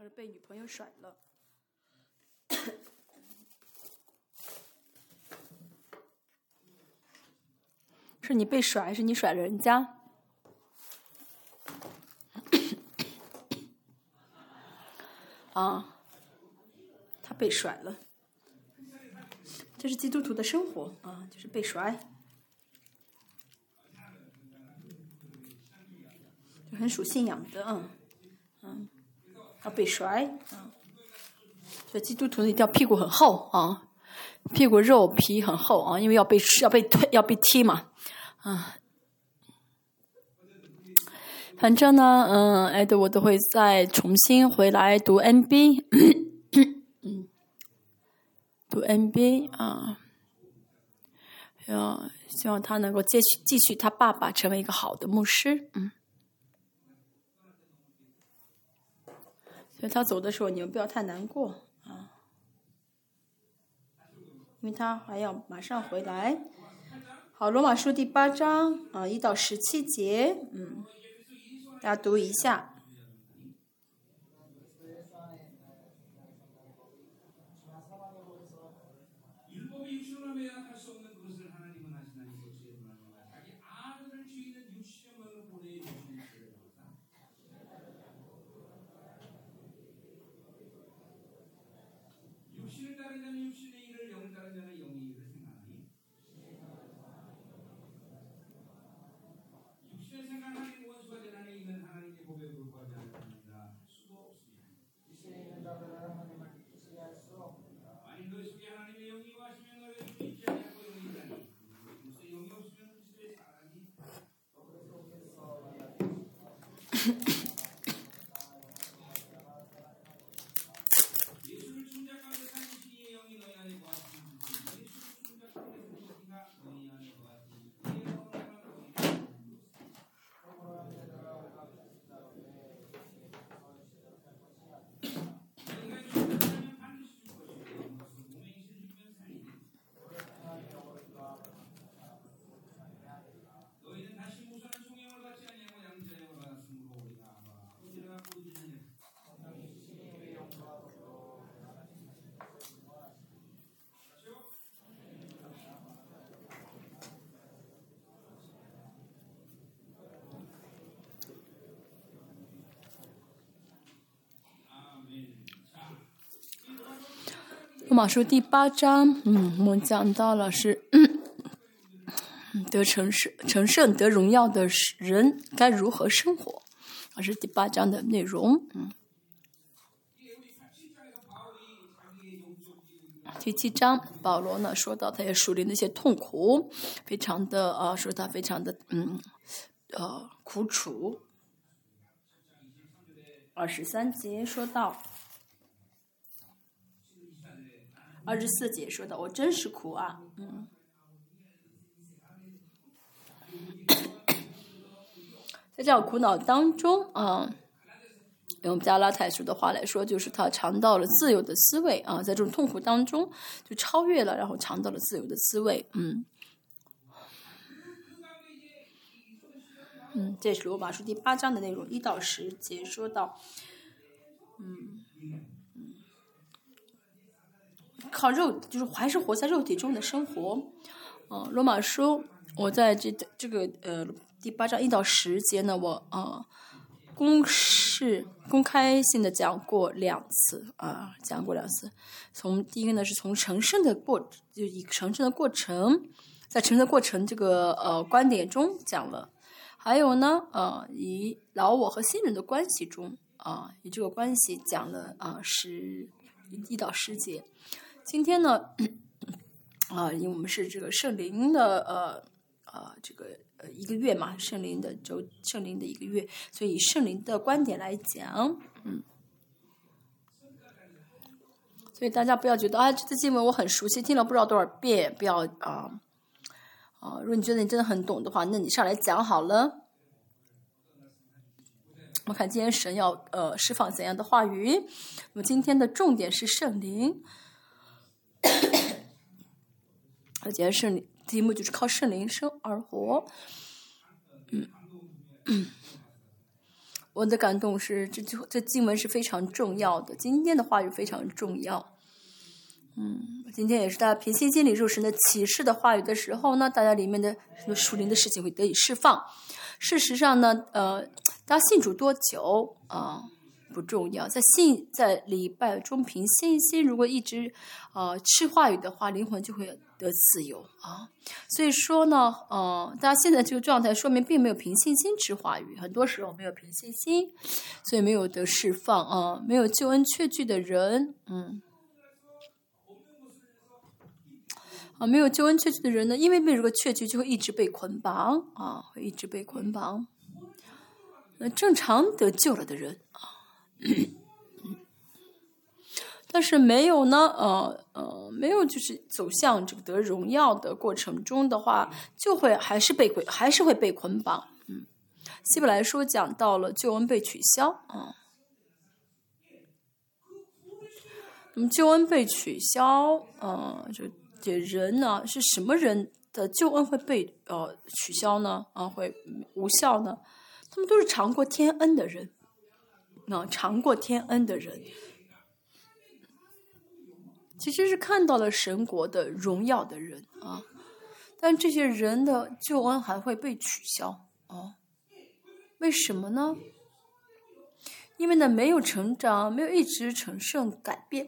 他是被女朋友甩了。是你被甩，还是你甩了人家？啊，他被甩了。这是基督徒的生活啊，就是被甩，就很属信仰的，嗯，嗯，要被甩，啊，所以基督徒一定要屁股很厚啊，屁股肉皮很厚啊，因为要被要被推要被踢嘛，啊，反正呢，嗯，哎，对我都会再重新回来读 NB。读 NB 啊，要希望他能够继续继续他爸爸成为一个好的牧师，嗯。所以他走的时候，你们不要太难过啊，因为他还要马上回来。好，罗马书第八章啊，一到十七节，嗯，大家读一下。马书第八章，嗯，我们讲到了是嗯得成圣、成圣得荣耀的人该如何生活，这是第八章的内容。嗯，第七章保罗呢说到他也树立那些痛苦，非常的啊，说他非常的嗯呃苦楚。二十三节说到。二十四节说的，我真是苦啊，嗯，在这样苦恼当中啊，用加拉太书的话来说，就是他尝到了自由的滋味啊，在这种痛苦当中就超越了，然后尝到了自由的滋味，嗯，嗯，这是罗马书第八章的内容，一到十节说到，嗯。靠肉就是还是活在肉体中的生活，嗯，罗马书我在这这个呃第八章一到十节呢，我啊公示公开性的讲过两次啊，讲过两次。从第一个呢是从成圣的过就以成圣的过程，在成圣的过程这个呃观点中讲了，还有呢呃以老我和新人的关系中啊以这个关系讲了啊十一到十节。今天呢，啊，因为我们是这个圣灵的呃呃这个呃一个月嘛，圣灵的周圣灵的一个月，所以以圣灵的观点来讲，嗯，所以大家不要觉得啊，这次经文我很熟悉，听了不知道多少遍，不要啊啊，如果你觉得你真的很懂的话，那你上来讲好了。我们看今天神要呃释放怎样的话语，那么今天的重点是圣灵。而且圣灵题目就是靠圣灵生而活，嗯，我的感动是，这句这经文是非常重要的，今天的话语非常重要。嗯，今天也是大家平心静理入神的启示的话语的时候呢，大家里面的什么属灵的事情会得以释放。事实上呢，呃，大家信主多久啊不重要，在信在礼拜中凭信心，如果一直啊吃话语的话，灵魂就会得自由啊。所以说呢，呃，大家现在这个状态说明并没有凭信心吃话语，很多时候没有凭信心，所以没有得释放啊，没有救恩确据的人，嗯。啊，没有救恩确据的人呢，因为没有这个确据，就会一直被捆绑啊，会一直被捆绑。那正常得救了的人啊，但是没有呢，呃呃，没有就是走向这个得荣耀的过程中的话，就会还是被捆，还是会被捆绑。嗯，希伯来说讲到了救恩被取消啊，那么救恩被取消，嗯，就。这人呢是什么人的救恩会被呃取消呢？啊，会无效呢？他们都是尝过天恩的人，啊，尝过天恩的人，其实是看到了神国的荣耀的人啊。但这些人的救恩还会被取消啊？为什么呢？因为呢没有成长，没有一直成圣改变。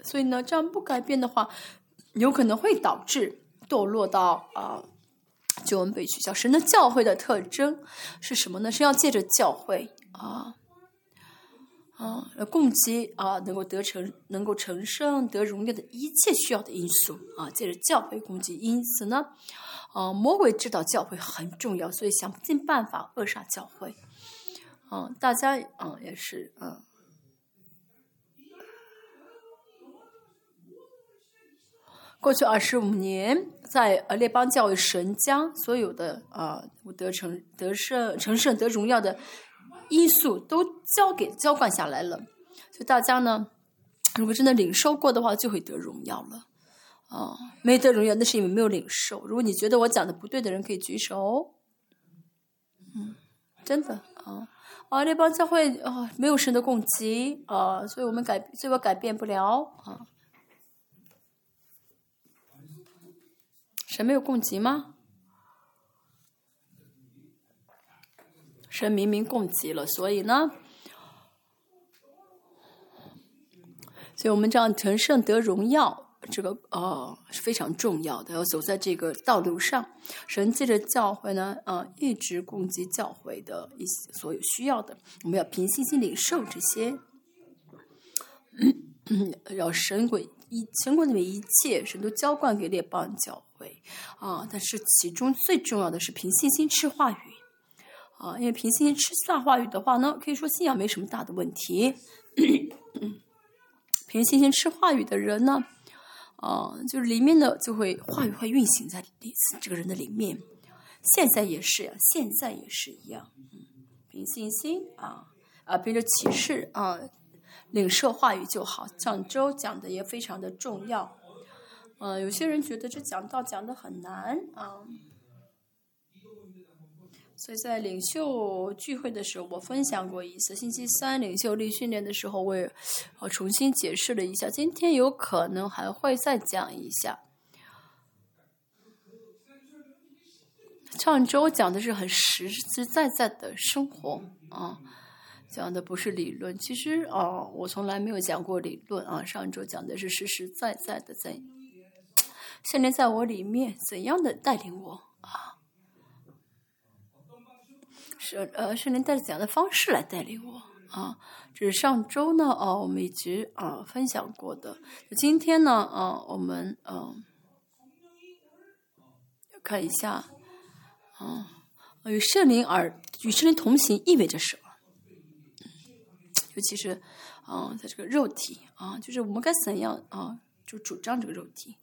所以呢，这样不改变的话，有可能会导致堕落到啊救恩被取消。神的教会的特征是什么呢？是要借着教会啊啊供给啊能够得成、能够成圣、得荣耀的一切需要的因素啊，借着教会供给。因此呢，啊魔鬼知道教会很重要，所以想尽办法扼杀教会。嗯，大家嗯也是嗯。过去二十五年，在呃列邦教育神将所有的啊得成得胜成圣得荣耀的因素都交给浇灌下来了，所以大家呢，如果真的领受过的话，就会得荣耀了。啊，没得荣耀那是因为没有领受。如果你觉得我讲的不对的人，可以举手。嗯，真的啊啊列邦教会啊没有神的供给啊，所以我们改所以我改变不了啊。神没有供给吗？神明明供给了，所以呢，所以我们这样成圣得荣耀，这个呃是非常重要的。要走在这个道路上，神借着教会呢，呃，一直供给教会的一些所有需要的。我们要凭信心领受这些，要神鬼一全国里面一切神都浇灌给列邦教会。啊，但是其中最重要的是凭信心吃话语，啊，因为凭信心吃下话语的话呢，可以说信仰没什么大的问题。凭信心吃话语的人呢，啊，就是里面的就会话语会运行在里这个人的里面。现在也是呀，现在也是一样。嗯凭信心啊啊，凭着启示啊，领受话语就好。上周讲的也非常的重要。嗯，有些人觉得这讲道讲的很难啊，所以在领袖聚会的时候，我分享过一次。星期三领袖力训练的时候，我也我重新解释了一下。今天有可能还会再讲一下。上周讲的是很实实在在的生活啊，讲的不是理论。其实啊，我从来没有讲过理论啊。上周讲的是实实在在的在。圣灵在我里面怎样的带领我啊？是呃，圣灵带着怎样的方式来带领我啊？这是上周呢哦，我们一直啊分享过的。今天呢啊，我们嗯看一下啊，与圣灵而与圣灵同行意味着什么？尤其是啊，在这个肉体啊，就是我们该怎样啊，就主张这个肉体。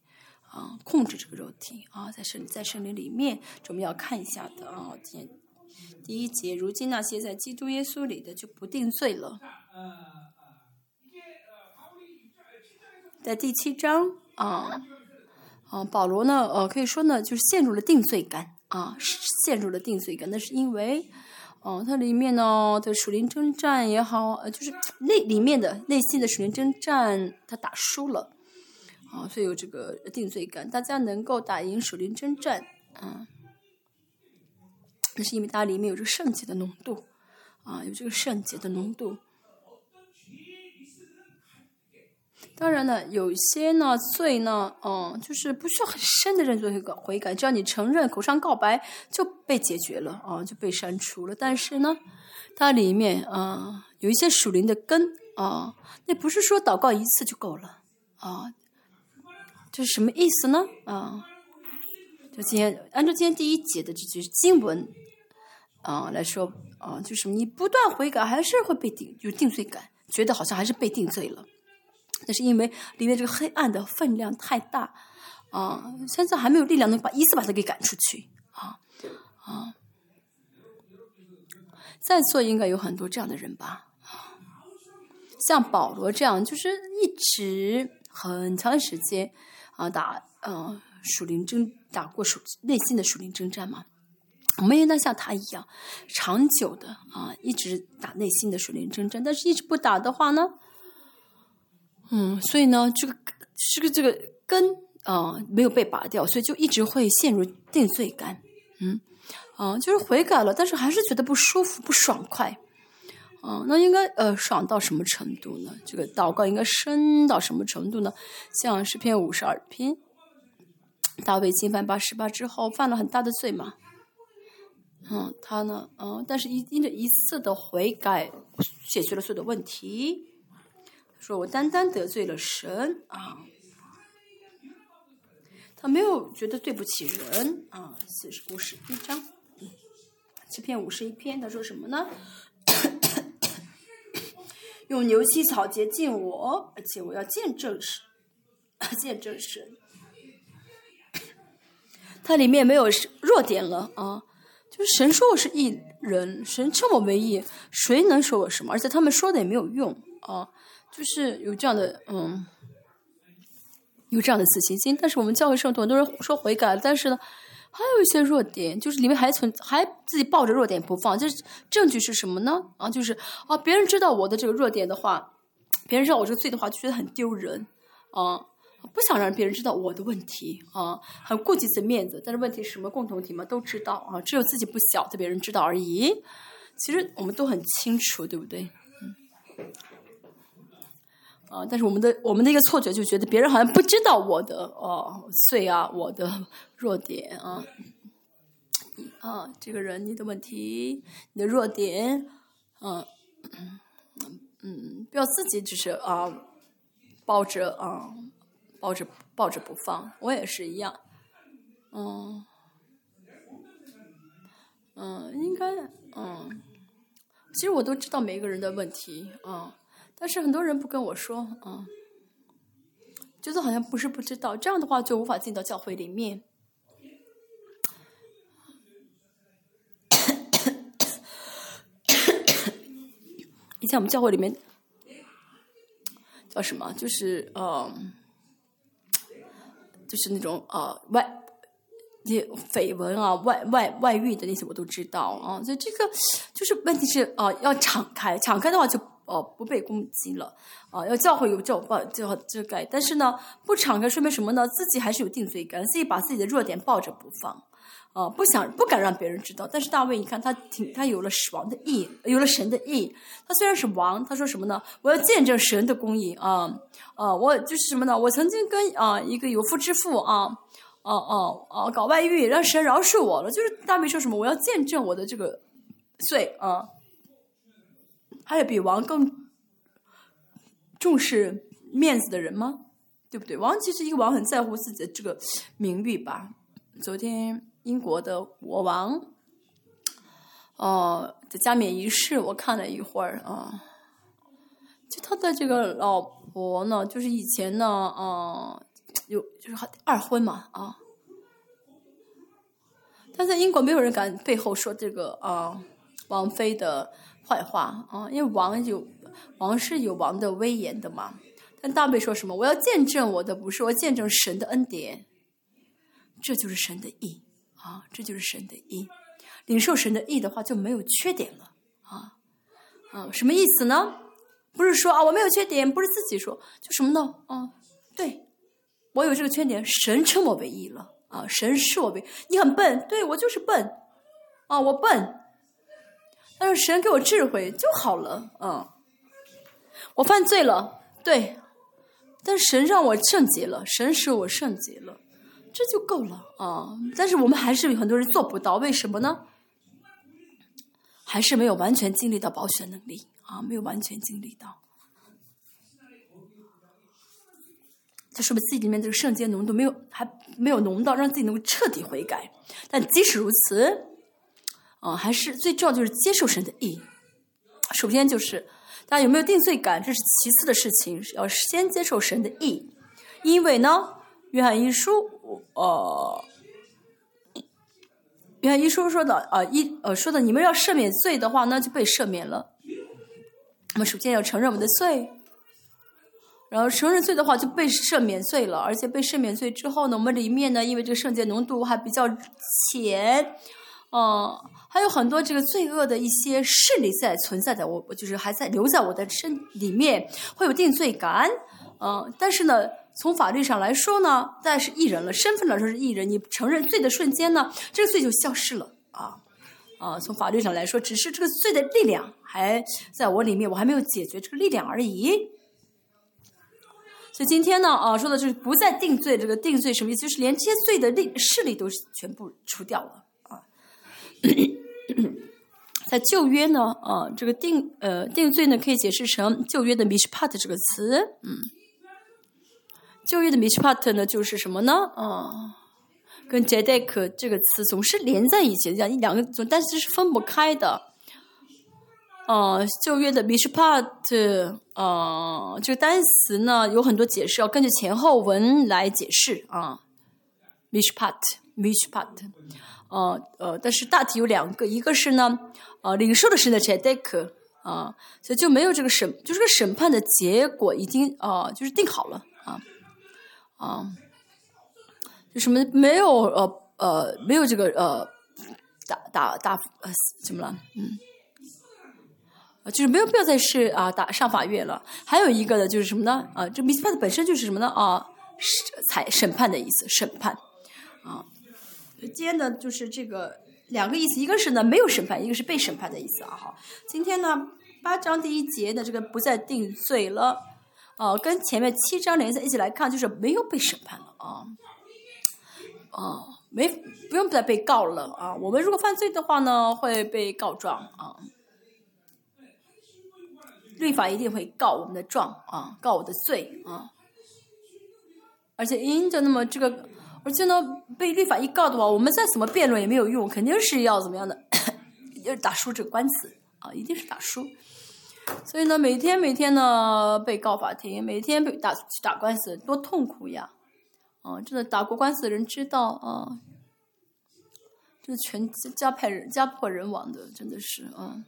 啊，控制这个肉体啊，在圣在圣灵里面，我们要看一下的啊。第第一节，如今那些在基督耶稣里的就不定罪了。在第七章啊啊，保罗呢，呃，可以说呢，就是陷入了定罪感啊陷入了定罪感，那是因为，哦，它里面呢的属灵征战也好，呃，就是内里面的内心的属灵征战，他打输了，啊，所以有这个定罪感。大家能够打赢属灵征战，啊，那是因为它里面有这个圣洁的浓度，啊，有这个圣洁的浓度。当然了，有些呢罪呢，嗯，就是不需要很深的认罪悔悔改，只要你承认口上告白就被解决了啊，就被删除了。但是呢，它里面啊有一些属灵的根啊，那不是说祷告一次就够了啊，这是什么意思呢？啊，就今天按照今天第一节的这句经文啊来说啊，就是你不断悔改还是会被定有定罪感，觉得好像还是被定罪了。那是因为里面这个黑暗的分量太大，啊，现在还没有力量能把一次把它给赶出去，啊啊，在座应该有很多这样的人吧，像保罗这样，就是一直很长时间啊打呃属灵征打过属内心的属灵征战嘛，没有那像他一样长久的啊一直打内心的属灵征战，但是一直不打的话呢？嗯，所以呢，这个是个这个根啊没有被拔掉，所以就一直会陷入定罪感。嗯，啊，就是悔改了，但是还是觉得不舒服、不爽快。啊，那应该呃爽到什么程度呢？这个祷告应该深到什么程度呢？像诗篇五十二篇，大卫侵犯八十八之后犯了很大的罪嘛。嗯，他呢，嗯，但是因因着一次的悔改，解决了所有的问题。说我单单得罪了神啊，他没有觉得对不起人啊。四十五十一章，这篇五十一篇，他说什么呢？用牛膝草洁净我，而且我要见证神，见证神。它里面没有弱点了啊，就是神说我是异人，神称我为义，谁能说我什么？而且他们说的也没有用啊。就是有这样的，嗯，有这样的自信心。但是我们教会上很多人说悔改，但是呢，还有一些弱点，就是里面还存，还自己抱着弱点不放。就是证据是什么呢？啊，就是啊，别人知道我的这个弱点的话，别人知道我这个罪的话，就觉得很丢人啊，不想让别人知道我的问题啊，很顾及自己面子。但是问题是什么？共同体嘛，都知道啊，只有自己不晓得，别人知道而已。其实我们都很清楚，对不对？嗯。啊！但是我们的我们的一个错觉，就觉得别人好像不知道我的哦罪啊，我的弱点啊，啊，这个人你的问题，你的弱点，嗯嗯，不要自己只是啊抱着啊抱着抱着不放，我也是一样，嗯嗯，应该嗯，其实我都知道每一个人的问题啊。但是很多人不跟我说，啊，觉得好像不是不知道，这样的话就无法进到教会里面。以前我们教会里面叫什么？就是呃，就是那种呃外，那绯闻啊，外外外遇的那些我都知道啊。所以这个就是问题是啊，要敞开，敞开的话就。哦，不被攻击了，啊，要教会有这种抱，就这个，但是呢，不敞开说明什么呢？自己还是有定罪感，自己把自己的弱点抱着不放，啊，不想不敢让别人知道。但是大卫，你看他挺，他有了死亡的义，有了神的义。他虽然是王，他说什么呢？我要见证神的公义啊，啊，我就是什么呢？我曾经跟啊一个有夫之妇啊，哦哦哦搞外遇，让神饶恕我了。就是大卫说什么？我要见证我的这个罪啊。还有比王更重视面子的人吗？对不对？王其实一个王很在乎自己的这个名誉吧。昨天英国的国王，哦的加冕仪式，我看了一会儿啊。就他的这个老婆呢，就是以前呢，啊，有就是二婚嘛啊。但在英国没有人敢背后说这个啊，王妃的。坏话啊！因为王有王是有王的威严的嘛。但大卫说什么？我要见证我的不是，我见证神的恩典。这就是神的意啊，这就是神的意。领受神的意的话，就没有缺点了啊啊，什么意思呢？不是说啊我没有缺点，不是自己说，就什么呢？啊，对我有这个缺点，神称我为义了啊，神视我为你很笨，对我就是笨啊，我笨，但是神给我智慧就好了嗯。我犯罪了，对，但神让我圣洁了，神使我圣洁了，这就够了啊。但是我们还是有很多人做不到，为什么呢？还是没有完全经历到保险能力啊，没有完全经历到，这说明自己里面这个圣洁浓度没有还没有浓到让自己能够彻底悔改。但即使如此，啊，还是最重要就是接受神的意。首先就是大家有没有定罪感，这是其次的事情，要先接受神的意。因为呢，约翰一书，呃。约翰一书说的啊，一呃说的，你们要赦免罪的话，那就被赦免了。我们首先要承认我们的罪，然后承认罪的话就被赦免罪了，而且被赦免罪之后呢，我们里面呢，因为这个圣洁浓度还比较浅，嗯，还有很多这个罪恶的一些势力在存在在我，就是还在留在我的身里面，会有定罪感，嗯，但是呢。从法律上来说呢，但是艺人了，身份来说是艺人，你承认罪的瞬间呢，这个罪就消失了啊啊！从法律上来说，只是这个罪的力量还在我里面，我还没有解决这个力量而已。所以今天呢，啊，说的就是不再定罪，这个定罪什么意思？就是连这些罪的力势力都全部除掉了。在旧约呢，啊，这个定呃定罪呢，可以解释成旧约的 mishpat 这个词，嗯。旧约的 mishpat 呢，就是什么呢？啊，跟 jedek 这个词总是连在一起，这样一两个总，但是是分不开的。啊，旧约的 mishpat，啊，这个单词呢有很多解释，要根据前后文来解释啊。mishpat，mishpat，呃呃，但是大体有两个，一个是呢，呃，领受的是的 jedek，啊，所以就没有这个审，就是个审判的结果已经啊，就是定好了啊。啊，就什么没有呃呃没有这个呃大大大呃怎么了嗯，就是没有必要再是啊打上法院了。还有一个呢，就是什么呢？啊，这 mispat 本身就是什么呢？啊，裁审判的意思，审判啊。今天呢，就是这个两个意思，一个是呢没有审判，一个是被审判的意思啊。好，今天呢八章第一节的这个不再定罪了。哦，跟前面七章连在一起来看，就是没有被审判了啊，啊，没不用再被告了啊。我们如果犯罪的话呢，会被告状啊，律法一定会告我们的状啊，告我的罪啊。而且因着那么这个，而且呢，被律法一告的话，我们再怎么辩论也没有用，肯定是要怎么样的，要 打输这个官司啊，一定是打输。所以呢，每天每天呢被告法庭，每天被打去打官司，多痛苦呀！啊，真的打过官司的人知道啊，这全家派人家破人亡的，真的是啊。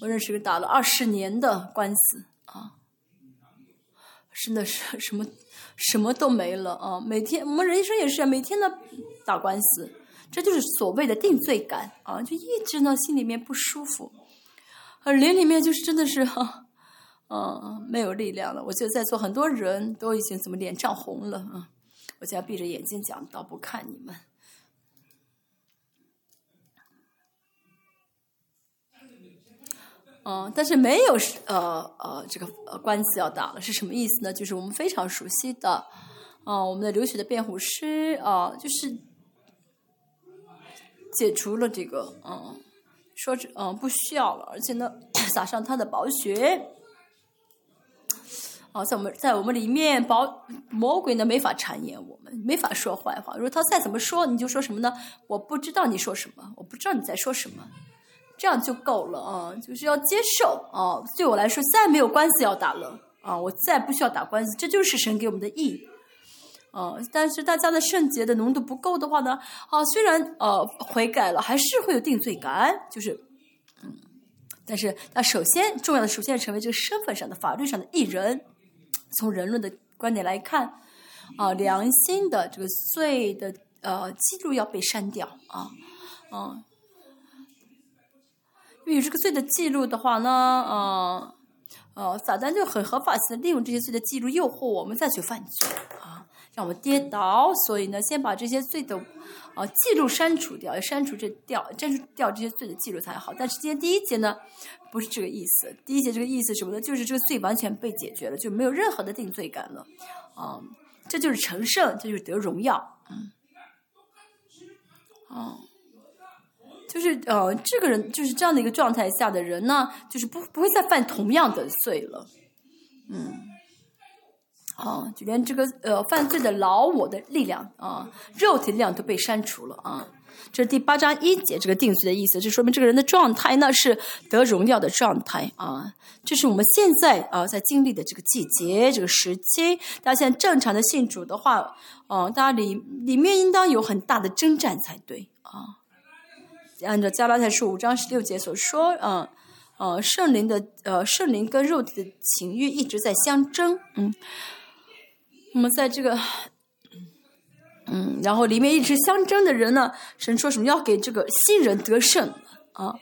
我认识个打了二十年的官司啊，真的是什么什么都没了啊！每天我们人生也是每天呢打官司，这就是所谓的定罪感啊，就一直呢心里面不舒服。脸里面就是真的是哈，嗯，没有力量了。我觉得在座很多人都已经怎么脸涨红了啊！我就要闭着眼睛讲，倒不看你们。嗯，但是没有呃呃这个呃官司要打了，是什么意思呢？就是我们非常熟悉的，啊，我们的流血的辩护师啊，就是解除了这个嗯。说是嗯不需要了，而且呢，撒上他的宝血，啊，在我们在我们里面，宝魔鬼呢没法谗言我们，没法说坏话。如果他再怎么说，你就说什么呢？我不知道你说什么，我不知道你在说什么，这样就够了啊！就是要接受啊！对我来说，再没有官司要打了啊！我再不需要打官司，这就是神给我们的义。呃，但是大家的圣洁的浓度不够的话呢，啊，虽然呃悔改了，还是会有定罪感，就是，嗯，但是那首先重要的，首先成为这个身份上的、法律上的艺人。从人论的观点来看，啊，良心的这个罪的呃记录要被删掉啊，嗯，为有这个罪的记录的话呢，呃呃，撒旦就很合法性的利用这些罪的记录诱惑我们再去犯罪啊，让我们跌倒。所以呢，先把这些罪的啊记录删除掉，删除这掉删除掉这些罪的记录才好。但是今天第一节呢，不是这个意思。第一节这个意思什么呢？就是这个罪完全被解决了，就没有任何的定罪感了啊。这就是成圣，这就是得荣耀，嗯，哦，就是呃，这个人就是这样的一个状态下的人呢，就是不不会再犯同样的罪了，嗯，啊，就连这个呃犯罪的老我的力量啊，肉体力量都被删除了啊。这是第八章一节这个定罪的意思，就说明这个人的状态呢是得荣耀的状态啊。这是我们现在啊在经历的这个季节、这个时期。大家现在正常的信主的话，哦，大家里里面应当有很大的征战才对啊。按照加拉太书五章十六节所说，嗯，呃，圣灵的呃圣灵跟肉体的情欲一直在相争，嗯，那么在这个。嗯，然后里面一直相争的人呢，神说什么要给这个新人得胜啊？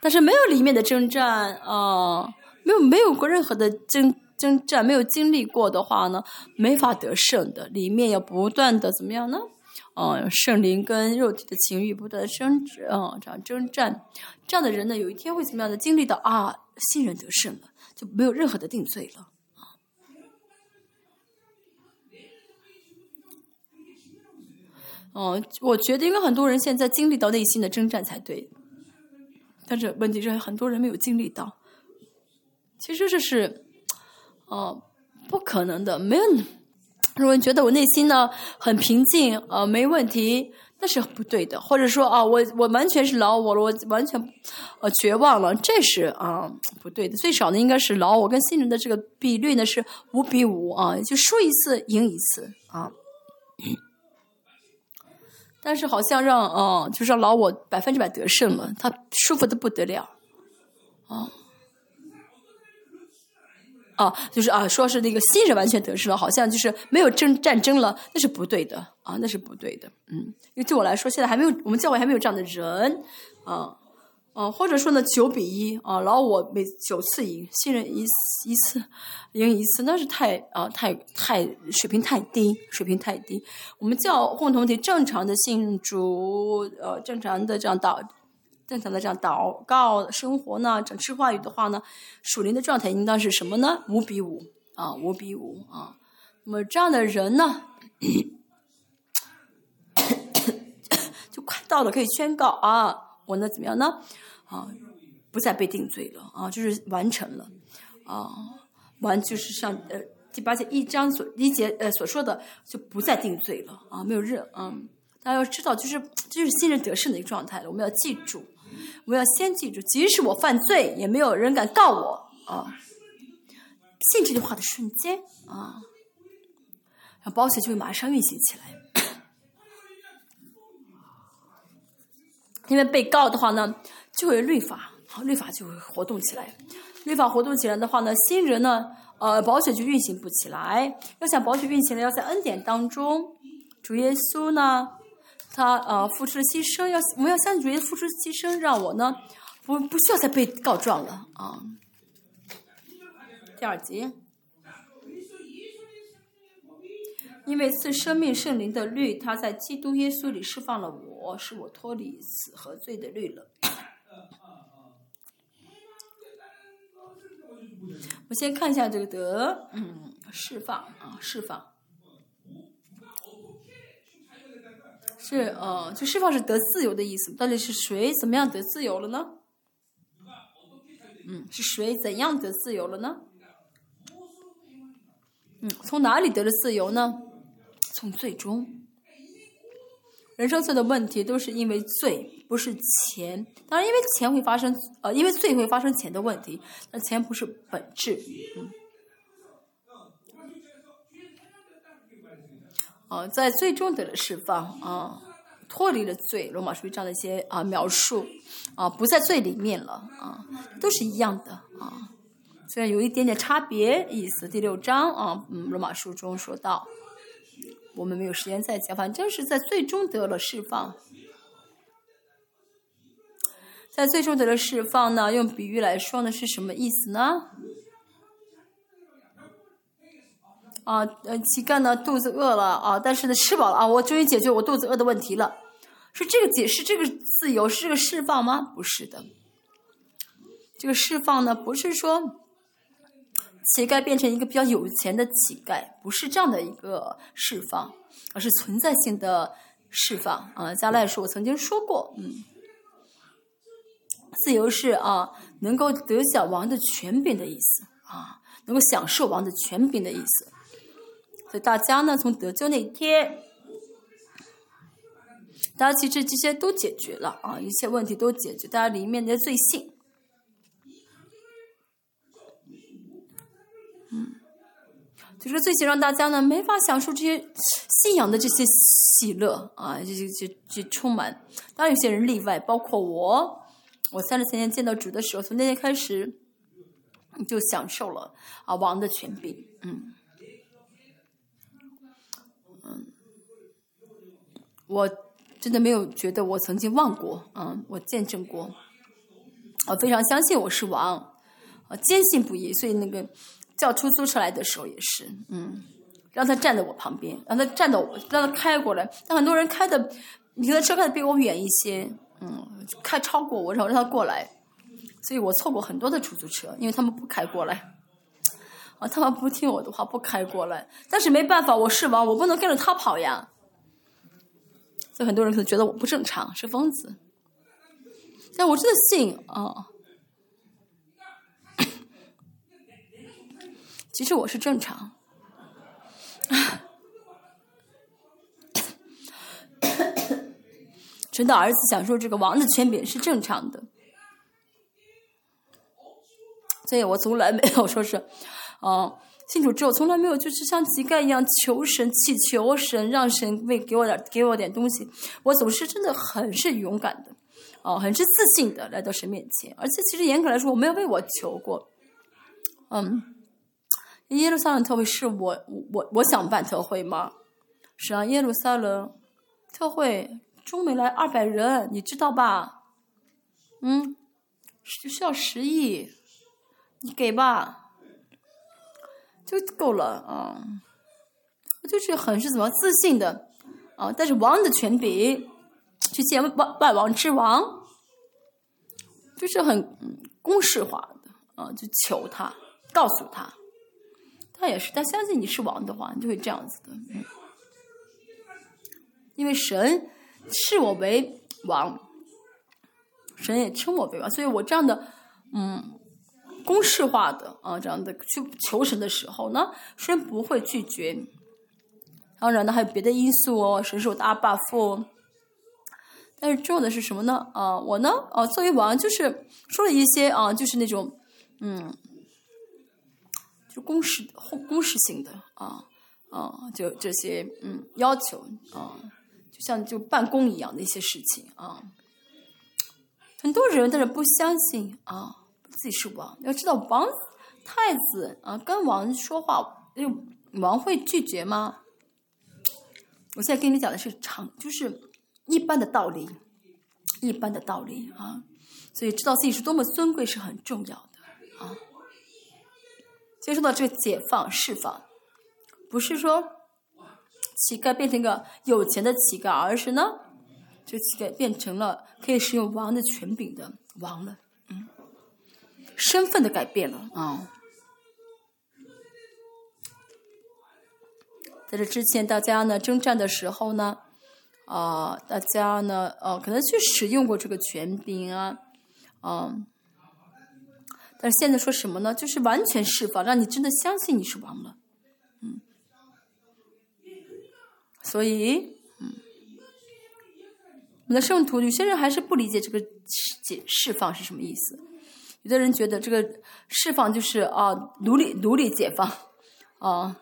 但是没有里面的征战啊，没有没有过任何的征征战，没有经历过的话呢，没法得胜的。里面要不断的怎么样呢？啊，圣灵跟肉体的情欲不断的升值啊，这样征战，这样的人呢，有一天会怎么样的经历到啊，新人得胜了，就没有任何的定罪了。哦，我觉得应该很多人现在经历到内心的征战才对，但是问题是很多人没有经历到。其实这是，哦，不可能的。没有，如果你觉得我内心呢很平静，呃，没问题，那是不对的。或者说啊，我我完全是老我了，我完全呃绝望了，这是啊不对的。最少呢，应该是老我跟新人的这个比率呢是五比五啊，就输一次赢一次啊。但是好像让啊，就让老我百分之百得胜了，他舒服的不得了，啊，啊，就是啊，说是那个新人完全得胜了，好像就是没有争战争了，那是不对的啊，那是不对的，嗯，因为对我来说，现在还没有我们教会还没有这样的人，啊。哦，或者说呢，九比一啊，然后我每九次赢，新人一一次赢一次，那是太啊，太太水平太低，水平太低。我们教共同体正常的信主，呃，正常的这样祷，正常的这样祷告生活呢，整吃话语的话呢，属灵的状态应当是什么呢？五比五啊，五比五啊。那么这样的人呢，就快到了，可以宣告啊，我呢怎么样呢？啊，不再被定罪了啊，就是完成了啊，完就是像呃第八节一章所一节呃所说的，就不再定罪了啊，没有任嗯，大家要知道，就是这是新人得胜的一个状态了。我们要记住，我们要先记住，即使我犯罪，也没有人敢告我啊。信这句话的瞬间啊，保险就会马上运行起来。因为被告的话呢。就会律法，好，律法就会活动起来。律法活动起来的话呢，新人呢，呃，保险就运行不起来。要想保险运行呢，要在恩典当中，主耶稣呢，他呃付出了牺牲，要我们要向主耶稣付出牺牲，让我呢，不不需要再被告状了啊。第二节，因为赐生命圣灵的律，他在基督耶稣里释放了我，使我脱离死和罪的律了。我先看一下这个德，嗯，释放啊，释放，是呃，就释放是得自由的意思。到底是谁怎么样得自由了呢？嗯，是谁怎样得自由了呢？嗯，从哪里得了自由呢？从最终。人生罪的问题都是因为罪，不是钱。当然，因为钱会发生，呃，因为罪会发生钱的问题。那钱不是本质。嗯。哦，在最终得了释放啊，脱离了罪。罗马书这样的一些啊描述啊，不在罪里面了啊，都是一样的啊。虽然有一点点差别意思。第六章啊，嗯，罗马书中说到。我们没有时间再讲，反正是在最终得了释放。在最终得了释放呢，用比喻来说呢，是什么意思呢？啊，呃，乞丐呢肚子饿了啊，但是呢吃饱了啊，我终于解决我肚子饿的问题了。是这个解释，这个自由是这个释放吗？不是的。这个释放呢，不是说乞丐变成一个比较有钱的乞丐，不是这样的一个释放，而是存在性的释放啊。加赖说，我曾经说过，嗯。自由是啊，能够得享王的权柄的意思啊，能够享受王的权柄的意思。所以大家呢，从得救那天，大家其实这些都解决了啊，一切问题都解决，大家里面的罪性，嗯，就是罪行让大家呢没法享受这些信仰的这些喜乐啊，就就就就充满。当有些人例外，包括我。我三十三年见到主的时候，从那天开始就享受了啊王的权柄，嗯，我真的没有觉得我曾经忘过，嗯，我见证过，我非常相信我是王，啊坚信不疑，所以那个叫出租车来的时候也是，嗯，让他站在我旁边，让他站到我，让他开过来，但很多人开的，你的车开的比我远一些。嗯，开超过我，然后让他过来，所以我错过很多的出租车，因为他们不开过来，啊，他们不听我的话，不开过来。但是没办法，我是王，我不能跟着他跑呀。所以很多人可能觉得我不正常，是疯子。但我真的信啊，其实我是正常。神的儿子享受这个王的权柄是正常的，所以我从来没有说是，啊，信主之后从来没有就是像乞丐一样求神、祈求神，让神为给我点给我点东西。我总是真的很是勇敢的，哦，很是自信的来到神面前。而且其实严格来说，我没有为我求过。嗯，耶路撒冷特会是我我我想办特会吗？是啊，耶路撒冷特会。中美来二百人，你知道吧？嗯，需需要十亿，你给吧，就够了啊！我就是很是怎么自信的啊，但是王的权柄去见万万王之王，就是很公式化的啊，就求他，告诉他，他也是，他相信你是王的话，你就会这样子的，嗯，因为神。视我为王，神也称我为王，所以我这样的嗯公式化的啊这样的去求神的时候呢，神不会拒绝。当然呢，还有别的因素哦，神是我的阿爸父。但是重要的是什么呢？啊，我呢啊作为王，就是说了一些啊，就是那种嗯，就公式公式性的啊啊，就这些嗯要求啊。就像就办公一样的一些事情啊，很多人但是不相信啊，自己是王。要知道王太子啊，跟王说话，王会拒绝吗？我现在跟你讲的是常，就是一般的道理，一般的道理啊。所以知道自己是多么尊贵是很重要的啊。接受到这个解放释放，不是说。乞丐变成一个有钱的乞丐，而是呢，这乞丐变成了可以使用王的权柄的王了，嗯，身份的改变了啊。在这之前，大家呢征战的时候呢，啊，大家呢，呃，可能去使用过这个权柄啊，嗯，但是现在说什么呢？就是完全释放，让你真的相信你是王了。嗯所以，嗯，我们的圣徒有些人还是不理解这个解释放是什么意思。有的人觉得这个释放就是啊，奴隶奴隶解放，啊，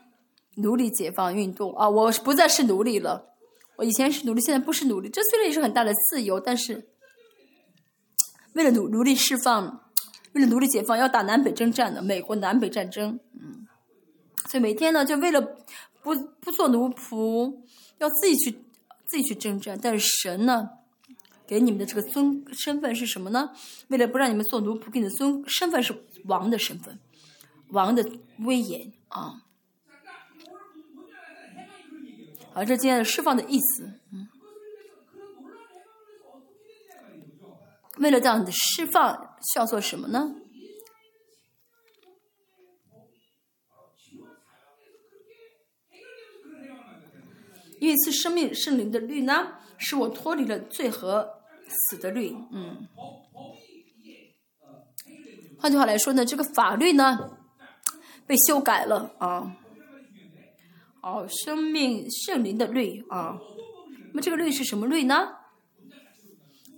奴隶解放运动啊，我不再是奴隶了。我以前是奴隶，现在不是奴隶。这虽然也是很大的自由，但是为了奴奴隶释放，为了奴隶解放，要打南北征战的美国南北战争，嗯，所以每天呢，就为了。不不做奴仆，要自己去自己去征战。但是神呢，给你们的这个尊身份是什么呢？为了不让你们做奴仆，给你的尊身份是王的身份，王的威严啊。啊，这今天的释放的意思，嗯。为了这样的释放，需要做什么呢？因为是生命圣灵的律呢，使我脱离了罪和死的律。嗯，换句话来说呢，这个法律呢被修改了啊。哦，生命圣灵的律啊，那么这个律是什么律呢？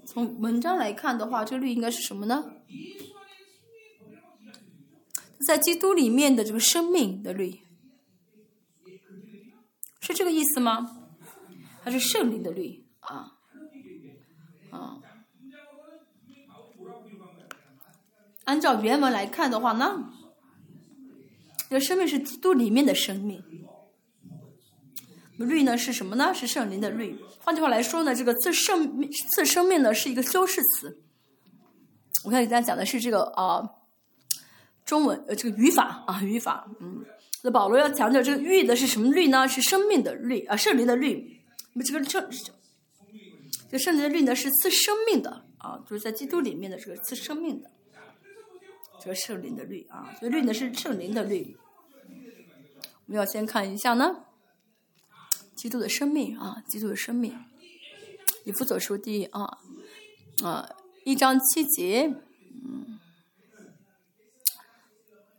从文章来看的话，这个律应该是什么呢？在基督里面的这个生命的律，是这个意思吗？还是圣灵的律啊？按照原文来看的话呢，这个生命是基督里面的生命。律呢是什么呢？是圣灵的律。换句话来说呢，这个“自生命”“自生命”呢是一个修饰词。我看给大家讲的是这个啊，中文呃这个语法啊语法。嗯，那保罗要强调这个“律”的是什么律呢？是生命的律啊，圣灵的律。那么这个圣这圣灵的律呢是赐生命的啊，就是在基督里面的这个赐生命的这个圣灵的律啊。这个律呢是圣灵的律。我们要先看一下呢。基督的生命啊，基督的生命，以弗所书第啊啊一章七节，嗯，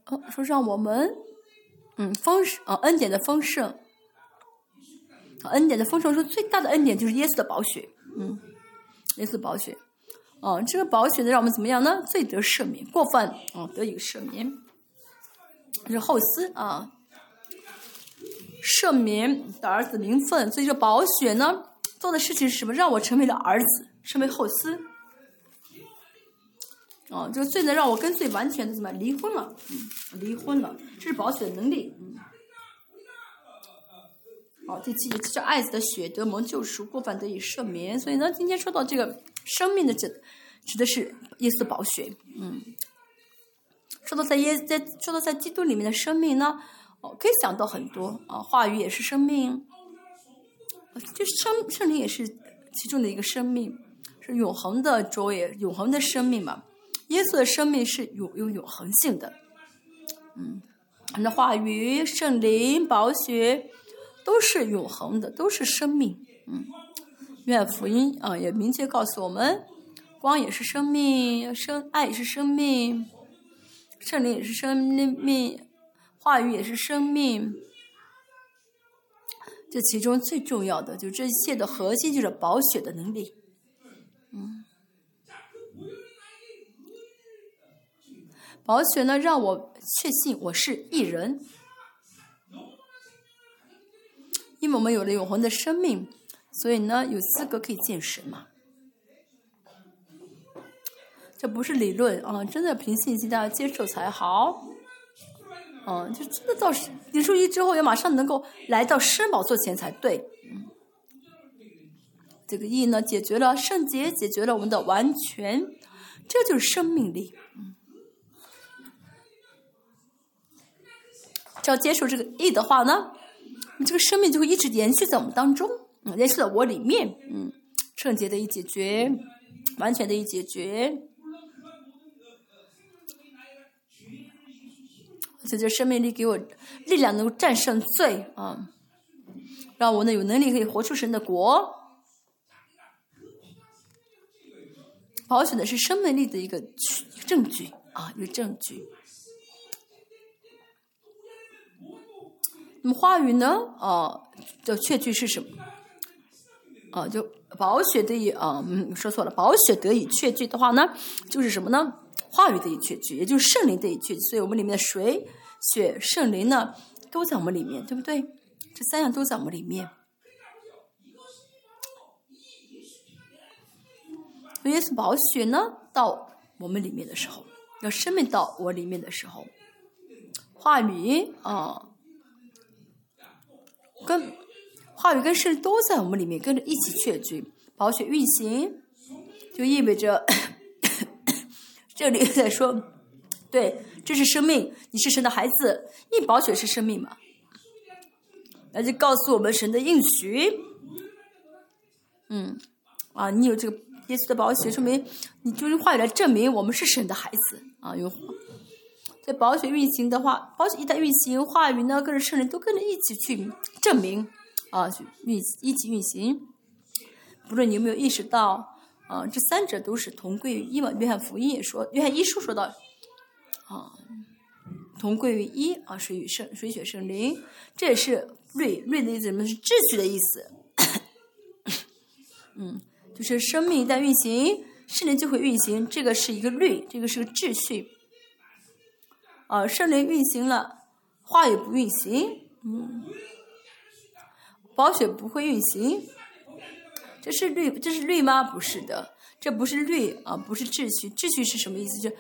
哦说让我们嗯丰盛啊恩典的丰盛，恩典的丰盛说最大的恩典就是耶稣的宝血，嗯，耶稣宝血，哦这个宝血呢让我们怎么样呢？罪得赦免，过犯啊得以赦免，这是后思啊。赦免的儿子名分，所以说保血呢做的事情是什么？让我成为了儿子，成为后嗣。哦，这个罪呢让我跟罪完全的怎么离婚了？嗯，离婚了，这是保血的能力。嗯。好，第七节这爱子的血得蒙救赎，过犯得以赦免。所以呢，今天说到这个生命的指指的是耶稣宝血。嗯。说到在耶在说到在基督里面的生命呢？哦，可以想到很多啊，话语也是生命，就是生圣灵也是其中的一个生命，是永恒的卓越、永恒的生命嘛。耶稣的生命是有有永恒性的，嗯，那话语、圣灵、宝血都是永恒的，都是生命，嗯。愿福音啊也明确告诉我们，光也是生命，生爱也是生命，圣灵也是生命。话语也是生命，这其中最重要的，就这一切的核心就是保血的能力。嗯，保血呢，让我确信我是一人，因为我们有了永恒的生命，所以呢，有资格可以见神嘛。这不是理论啊，真的凭信心大家接受才好。嗯，就真的到结束一之后，要马上能够来到施宝座前才对。这个意呢，解决了圣洁，解决了我们的完全，这就是生命力。嗯，只要接受这个意的话呢，你这个生命就会一直延续在我们当中，嗯，延续在我里面。嗯，圣洁的一解决，完全的一解决。这就生命力给我力量，能够战胜罪啊，让我呢有能力可以活出神的国。保险的是生命力的一个证据啊，一个证据。那么话语呢？啊，叫确据是什么？啊，就宝血得以啊，嗯，说错了，宝血得以确据的话呢，就是什么呢？话语得以确据，也就是圣灵得以确据。所以我们里面的水。血、圣灵呢，都在我们里面，对不对？这三样都在我们里面。耶稣宝血呢，到我们里面的时候，要生命到我里面的时候，话语啊，跟话语跟圣灵都在我们里面跟着一起确据，宝血运行，就意味着 这里在说，对，这是生命，你是神的孩子，因宝血是生命嘛，那就告诉我们神的应许，嗯，啊，你有这个耶稣的宝血，说明你就用话语来证明我们是神的孩子。啊，用。在宝血运行的话，宝血一旦运行，话语呢跟着圣灵都跟着一起去证明，啊，运一起运行。不论你有没有意识到，啊，这三者都是同归于一嘛。约翰福音也说，约翰一书说到，啊，同归于一啊，水与圣，水血圣灵，这也是律律的意思，什么是秩序的意思？嗯，就是生命一旦运行，圣灵就会运行，这个是一个律，这个是个秩序。啊，圣灵运行了，话语不运行，嗯，宝血不会运行，这是律，这是律吗？不是的，这不是律啊，不是秩序，秩序是什么意思？就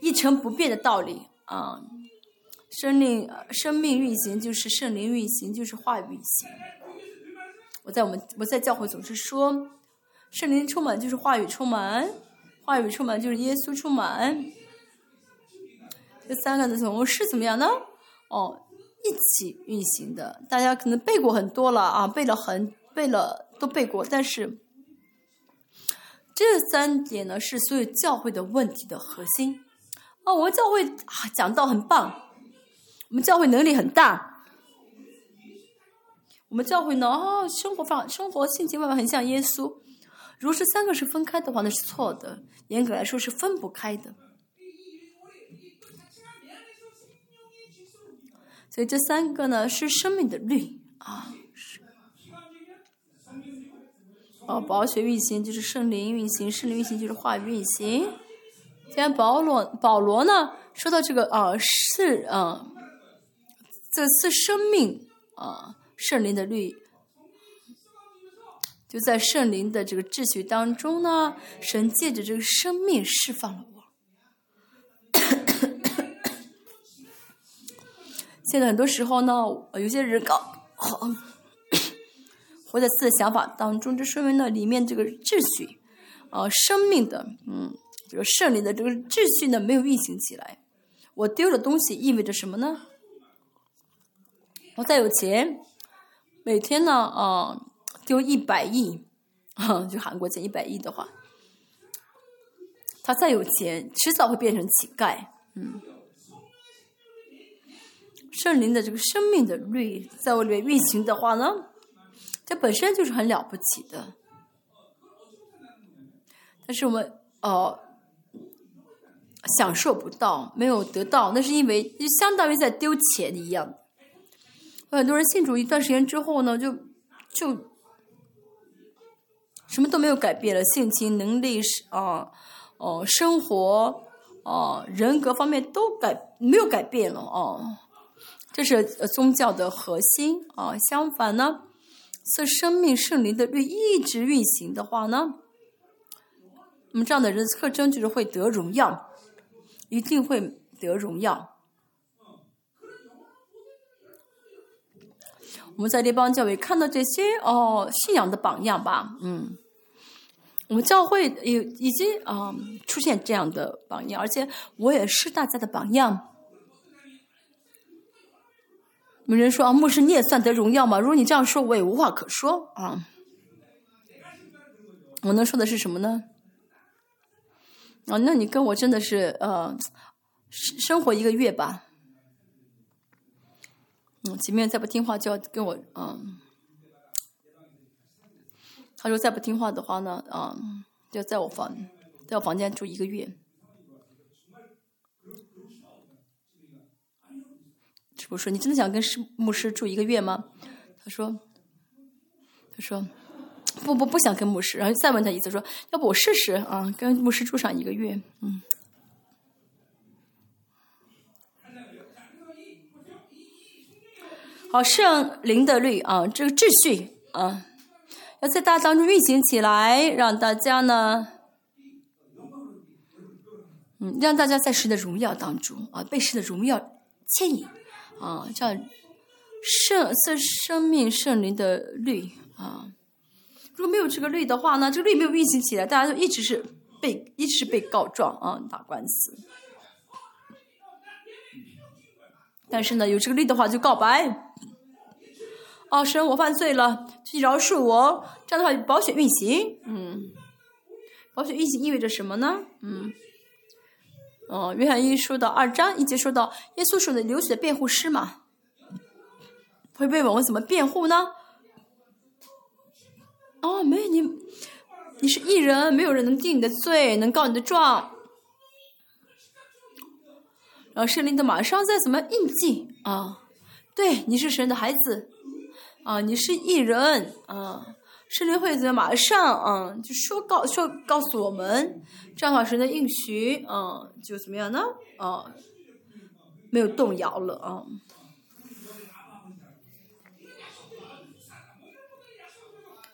一成不变的道理啊。生命生命运行就是圣灵运行，就是话语运行。我在我们我在教会总是说，圣灵充满就是话语充满，话语充满就是耶稣充满。这三个的同是怎么样呢？哦，一起运行的，大家可能背过很多了啊，背了很背了都背过，但是这三点呢是所有教会的问题的核心。啊，我们教会讲道很棒，我们教会能力很大，我们教会呢啊生活方生活性情方面很像耶稣。如果是三个是分开的话，那是错的，严格来说是分不开的。所以这三个呢是生命的律啊，是哦，宝血运行就是圣灵运行，圣灵运行就是话语运行。像保罗保罗呢说到这个啊是啊，这是生命啊圣灵的律，就在圣灵的这个秩序当中呢，神借着这个生命释放了。现在很多时候呢，有些人搞活在自己的想法当中，这说明呢里面这个秩序，啊，生命的，嗯，这个胜利的这个秩序呢没有运行起来。我丢的东西意味着什么呢？我再有钱，每天呢，啊，丢一百亿，就韩国钱一百亿的话，他再有钱，迟早会变成乞丐，嗯。圣灵的这个生命的律在我里面运行的话呢，这本身就是很了不起的。但是我们呃享受不到，没有得到，那是因为就相当于在丢钱一样。很多人信主一段时间之后呢，就就什么都没有改变了，性情、能力是啊哦，生活哦，人格方面都改没有改变了哦。这是宗教的核心啊！相反呢，是生命圣灵的律一直运行的话呢，那么这样的人特征就是会得荣耀，一定会得荣耀。我们在列邦教会看到这些哦，信仰的榜样吧，嗯，我们教会有已经啊出现这样的榜样，而且我也是大家的榜样。有人说啊，牧师你也算得荣耀吗？如果你这样说，我也无话可说啊。我能说的是什么呢？啊，那你跟我真的是呃，生活一个月吧。嗯，前面再不听话就要跟我嗯。他说再不听话的话呢，啊，就在我房在我房间住一个月。我说：“你真的想跟师牧师住一个月吗？”他说：“他说不不不想跟牧师。”然后再问他一次，说：“要不我试试啊，跟牧师住上一个月？”嗯。好，圣灵的律啊，这个秩序啊，要在大当中运行起来，让大家呢，嗯，让大家在神的荣耀当中啊，被神的荣耀牵引。啊，叫圣是生命圣灵的律啊。如果没有这个律的话呢，这个律没有运行起来，大家就一直是被一直是被告状啊，打官司。但是呢，有这个律的话就告白。哦，神，我犯罪了，请饶恕我。这样的话，保险运行，嗯，保险运行意味着什么呢？嗯，哦，约翰一书的二章一节说到，耶稣是的流血的辩护师嘛，会被问我怎么辩护呢？哦，没有你，你是艺人，没有人能定你的罪，能告你的状。然后圣灵的马上在怎么印记啊？对，你是神的孩子。啊，你是艺人啊！圣灵会在马上啊，就说告说告诉我们，这样的话神的应许啊，就怎么样呢？啊，没有动摇了啊。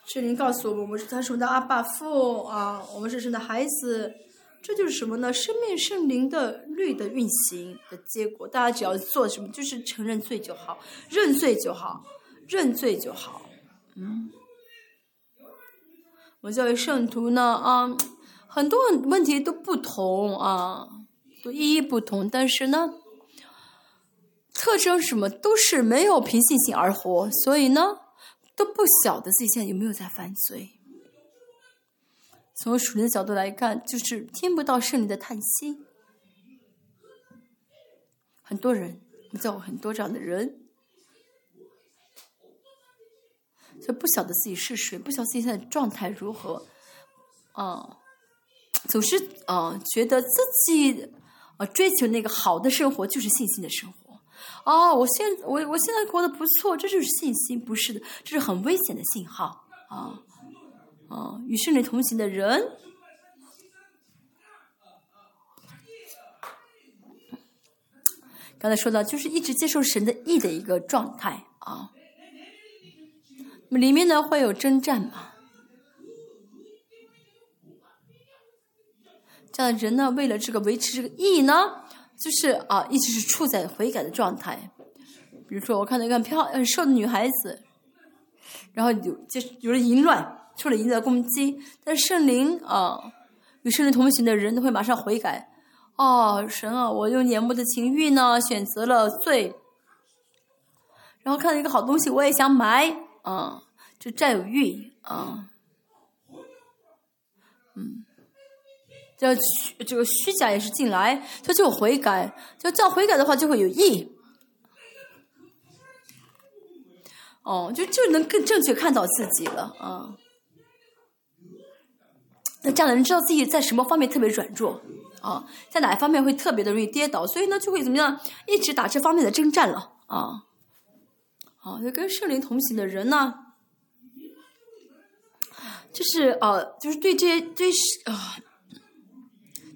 圣灵告诉我们，我们是他是我们的阿爸父啊，我们是神的孩子，这就是什么呢？生命圣灵的律的运行的结果。大家只要做什么，就是承认罪就好，认罪就好。认罪就好，嗯，我教育圣徒呢啊，很多问题都不同啊，都意义不同，但是呢，特征什么都是没有凭信心而活，所以呢，都不晓得自己现在有没有在犯罪。从属灵的角度来看，就是听不到圣灵的叹息。很多人，我教过很多这样的人。就不晓得自己是谁，不晓得自己现在状态如何，啊，总是啊觉得自己啊追求那个好的生活就是信心的生活，啊，我现我我现在过得不错，这就是信心，不是的，这是很危险的信号，啊啊，与圣灵同行的人，刚才说到就是一直接受神的意的一个状态啊。里面呢会有征战嘛？这样的人呢，为了这个维持这个义呢，就是啊，一直是处在悔改的状态。比如说，我看到一个漂很瘦的女孩子，然后有就有了淫乱，受了淫乱攻击，但是圣灵啊，与圣灵同行的人都会马上悔改。哦，神啊，我用眼目的情欲呢，选择了罪，然后看到一个好东西，我也想买。啊，就占有欲啊，嗯，这虚这个虚假也是进来，就就悔改，就这样悔改的话就会有义。哦，就就能更正确看到自己了啊。那这样的人知道自己在什么方面特别软弱啊，在哪一方面会特别的容易跌倒，所以呢就会怎么样，一直打这方面的征战了啊。好，就跟圣灵同行的人呢，就是呃，就是对这些对啊，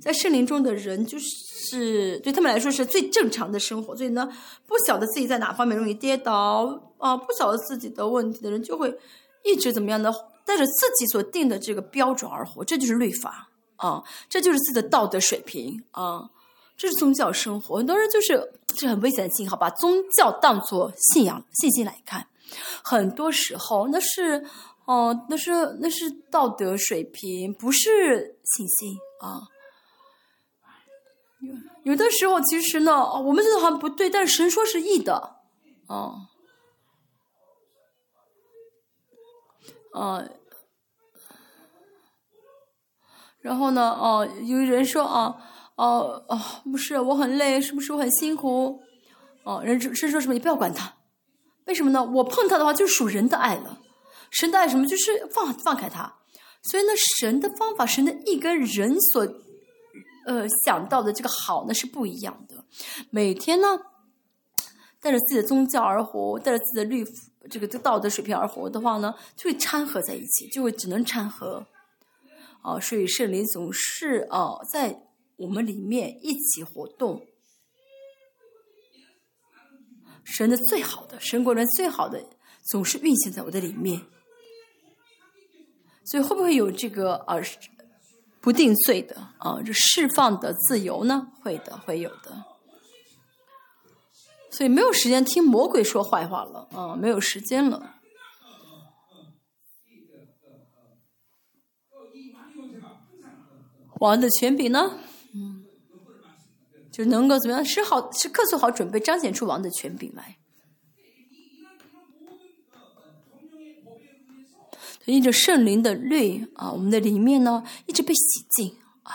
在圣灵中的人，就是对他们来说是最正常的生活。所以呢，不晓得自己在哪方面容易跌倒啊，不晓得自己的问题的人，就会一直怎么样的，带着自己所定的这个标准而活。这就是律法啊，这就是自己的道德水平啊。这是宗教生活，很多人就是这很危险的信号，把宗教当作信仰、信心来看。很多时候，那是哦，那是那是道德水平，不是信心啊。有有的时候，其实呢，我们觉得好像不对，但是神说是义的，哦，啊，然后呢，哦，有人说啊。哦哦，不是，我很累，是不是我很辛苦？哦，人是说什么？你不要管他，为什么呢？我碰他的话，就是属人的爱了。神的爱什么？就是放放开他。所以呢，神的方法，神的意跟人所呃想到的这个好呢是不一样的。每天呢，带着自己的宗教而活，带着自己的律这个道德水平而活的话呢，就会掺和在一起，就会只能掺和。哦，所以圣灵总是哦在。我们里面一起活动，神的最好的，神国人最好的，总是运行在我的里面。所以会不会有这个啊不定罪的啊这释放的自由呢？会的，会有的。所以没有时间听魔鬼说坏话了啊，没有时间了。王的权柄呢？就能够怎么样？是好是客做好准备，彰显出王的权柄来。因着圣灵的律啊，我们的里面呢一直被洗净啊。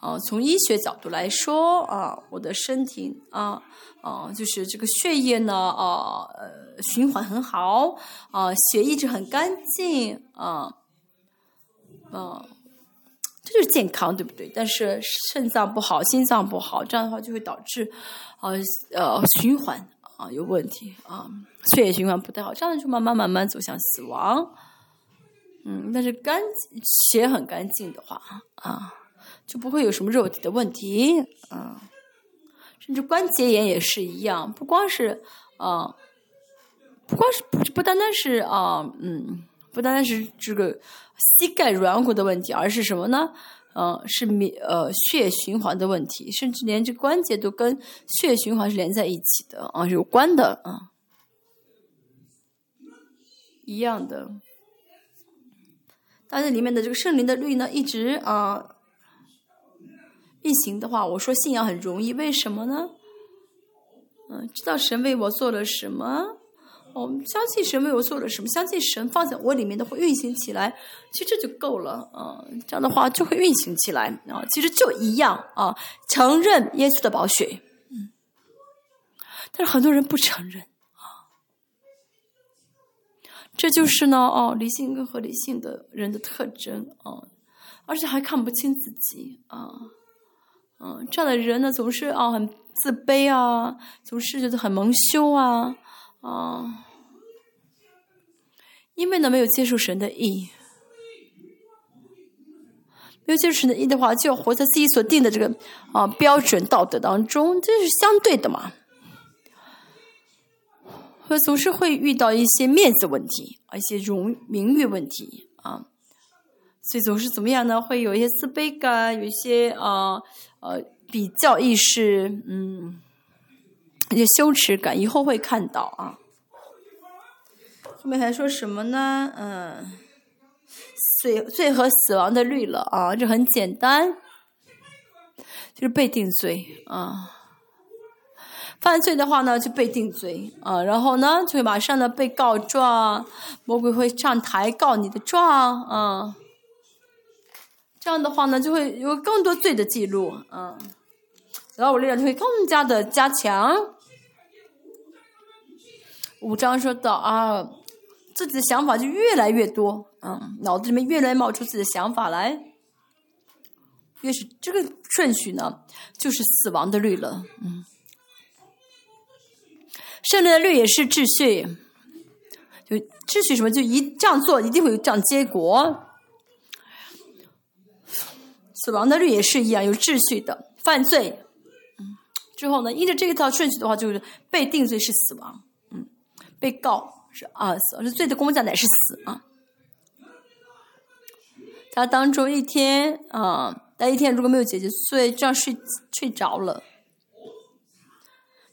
啊，从医学角度来说啊，我的身体啊啊，就是这个血液呢啊呃循环很好啊，血一直很干净啊。嗯，就是健康，对不对？但是肾脏不好，心脏不好，这样的话就会导致，呃呃循环啊有问题啊，血液循环不太好，这样就慢慢慢慢走向死亡。嗯，但是干血很干净的话啊，就不会有什么肉体的问题啊，甚至关节炎也是一样，不光是啊，不光是不不单单是啊，嗯。不单单是这个膝盖软骨的问题，而是什么呢？嗯，是免呃血循环的问题，甚至连这关节都跟血循环是连在一起的啊，有关的啊，一样的。但是里面的这个圣灵的律呢，一直啊运行的话，我说信仰很容易，为什么呢？嗯，知道神为我做了什么。我们相信神为我做了什么，相信神放在我里面的会运行起来，其实这就够了啊。这样的话就会运行起来啊。其实就一样啊，承认耶稣的宝血，嗯。但是很多人不承认啊，这就是呢哦，理性跟合理性的人的特征啊，而且还看不清自己啊，嗯，这样的人呢总是啊很自卑啊，总是觉得很蒙羞啊。啊，因为呢，没有接受神的意，没有接受神的意的话，就要活在自己所定的这个啊标准道德当中，这是相对的嘛。会总是会遇到一些面子问题啊，一些荣名誉问题啊，所以总是怎么样呢？会有一些自卑感，有一些啊呃比较意识，嗯。一些羞耻感，以后会看到啊。后面还说什么呢？嗯，罪罪和死亡的律了啊，这很简单，就是被定罪啊。犯罪的话呢，就被定罪啊，然后呢，就会马上呢被告状，魔鬼会上台告你的状啊。这样的话呢，就会有更多罪的记录啊，然后我力量就会更加的加强。五章说到啊，自己的想法就越来越多，嗯，脑子里面越来越冒出自己的想法来，越是这个顺序呢，就是死亡的律了，嗯，胜利的律也是秩序，就秩序什么就一这样做一定会有这样结果，死亡的律也是一样有秩序的，犯罪，嗯，之后呢，依着这一套顺序的话，就是被定罪是死亡。被告是啊死，是罪的工价乃是死啊。他当中一天啊，但一天如果没有解决罪，这样睡睡着了。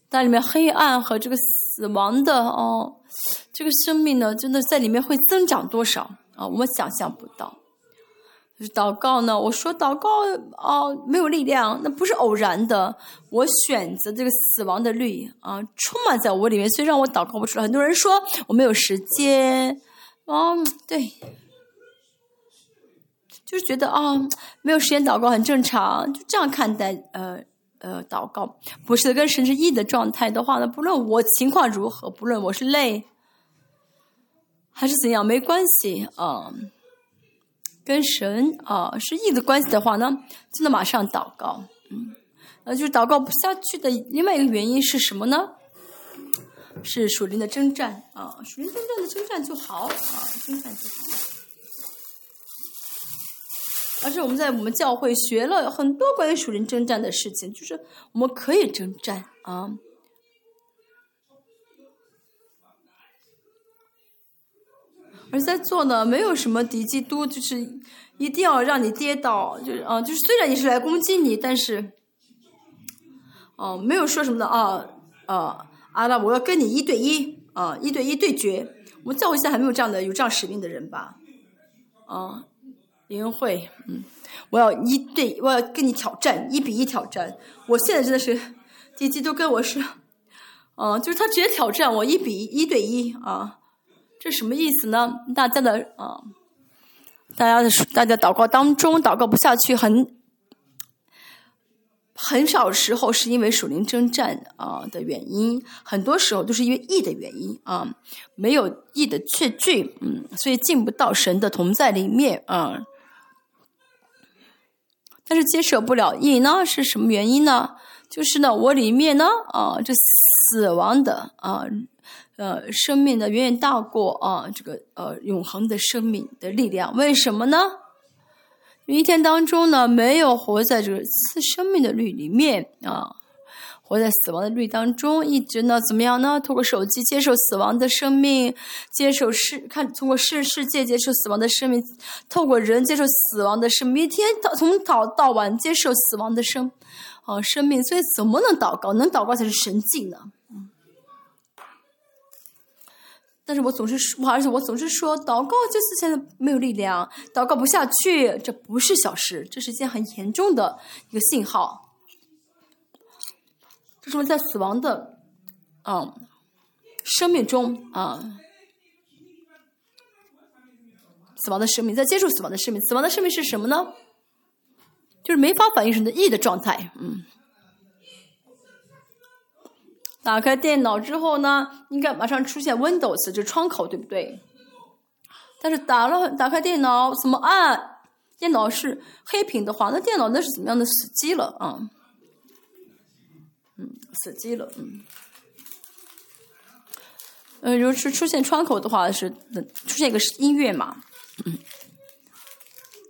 但里面黑暗和这个死亡的哦，这个生命呢，真的在里面会增长多少啊？我们想象不到。祷告呢？我说祷告哦，没有力量，那不是偶然的。我选择这个死亡的律啊，充满在我里面，所以让我祷告不出来。很多人说我没有时间，哦，对，就是觉得啊，没有时间祷告很正常，就这样看待呃呃祷告，不是跟神是一的状态的话呢，不论我情况如何，不论我是累还是怎样，没关系啊。跟神啊是义的关系的话呢，就能马上祷告，嗯，呃，就是祷告不下去的另外一个原因是什么呢？是属灵的征战啊，属灵征战的征战就好啊，征战就好。而且我们在我们教会学了很多关于属灵征战的事情，就是我们可以征战啊。而在做呢，没有什么敌基督，就是一定要让你跌倒，就是啊，就是虽然你是来攻击你，但是哦，没有说什么的啊啊，阿拉，我要跟你一对一啊，一对一对决。我们教会现在还没有这样的有这样使命的人吧？啊，林会，嗯，我要一对，我要跟你挑战，一比一挑战。我现在真的是，弟弟都跟我说，啊，就是他直接挑战我一比一对一啊，这什么意思呢？大家的啊，大家的大家祷告当中祷告不下去，很。很少时候是因为属灵征战啊的原因，很多时候都是因为义的原因啊，没有义的确据，嗯，所以进不到神的同在里面啊。但是接受不了义呢，是什么原因呢？就是呢，我里面呢啊，这死亡的啊，呃，生命的远远大过啊这个呃永恒的生命的力量，为什么呢？一天当中呢，没有活在这个次生命的律里面啊，活在死亡的律当中，一直呢怎么样呢？通过手机接受死亡的生命，接受世看通过世世界接受死亡的生命，透过人接受死亡的生命，一天到从早到晚接受死亡的生啊生命，所以怎么能祷告？能祷告才是神迹呢。但是我总是说，而且我总是说，祷告就是现在没有力量，祷告不下去，这不是小事，这是一件很严重的一个信号。这是在死亡的，嗯，生命中啊，死亡的生命在接触死亡的生命，死亡的生命是什么呢？就是没法反应神的意的状态，嗯。打开电脑之后呢，应该马上出现 Windows 这窗口，对不对？但是打了打开电脑怎么按？电脑是黑屏的话，那电脑那是怎么样的死机了啊？嗯，死机了，嗯。呃，如果是出现窗口的话，是出现一个音乐嘛？嗯。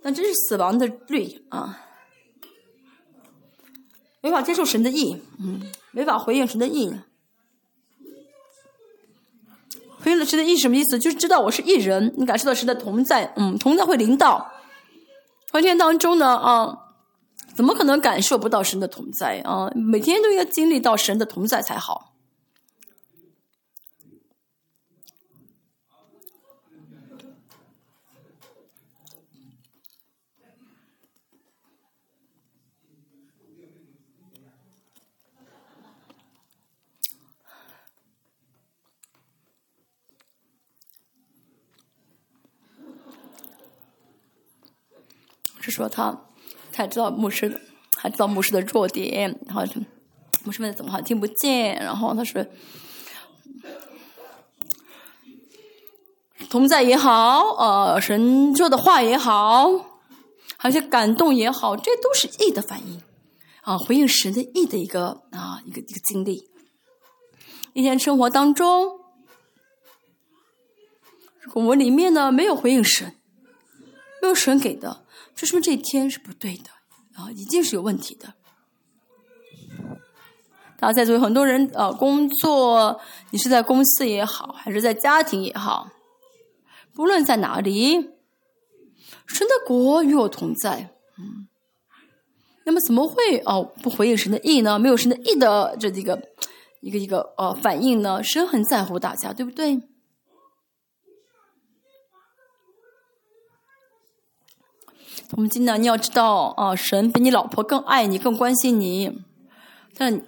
那这是死亡的律啊，没法接受神的意，嗯，没法回应神的意。回应了神的意什么意思？就是知道我是一人，你感受到神的同在，嗯，同在会领导。环境当中呢，啊，怎么可能感受不到神的同在啊？每天都应该经历到神的同在才好。说他，他知道牧师的，还知道牧师的弱点，然后牧师问怎么还听不见，然后他说，同在也好，呃，神说的话也好，还有些感动也好，这都是意的反应，啊，回应神的意的一个啊一个一个经历。一天生活当中，我们里面呢没有回应神，没有神给的。就说明这一天是不对的啊，一定是有问题的。大家在座有很多人啊，工作，你是在公司也好，还是在家庭也好，不论在哪里，神的国与我同在。嗯，那么怎么会哦不回应神的意呢？没有神的意的这一个一个一个呃反应呢？神很在乎大家，对不对？我们今天你要知道啊，神比你老婆更爱你，更关心你。但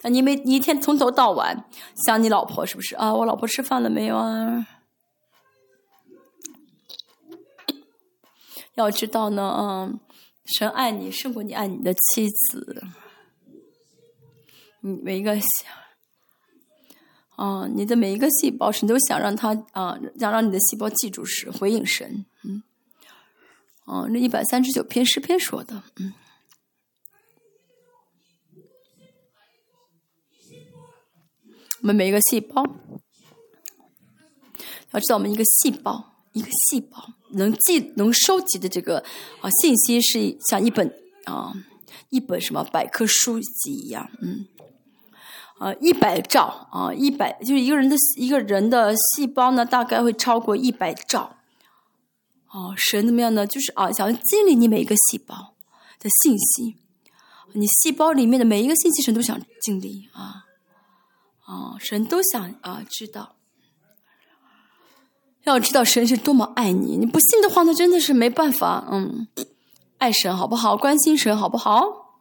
但你每你一天从头到晚想你老婆是不是啊？我老婆吃饭了没有啊？要知道呢，啊，神爱你胜过你爱你的妻子。你每一个想啊，你的每一个细胞，神都想让他啊，想让你的细胞记住是回应神，嗯。哦，那一百三十九篇诗篇说的，嗯，我们每一个细胞，要知道，我们一个细胞，一个细胞能记、能收集的这个啊信息，是像一本啊一本什么百科书籍一样，嗯，啊一百兆啊一百，就是一个人的一个人的细胞呢，大概会超过一百兆。哦，神怎么样呢？就是啊，想要经历你每一个细胞的信息，你细胞里面的每一个信息，神都想经历啊啊，神都想啊知道。要知道神是多么爱你，你不信的话，那真的是没办法。嗯，爱神好不好？关心神好不好？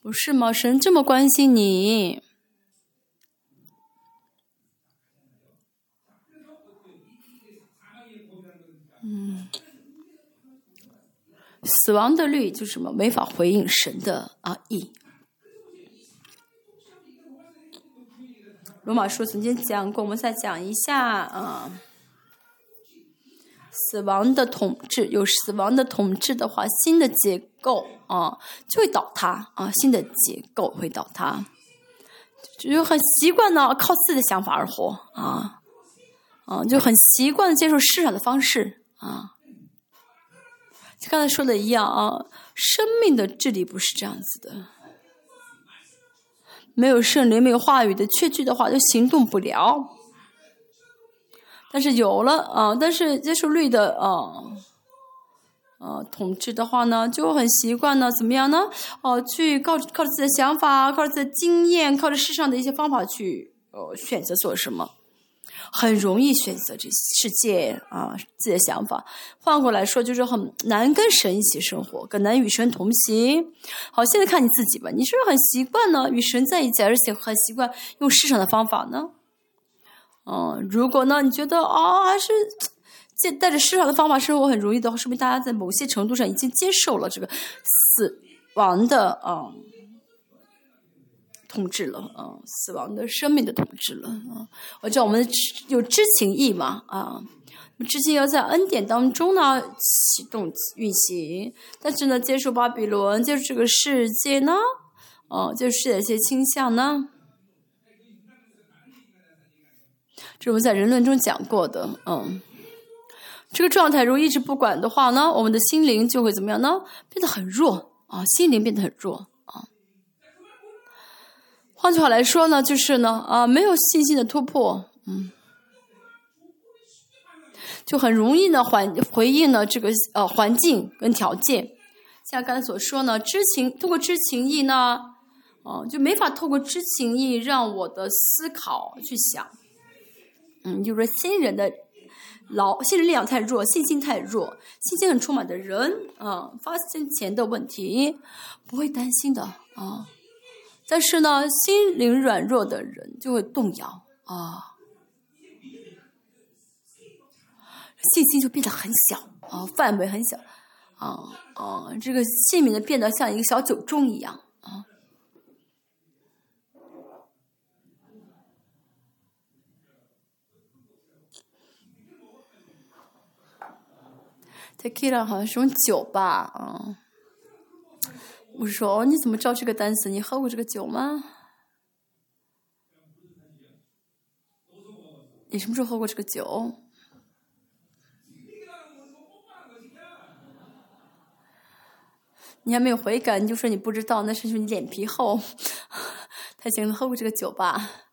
不是吗？神这么关心你。死亡的律就是什么？没法回应神的啊意。罗马书曾经讲过，我们再讲一下啊。死亡的统治有死亡的统治的话，新的结构啊就会倒塌啊，新的结构会倒塌，就很习惯呢靠自己的想法而活啊啊，就很习惯接受市场的方式啊，刚才说的一样啊，生命的治理不是这样子的，没有圣灵、没有话语的确据的话，就行动不了。但是有了啊，但是接受率的啊，啊，统治的话呢，就很习惯呢，怎么样呢？哦，去靠靠着自己的想法，靠着自己的经验，靠着世上的一些方法去呃选择做什么，很容易选择这世界啊自己的想法。换过来说，就是很难跟神一起生活，更难与神同行。好，现在看你自己吧，你是不是很习惯呢与神在一起，而且很习惯用世上的方法呢？嗯，如果呢，你觉得啊，还是借带着世上的方法生活很容易的话，说明大家在某些程度上已经接受了这个死亡的啊统治了啊，死亡的生命的统治了啊。我知道我们有知情意嘛啊，知情要在恩典当中呢启动运行，但是呢，接受巴比伦，接受这个世界呢，哦，接受世界一些倾向呢。这是我们在人论中讲过的，嗯，这个状态如果一直不管的话呢，我们的心灵就会怎么样呢？变得很弱啊，心灵变得很弱。换句话来说呢，就是呢，啊，没有信心的突破，嗯，就很容易呢，环回应呢这个呃环境跟条件。像刚才所说呢，知情通过知情意呢，哦，就没法透过知情意让我的思考去想。嗯，就是新人的老新人力量太弱，信心太弱，信心很充满的人啊，发现钱的问题不会担心的啊。但是呢，心灵软弱的人就会动摇。啊，信心就变得很小。啊，范围很小。啊啊，这个器皿呢变得像一个小酒盅一样。啊。Tequila 好像是种酒吧，啊。我说哦你怎么知道这个单词？你喝过这个酒吗？你什么时候喝过这个酒？你还没有回感，你就说你不知道，那是因为你脸皮厚。他行了，喝过这个酒吧。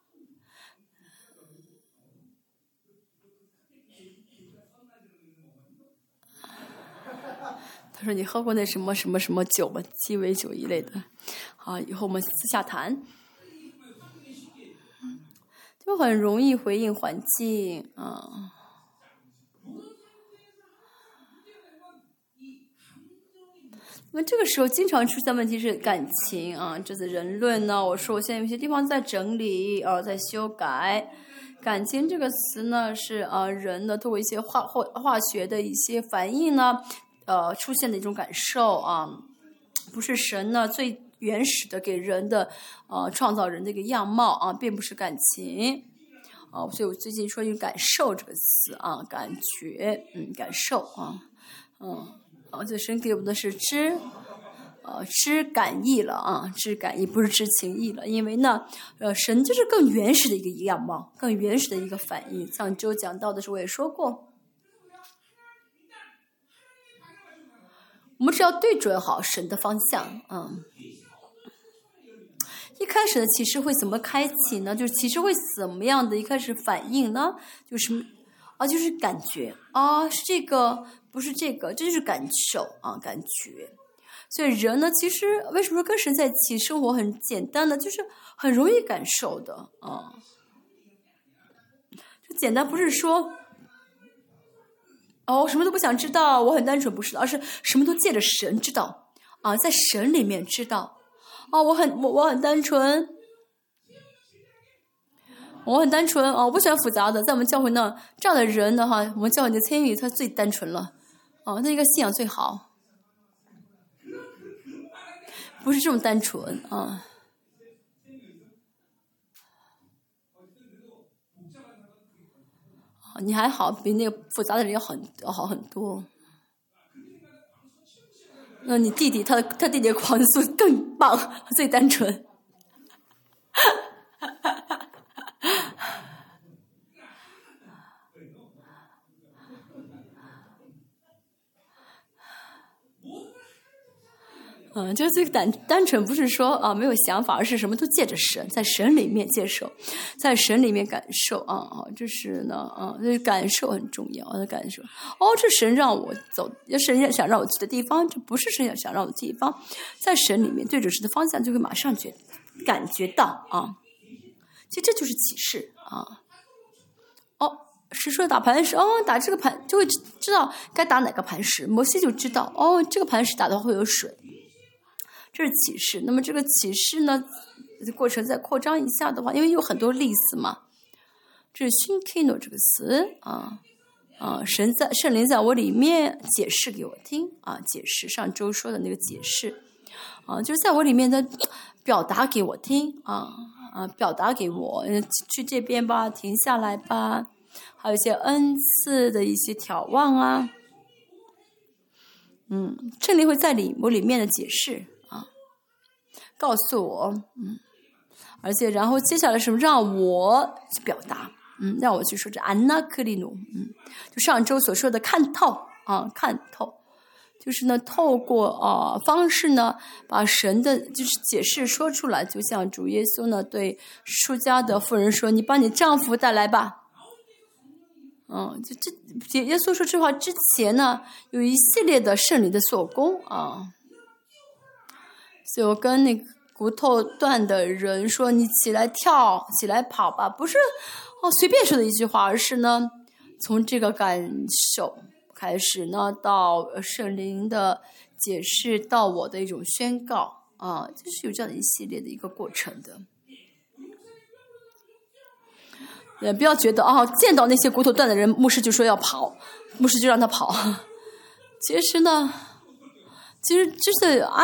说你喝过那什么什么什么酒吗？鸡尾酒一类的，好，以后我们私下谈。就很容易回应环境啊。那么这个时候经常出现问题是感情啊，这次人论呢，我说我现在有些地方在整理啊，在修改。感情这个词呢，是啊，人呢通过一些化化化学的一些反应呢。呃，出现的一种感受啊，不是神呢最原始的给人的呃创造人的一个样貌啊，并不是感情啊，所以我最近说用“感受”这个词啊，感觉，嗯，感受啊，嗯，啊，这神给我们的是知，呃，知感意了啊，知感意不是知情意了，因为呢，呃，神就是更原始的一个样貌，更原始的一个反应。上周讲到的时候我也说过。我们只要对准好神的方向，嗯。一开始呢，其实会怎么开启呢？就是其实会怎么样的？一开始反应呢？就是啊，就是感觉啊，是这个，不是这个，这就是感受啊，感觉。所以人呢，其实为什么跟神在一起生活很简单呢？就是很容易感受的啊。就简单不是说，哦，什么都不想知道，我很单纯，不是，而是什么都借着神知道啊，在神里面知道。哦，我很我我很单纯，我很单纯哦，我不喜欢复杂的。在我们教会呢，这样的人的话，我们教会的参与他最单纯了，哦，他一个信仰最好，不是这么单纯啊。你还好，比那个复杂的人要很要好很多。那你弟弟，他他弟弟狂速更棒，最单纯。嗯，就是这个单单纯，不是说啊没有想法，而是什么都借着神，在神里面接受，在神里面感受啊啊，就是呢啊，这感受很重要的感受。哦，这神让我走，要神想让我去的地方，这不是神想想让我的地方，在神里面对着神的方向，就会马上觉感觉到啊。其实这就是启示啊。哦，是说打磐石，哦，打这个磐就会知道该打哪个磐石。摩西就知道，哦，这个磐石打的话会有水。这是启示，那么这个启示呢，过程再扩张一下的话，因为有很多例子嘛。这是 “shinkino” 这个词啊啊，神在圣灵在我里面解释给我听啊，解释上周说的那个解释啊，就是在我里面的表达给我听啊啊，表达给我去这边吧，停下来吧，还有一些恩赐的一些眺望啊，嗯，圣灵会在里我里面的解释。告诉我，嗯，而且然后接下来什么让我去表达，嗯，让我去说这安娜克里努，嗯，就上周所说的看透啊，看透，就是呢，透过啊方式呢，把神的就是解释说出来，就像主耶稣呢对出家的妇人说：“你把你丈夫带来吧。”嗯，就这耶稣说这话之前呢，有一系列的圣灵的做工啊。就跟那个骨头断的人说：“你起来跳，起来跑吧。”不是哦，随便说的一句话，而是呢，从这个感受开始呢，到圣灵的解释，到我的一种宣告啊，就是有这样一系列的一个过程的。也不要觉得啊，见到那些骨头断的人，牧师就说要跑，牧师就让他跑。其实呢。其实就是啊，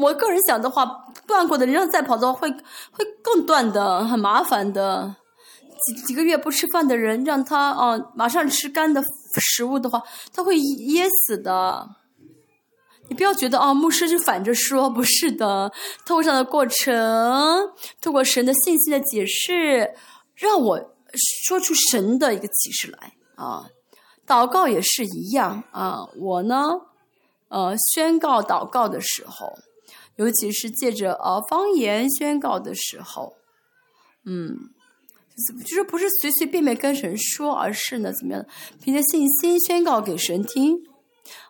我个人想的话，断过的人让再跑的话，会会更断的，很麻烦的。几几个月不吃饭的人，让他啊马上吃干的食物的话，他会噎死的。你不要觉得啊，牧师就反着说，不是的。透过这样的过程，透过神的信息的解释，让我说出神的一个启示来啊。祷告也是一样啊，我呢。呃，宣告祷告的时候，尤其是借着呃方言宣告的时候，嗯，就是不是随随便便跟神说，而是呢怎么样，凭着信心宣告给神听，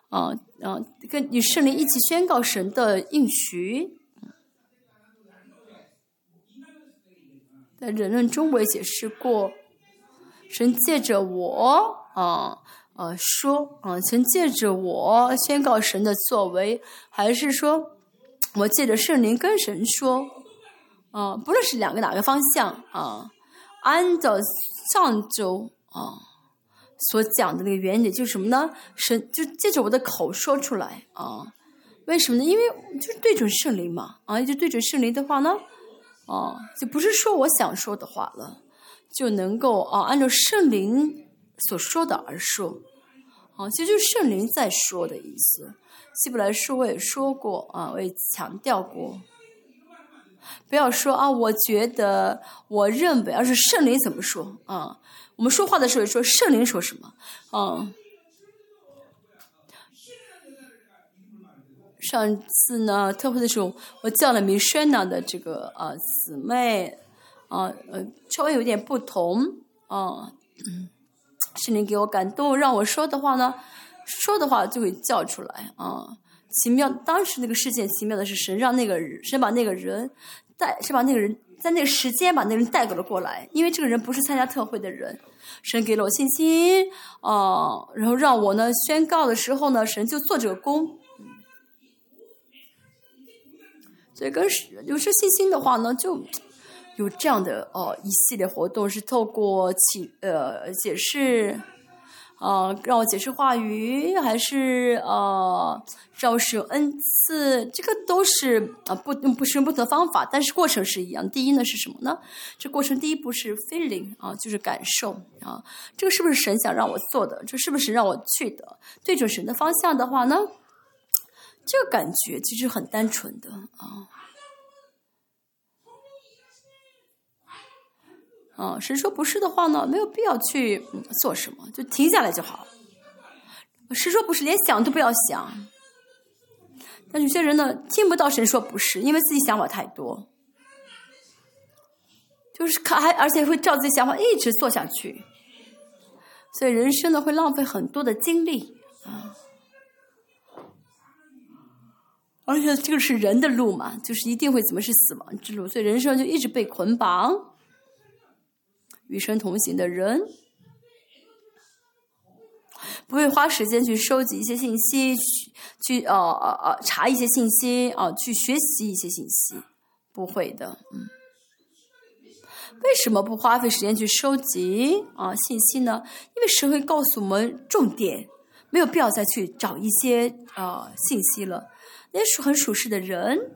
啊啊，跟与圣灵一起宣告神的应许。在人论中我也解释过，神借着我啊。啊说，啊，曾借着我宣告神的作为，还是说，我借着圣灵跟神说，啊，不论是两个哪个方向啊，按照上周啊所讲的那个原理，就是什么呢？神就借着我的口说出来啊，为什么呢？因为就是对准圣灵嘛，啊，就对准圣灵的话呢，啊，就不是说我想说的话了，就能够啊，按照圣灵。所说的而说，啊，其实就是圣灵在说的意思。希伯来书我也说过啊，我也强调过，不要说啊，我觉得，我认为，而是圣灵怎么说啊？我们说话的时候说圣灵说什么啊？上次呢，特会的时候，我叫了米轩娜的这个啊姊妹，啊呃，稍微有点不同啊。嗯圣灵给我感动，让我说的话呢，说的话就会叫出来啊。奇妙，当时那个事件奇妙的是神让那个人，神把那个人带，是把那个人在那个时间把那个人带给了过来，因为这个人不是参加特会的人，神给了我信心，啊，然后让我呢宣告的时候呢，神就做这个工。所以跟有这信心的话呢，就有这样的哦一系列活动，是透过启呃解释，啊让我解释话语，还是呃让使用恩赐，这个都是啊不不使用不同的方法，但是过程是一样。第一呢是什么呢？这过程第一步是 feeling 啊，就是感受啊，这个是不是神想让我做的？这是不是让我去的？对准神的方向的话呢？这个感觉其实很单纯的啊，啊，神说不是的话呢，没有必要去做什么，就停下来就好。神说不是，连想都不要想。但有些人呢，听不到神说不是，因为自己想法太多，就是看还而且会照自己想法一直做下去，所以人生呢会浪费很多的精力啊。而且这个是人的路嘛，就是一定会怎么是死亡之路，所以人生就一直被捆绑。与神同行的人，不会花时间去收集一些信息，去呃呃呃查一些信息啊，去学习一些信息，不会的，嗯。为什么不花费时间去收集啊信息呢？因为神会告诉我们重点，没有必要再去找一些啊信息了。那些很属实的人，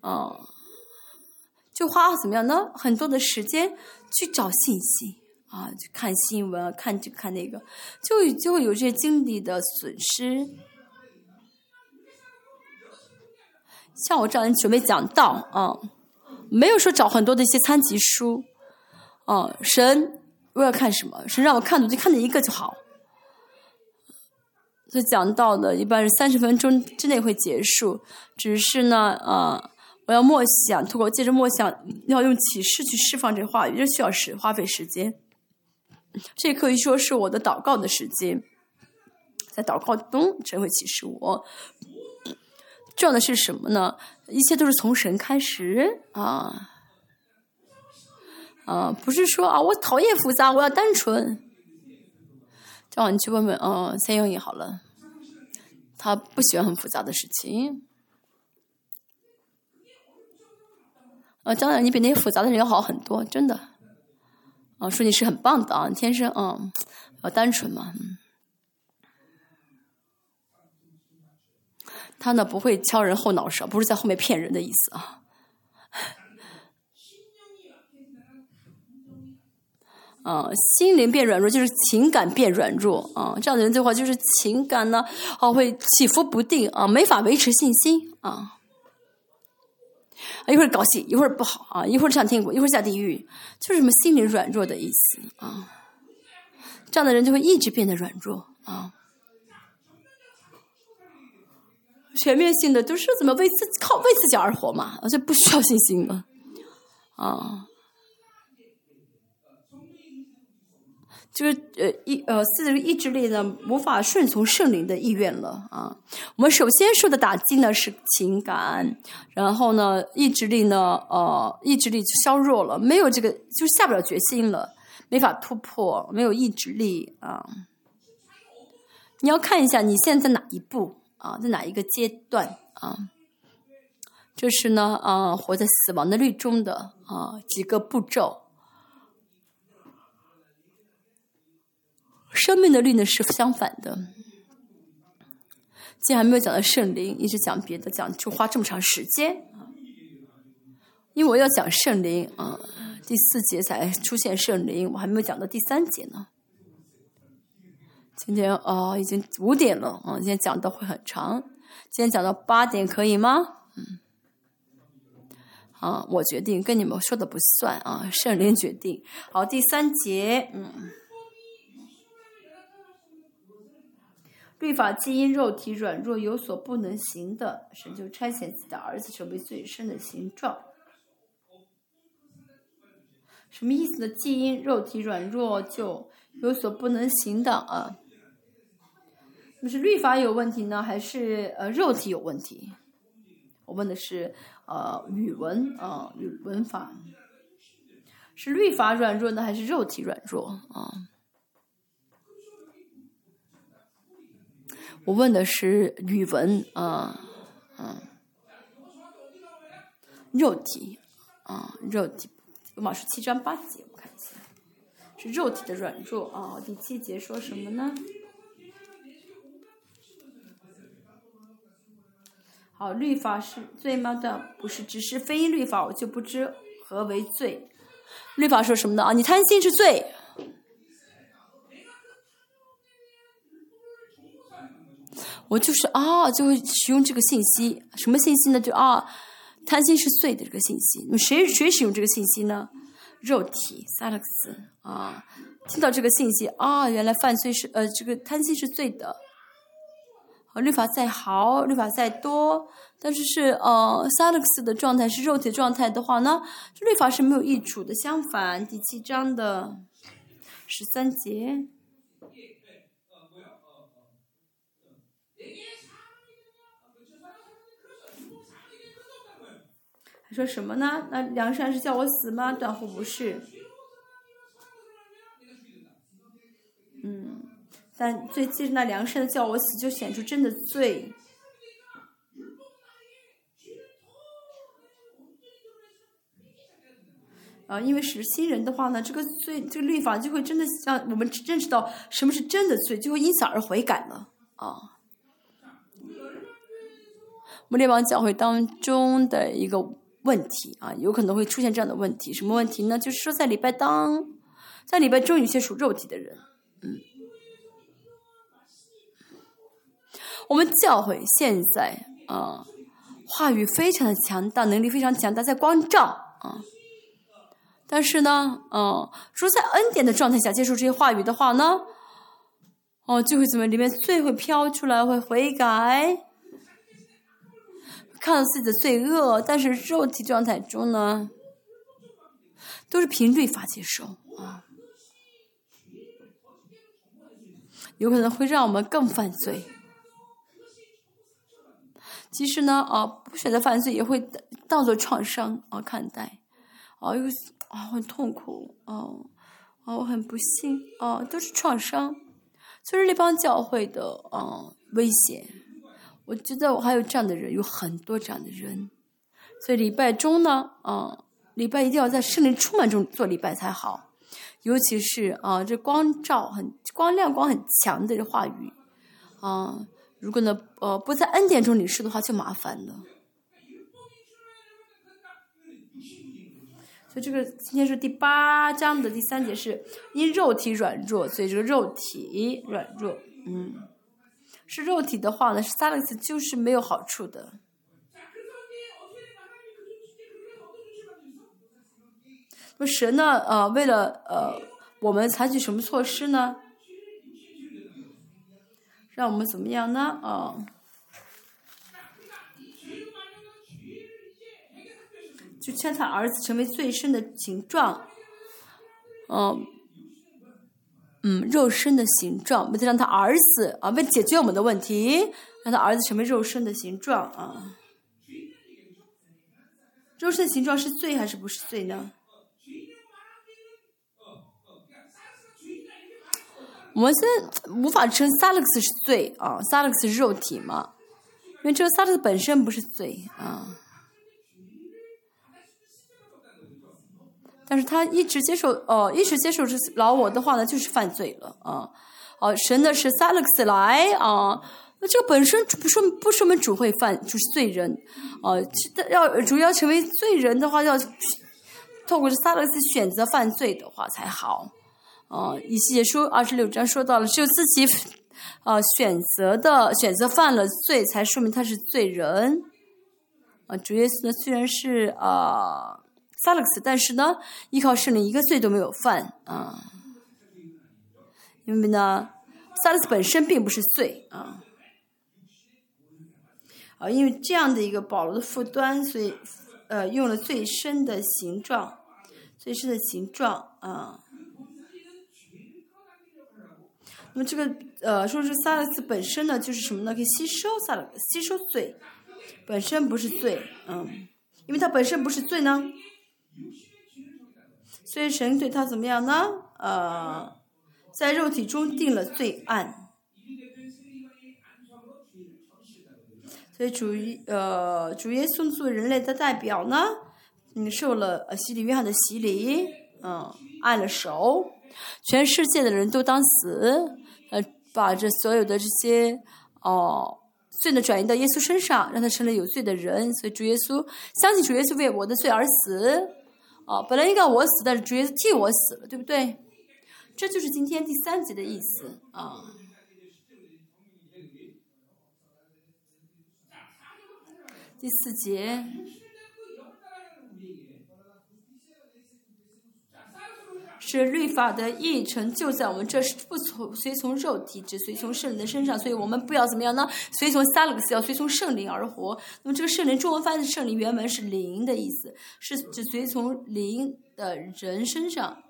啊，就花怎么样呢？很多的时间去找信息啊，去看新闻，看这看那个，就就会有这些精力的损失。像我这样准备讲道啊，没有说找很多的一些参集书，啊，神我要看什么？神让我看的就看那一个就好。所以讲到的一般是三十分钟之内会结束，只是呢，啊，我要默想，通过借着默想，要用启示去释放这话语，这需要时花费时间。这可以说是我的祷告的时间，在祷告中神会启示我。重要的是什么呢？一切都是从神开始啊，啊，不是说啊，我讨厌复杂，我要单纯。这样你去问问，嗯，三英也好了。他不喜欢很复杂的事情。呃，将来你比那些复杂的人要好很多，真的。啊，说你是很棒的啊，天生啊，要单纯嘛。他呢不会敲人后脑勺，不是在后面骗人的意思啊。啊，心灵变软弱就是情感变软弱啊！这样的人的话，就是情感呢，啊会起伏不定啊，没法维持信心啊。一会儿高兴，一会儿不好啊，一会儿上天国，一会儿下地狱，就是什么心理软弱的意思啊。这样的人就会一直变得软弱啊。全面性的都是怎么为自靠为自己而活嘛，而且不需要信心了啊。就是呃意呃四意志力呢无法顺从圣灵的意愿了啊。我们首先受的打击呢是情感，然后呢意志力呢呃意志力就削弱了，没有这个就下不了决心了，没法突破，没有意志力啊。你要看一下你现在在哪一步啊，在哪一个阶段啊？这是呢啊活在死亡的律中的啊几个步骤。生命的律呢是相反的。既然还没有讲到圣灵，一直讲别的，讲就花这么长时间因为我要讲圣灵啊，第四节才出现圣灵，我还没有讲到第三节呢。今天哦，已经五点了啊，今天讲的会很长。今天讲到八点可以吗？嗯。啊，我决定，跟你们说的不算啊，圣灵决定。好，第三节，嗯。律法基因肉体软弱有所不能行的，神就差遣自己的儿子成为最深的形状。什么意思呢？基因肉体软弱就有所不能行的啊？那是律法有问题呢，还是呃肉体有问题？我问的是呃语文啊语文法，是律法软弱呢，还是肉体软弱啊？我问的是语文啊啊肉体啊肉体，罗马书七章八节，我看一下，是肉体的软弱啊。第七节说什么呢？好，律法是罪吗？的不是，只是非律法，我就不知何为罪。律法说什么呢？啊，你贪心是罪。我就是啊，就会使用这个信息，什么信息呢？就啊，贪心是罪的这个信息。那么谁谁使用这个信息呢？肉体萨勒克斯啊，听到这个信息啊，原来犯罪是呃，这个贪心是罪的。啊，律法再好，律法再多，但是是呃，萨勒克斯的状态是肉体状态的话呢，这律法是没有益处的。相反，第七章的十三节，说什么呢？那梁山是叫我死吗？断乎不是。嗯。但最近那梁山叫我死，就显出真的罪。啊，因为是新人的话呢，这个罪，这个律法就会真的让我们认识到什么是真的罪，就会因此而悔改了啊。我们列邦教会当中的一个问题啊，有可能会出现这样的问题，什么问题呢？就是说，在礼拜当，在礼拜中有些属肉体的人，嗯。我们教会现在啊，话语非常的强大，能力非常强大，在光照啊。但是呢，嗯，说在恩典的状态下接受这些话语的话呢，哦，就会怎么里面罪会飘出来，会悔改，看到自己的罪恶，但是肉体状态中呢，都是频率法接受啊，有可能会让我们更犯罪。其实呢，啊，不选择犯罪也会当做创伤啊看待，啊，又啊很痛苦，哦，啊我很不幸，啊都是创伤，就是那帮教会的啊危险。我觉得我还有这样的人，有很多这样的人，所以礼拜中呢，啊，礼拜一定要在圣灵充满中做礼拜才好，尤其是啊这光照很光亮光很强的这话语，啊。如果呢，呃，不在恩典中领受的话，就麻烦了。所以这个今天是第八章的第三节，是因肉体软弱，所以这个肉体软弱，嗯，是肉体的话呢，是萨勒斯就是没有好处的。那神呢？呃，为了呃，我们采取什么措施呢？让我们怎么样呢？啊，就劝他儿子成为最深的形状，嗯，嗯，肉身的形状，为了让他儿子啊，为解决我们的问题，让他儿子成为肉身的形状啊。肉身的形状是罪还是不是罪呢？我们现在无法称萨勒斯是罪啊，萨勒斯是肉体嘛？因为这个萨勒斯本身不是罪啊，但是他一直接受哦，一直接受这老我的话呢，就是犯罪了啊。哦，神的是萨勒克斯来啊，那这个本身不说不说明主会犯就是罪人啊，要主要成为罪人的话，要透过这萨勒斯选择犯罪的话才好。哦，以西结书二十六章说到了，只有自己啊选择的选择犯了罪，才说明他是罪人。啊，主耶稣呢虽然是啊萨勒斯，但是呢依靠圣灵一个罪都没有犯啊。因为呢萨勒斯本身并不是罪啊。啊，因为这样的一个保罗的负端，所以呃用了最深的形状，最深的形状啊。那么这个呃，说是萨勒斯本身呢，就是什么呢？可以吸收萨勒吸收罪，本身不是罪，嗯，因为它本身不是罪呢。所以神对他怎么样呢？呃，在肉体中定了罪案。所以主呃主耶稣作为人类的代表呢，嗯，受了呃洗礼约翰的洗礼，嗯，按了手，全世界的人都当死，呃，把这所有的这些哦罪呢转移到耶稣身上，让他成了有罪的人。所以主耶稣相信主耶稣为我的罪而死。哦，本来应该我死，但是主耶稣替我死了，对不对？这就是今天第三节的意思啊。第四节是律法的义成就在我们这不从随从肉体，只随从圣灵的身上，所以我们不要怎么样呢？随从撒勒克斯，要随从圣灵而活。那么这个圣灵，中文翻译圣灵原文是灵的意思，是指随从灵的人身上。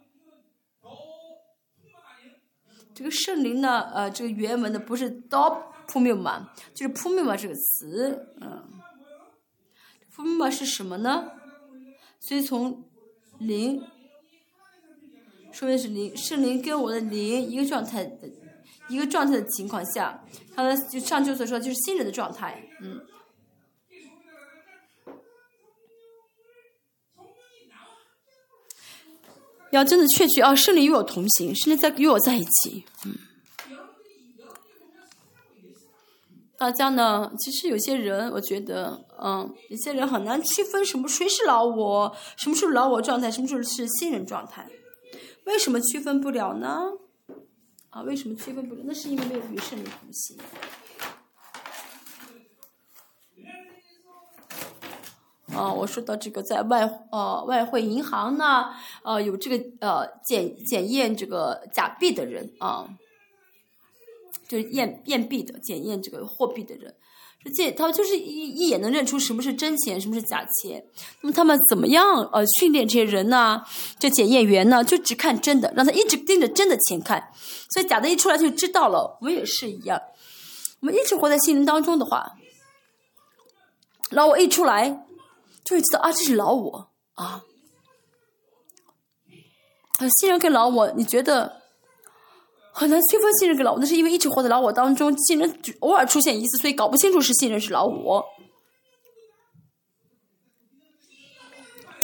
这个圣灵呢，呃，这个原文的不是 “do p u m i m a 就是 p u m i m a 这个词，嗯。p u m i m a 是什么呢？随从灵。说的是灵，圣灵跟我的灵一个状态的，一个状态的情况下，他的就上就所说就是新人的状态，嗯。要真的确据啊，圣灵与我同行，圣灵在与我在一起，嗯。大家呢，其实有些人，我觉得，嗯，有些人很难区分什么谁是老我，什么时候老我状态，什么时候是新人状态。为什么区分不了呢？啊，为什么区分不了？那是因为没有与圣灵同行。啊，我说到这个，在外呃外汇银行呢，呃有这个呃检检验这个假币的人啊，就是验验币的检验这个货币的人。这他就是一一眼能认出什么是真钱，什么是假钱。那么他们怎么样呃训练这些人呢？这检验员呢，就只看真的，让他一直盯着真的钱看。所以假的一出来就知道了。我们也是一样，我们一直活在心灵当中的话，老我一出来就会知道啊，这是老我啊。新人跟老我，你觉得？很难区分信任跟老我，那是因为一直活在老我当中，信任偶尔出现一次，所以搞不清楚是信任是老我。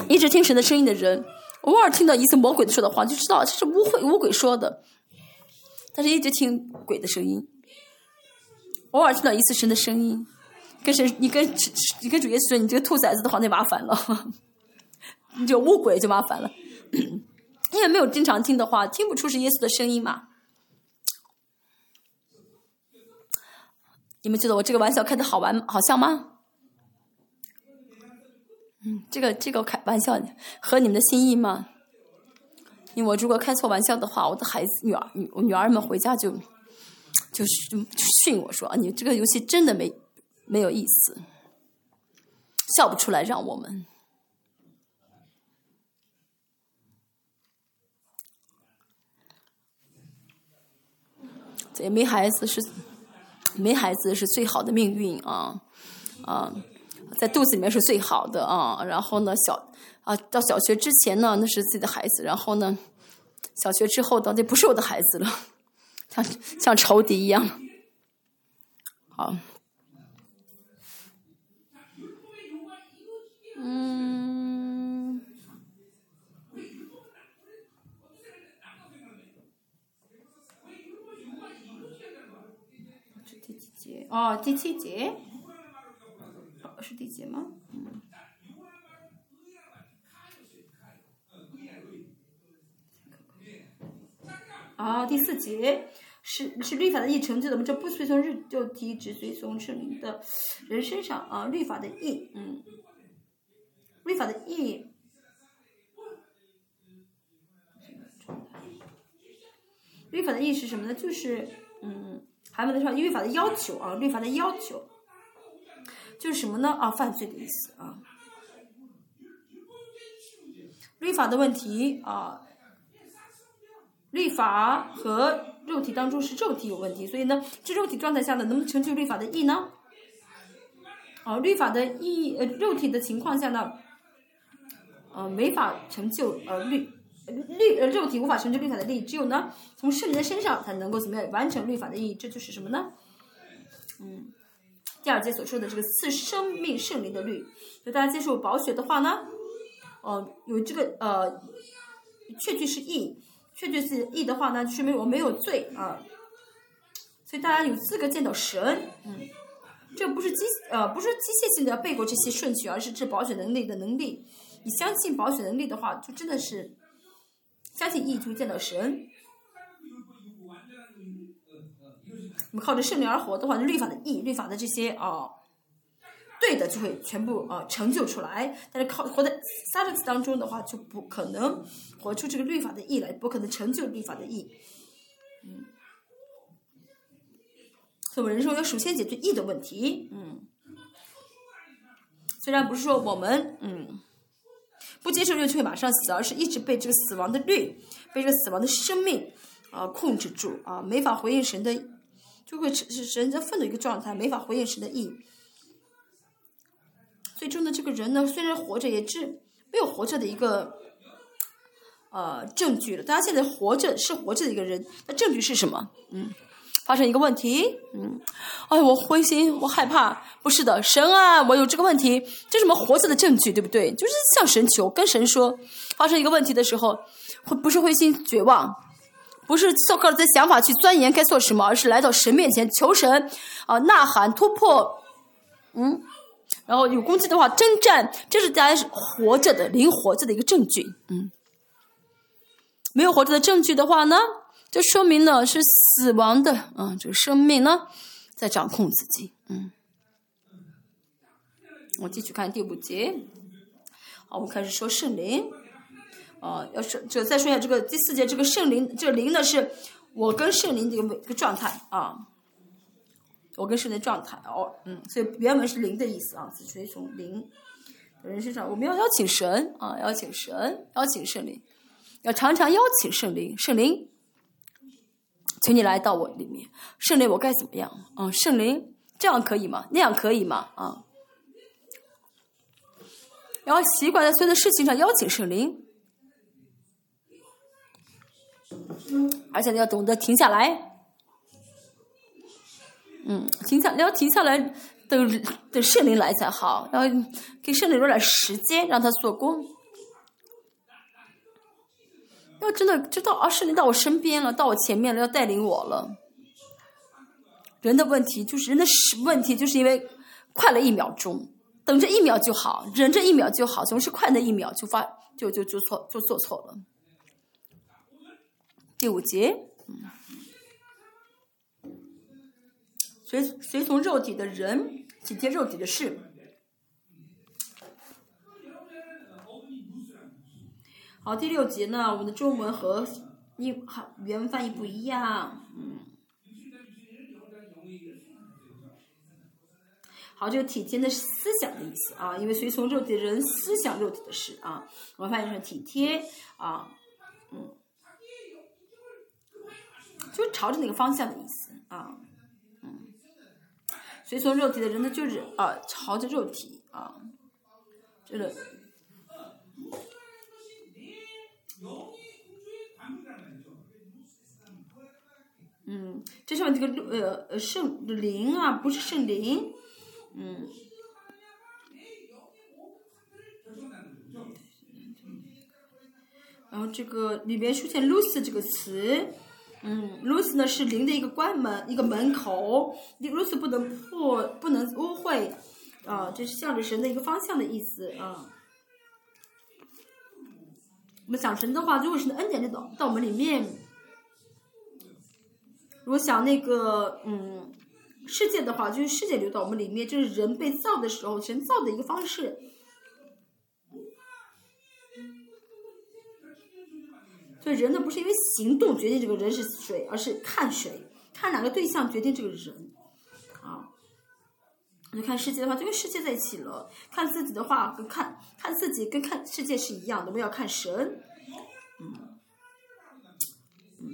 一直听神的声音的人，偶尔听到一次魔鬼说的话，就知道这是污秽污鬼说的。但是一直听鬼的声音，偶尔听到一次神的声音，跟神你跟你跟主耶稣说你这个兔崽子的话，那麻烦了，你就污鬼就麻烦了。因为没有经常听的话，听不出是耶稣的声音嘛。你们觉得我这个玩笑开的好玩好笑吗？嗯，这个这个开玩笑合你们的心意吗？因为我如果开错玩笑的话，我的孩子女儿女儿们回家就就是训我说啊，你这个游戏真的没没有意思，笑不出来让我们。这没孩子是。没孩子是最好的命运啊，啊，在肚子里面是最好的啊。然后呢，小啊到小学之前呢，那是自己的孩子。然后呢，小学之后到底不是我的孩子了，像像仇敌一样。好，嗯。哦，第七节，是第几吗？嗯。啊，第四节是是律法的义成就的，我们这不随从日就提，只随从圣灵的人身上啊。律法的义，嗯，律法的义，律法的意义是什么呢？就是嗯。还没有的说律法的要求啊，律法的要求就是什么呢？啊，犯罪的意思啊。律法的问题啊，律法和肉体当中是肉体有问题，所以呢，这肉体状态下呢，能不能成就律法的义呢？啊，律法的义呃，肉体的情况下呢，呃，没法成就呃律律呃肉体无法成就律法的义，只有呢，从圣灵的身上才能够怎么样完成律法的意义，这就是什么呢？嗯，第二节所说的这个赐生命圣灵的律，就大家接受保血的话呢，哦，有这个呃，确据是义，确据是义的话呢，说明我没有罪啊，所以大家有资格见到神，嗯。这不是机呃，不是机械性的背过这些顺序，而是这保险能力的能力。你相信保险能力的话，就真的是相信义就会见到神。我们靠着圣灵而活的话，律法的义、律法的这些啊，对的就会全部啊成就出来。但是靠活在撒旦当中的话，就不可能活出这个律法的义来，不可能成就律法的义。嗯。所以，人生要首先解决义的问题。嗯，虽然不是说我们嗯不接受律就会马上死，而是一直被这个死亡的律、被这个死亡的生命啊控制住啊，没法回应神的，就会是神在愤怒一个状态，没法回应神的义。最终呢，这个人呢，虽然活着，也是没有活着的一个呃证据了。大家现在活着是活着的一个人，那证据是什么？嗯。发生一个问题，嗯，哎，我灰心，我害怕。不是的，神啊，我有这个问题，这是什么活着的证据，对不对？就是向神求，跟神说，发生一个问题的时候，会不是灰心绝望，不是靠靠自己想法去钻研该做什么，而是来到神面前求神啊，呐喊突破，嗯，然后有攻击的话征战，这是大家活着的灵活着的一个证据，嗯，没有活着的证据的话呢？这说明呢是死亡的啊，这个生命呢在掌控自己。嗯，我继续看第五节。好，我们开始说圣灵。啊，要说这再说一下这个第四节，这个圣灵，这个灵呢是我跟圣灵的一个一个状态啊。我跟圣灵状态哦，嗯，所以原文是灵的意思啊，所以从灵人身上，我们要邀请神啊，邀请神，邀请圣灵，要常常邀请圣灵，圣灵。请你来到我里面，圣灵，我该怎么样？啊，圣灵，这样可以吗？那样可以吗？啊，然后习惯在所有的事情上邀请圣灵，而且你要懂得停下来，嗯，停下，你要停下来，等等圣灵来才好，然后给圣灵留点时间，让他做工。要真的知道啊，圣灵到我身边了，到我前面了，要带领我了。人的问题就是人的问题，就是因为快了一秒钟，等这一秒就好，忍这一秒就好，总是快那一秒就发就就就错就做错了。第五节，随随从肉体的人体贴肉体的事。好，第六节呢，我们的中文和英好原文翻译不一样，嗯。好，这个体贴的是思想的意思啊，因为随从肉体的人思想肉体的事啊，我们翻译成体贴啊，嗯，就朝着那个方向的意思啊，嗯，随从肉体的人呢，就是啊，朝着肉体啊，这个。嗯，这上面这个呃呃圣灵啊，不是圣灵，嗯。然后这个里边出现 “lose” 这个词，嗯，“lose” 呢是灵的一个关门，一个门口，“lose” 不能破，不能污秽，啊，这是向着神的一个方向的意思啊。我们想神的话，如果是恩典就到到我们里面。如果想那个嗯世界的话，就是世界流到我们里面，就是人被造的时候，神造的一个方式。所以人呢，不是因为行动决定这个人是谁，而是看谁，看哪个对象决定这个人。你看世界的话，就跟世界在一起了；看自己的话，跟看看自己跟看世界是一样的。我们要看神，嗯。嗯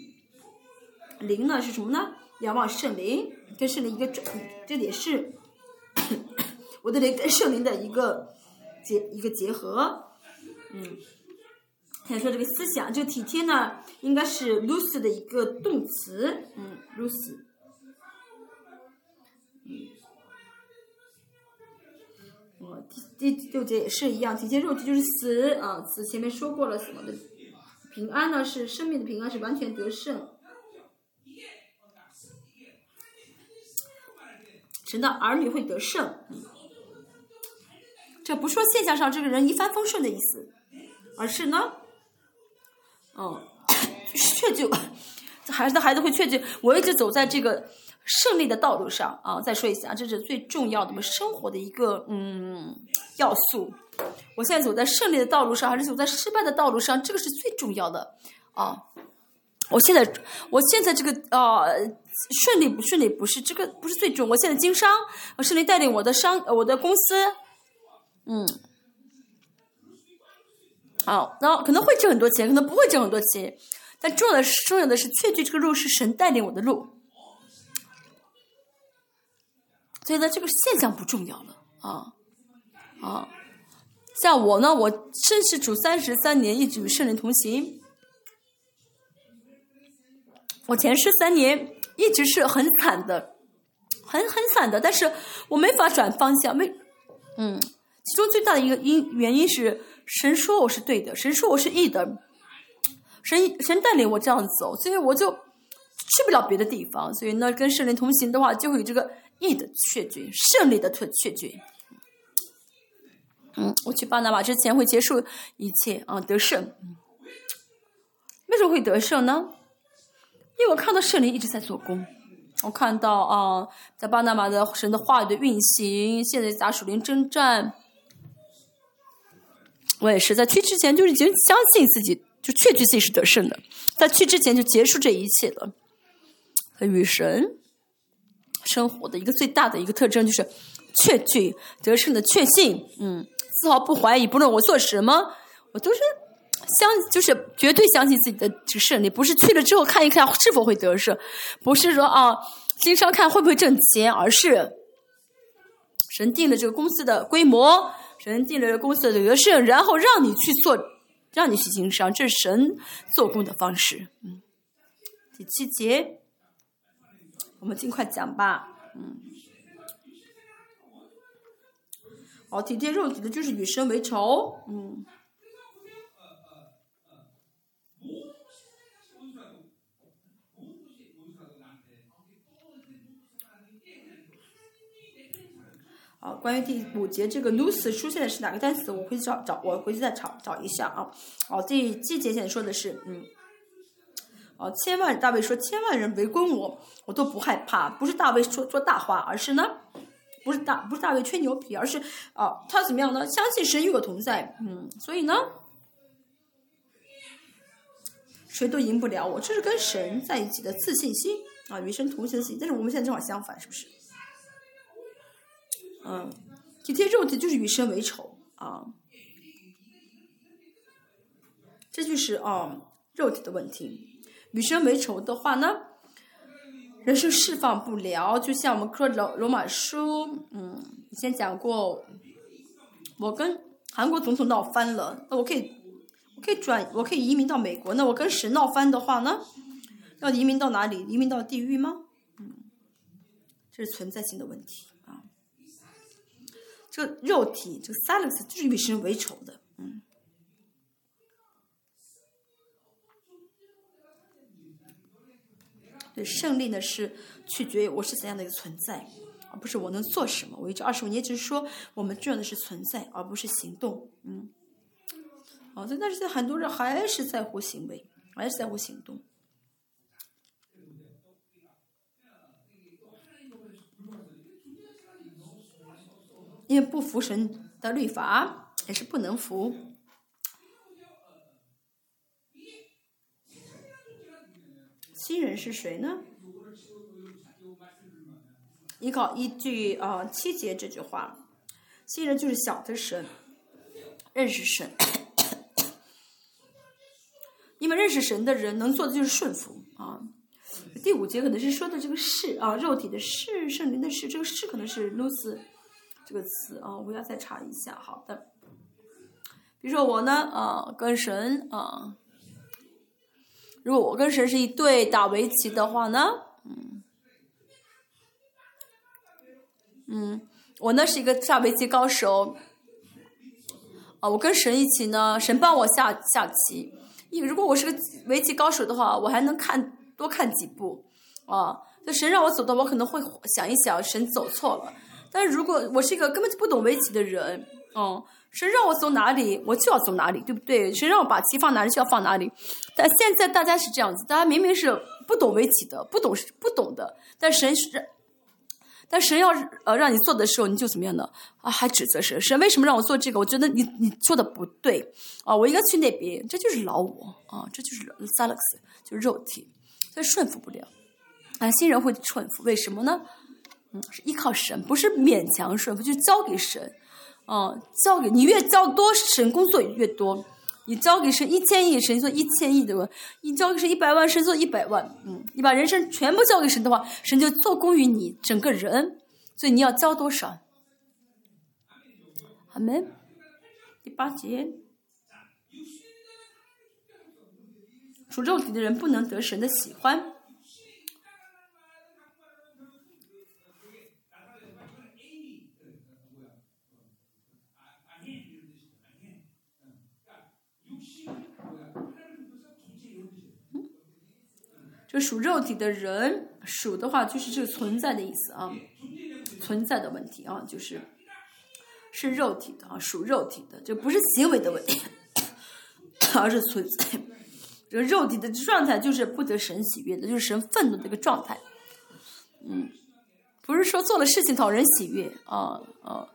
灵呢是什么呢？仰望圣灵，跟圣灵一个这这也是我的灵跟圣灵的一个结一个结合。嗯，先说这个思想，这个体贴呢，应该是 Lucy 的一个动词。嗯，Lucy。嗯。哦，第第六节也是一样，体贴肉体就是死啊，死前面说过了什么的。平安呢是生命的平安是完全得胜。神的儿女会得胜，这不说现象上这个人一帆风顺的意思，而是呢，嗯，确就 孩子的孩子会确据，我一直走在这个胜利的道路上啊！再说一下，这是最重要的我们生活的一个嗯要素。我现在走在胜利的道路上，还是走在失败的道路上？这个是最重要的啊！我现在，我现在这个啊。顺利不顺利不是这个不是最重，我现在经商，我顺利带领我的商我的公司，嗯，好，然后可能会挣很多钱，可能不会挣很多钱，但重要的是重要的是确据这个路是神带领我的路，所以呢，这个现象不重要了啊啊，像我呢，我申是主三十三年一直与圣人同行，我前世三年。一直是很惨的，很很惨的，但是我没法转方向，没，嗯，其中最大的一个因原因是神说我是对的，神说我是义的，神神带领我这样走，所以我就去不了别的地方，所以呢，跟圣灵同行的话，就会有这个义的确据，胜利的确确据。嗯，我去巴拿马之前会结束一切啊，得胜。为什么会得胜呢？因为我看到圣灵一直在做工，我看到啊，在巴拿马的神的话语的运行，现在打属灵征战，我也是在去之前就已经相信自己，就确据自己是得胜的，在去之前就结束这一切了。与神生活的一个最大的一个特征就是确据得胜的确信，嗯，丝毫不怀疑，不论我做什么，我都是。相就是绝对相信自己的这个胜利，不是去了之后看一看是否会得胜，不是说啊经商看会不会挣钱，而是神定了这个公司的规模，神定了公司的得胜，然后让你去做，让你去经商，这是神做工的方式。嗯，第七节，我们尽快讲吧。嗯，好，体贴肉体的就是与神为仇。嗯。啊，关于第五节这个 lose 出现的是哪个单词？我回去找找，我回去再找找一下啊。哦，第七节现在说的是，嗯，哦，千万大卫说千万人围攻我，我都不害怕。不是大卫说说大话，而是呢，不是大不是大卫吹牛皮，而是啊，他怎么样呢？相信神与我同在，嗯，所以呢，谁都赢不了我。这是跟神在一起的自信心啊，与神同行的心。但是我们现在正好相反，是不是？嗯，体贴肉体就是与神为仇啊，这就是啊肉体的问题。与神为仇的话呢，人生释放不了。就像我们说罗罗马书，嗯，以前讲过，我跟韩国总统闹翻了，那我可以，我可以转，我可以移民到美国。那我跟神闹翻的话呢，要移民到哪里？移民到地狱吗？嗯，这是存在性的问题啊。这个肉体，这个 s a l e s 就是与神为仇的，嗯。对，胜利呢是取决于我是怎样的一个存在，而不是我能做什么。我一直二十五年，只是说我们重要的是存在，而不是行动，嗯。哦，但是在很多人还是在乎行为，还是在乎行动。因为不服神的律法，也是不能服。新人是谁呢？依靠依据啊七节这句话，新人就是小的神，认识神。因为认识神的人能做的就是顺服啊。第五节可能是说的这个是啊，肉体的是，圣灵的是，这个是可能是 lose 这个词啊，我要再查一下。好的，比如说我呢啊，跟神啊，如果我跟神是一对打围棋的话呢，嗯，嗯，我呢是一个下围棋高手。啊，我跟神一起呢，神帮我下下棋。因为如果我是个围棋高手的话，我还能看多看几步。啊，那神让我走的，我可能会想一想，神走错了。但是如果我是一个根本就不懂围棋的人，嗯，神让我走哪里，我就要走哪里，对不对？神让我把棋放哪里，就要放哪里。但现在大家是这样子，大家明明是不懂围棋的，不懂不懂的，但神是。但神要呃让你做的时候，你就怎么样呢？啊，还指责神，神为什么让我做这个？我觉得你你说的不对啊，我应该去那边，这就是老我啊，这就是 s a l e x 就是肉体，所以顺服不了。啊，新人会顺服，为什么呢？嗯，是依靠神，不是勉强顺服，就交给神。啊，交给你越交多，神工作越多。你交给神一千亿，神做一千亿的；你交给神一百万，神做一百万。嗯，你把人生全部交给神的话，神就做工于你整个人。所以你要交多少？阿门。第八节，属肉体的人不能得神的喜欢。属肉体的人，属的话就是这个存在的意思啊，存在的问题啊，就是是肉体的啊，属肉体的，就不是行为的问题，而是存在。这个肉体的状态就是不得神喜悦的，就是神愤怒的一个状态。嗯，不是说做了事情讨人喜悦啊啊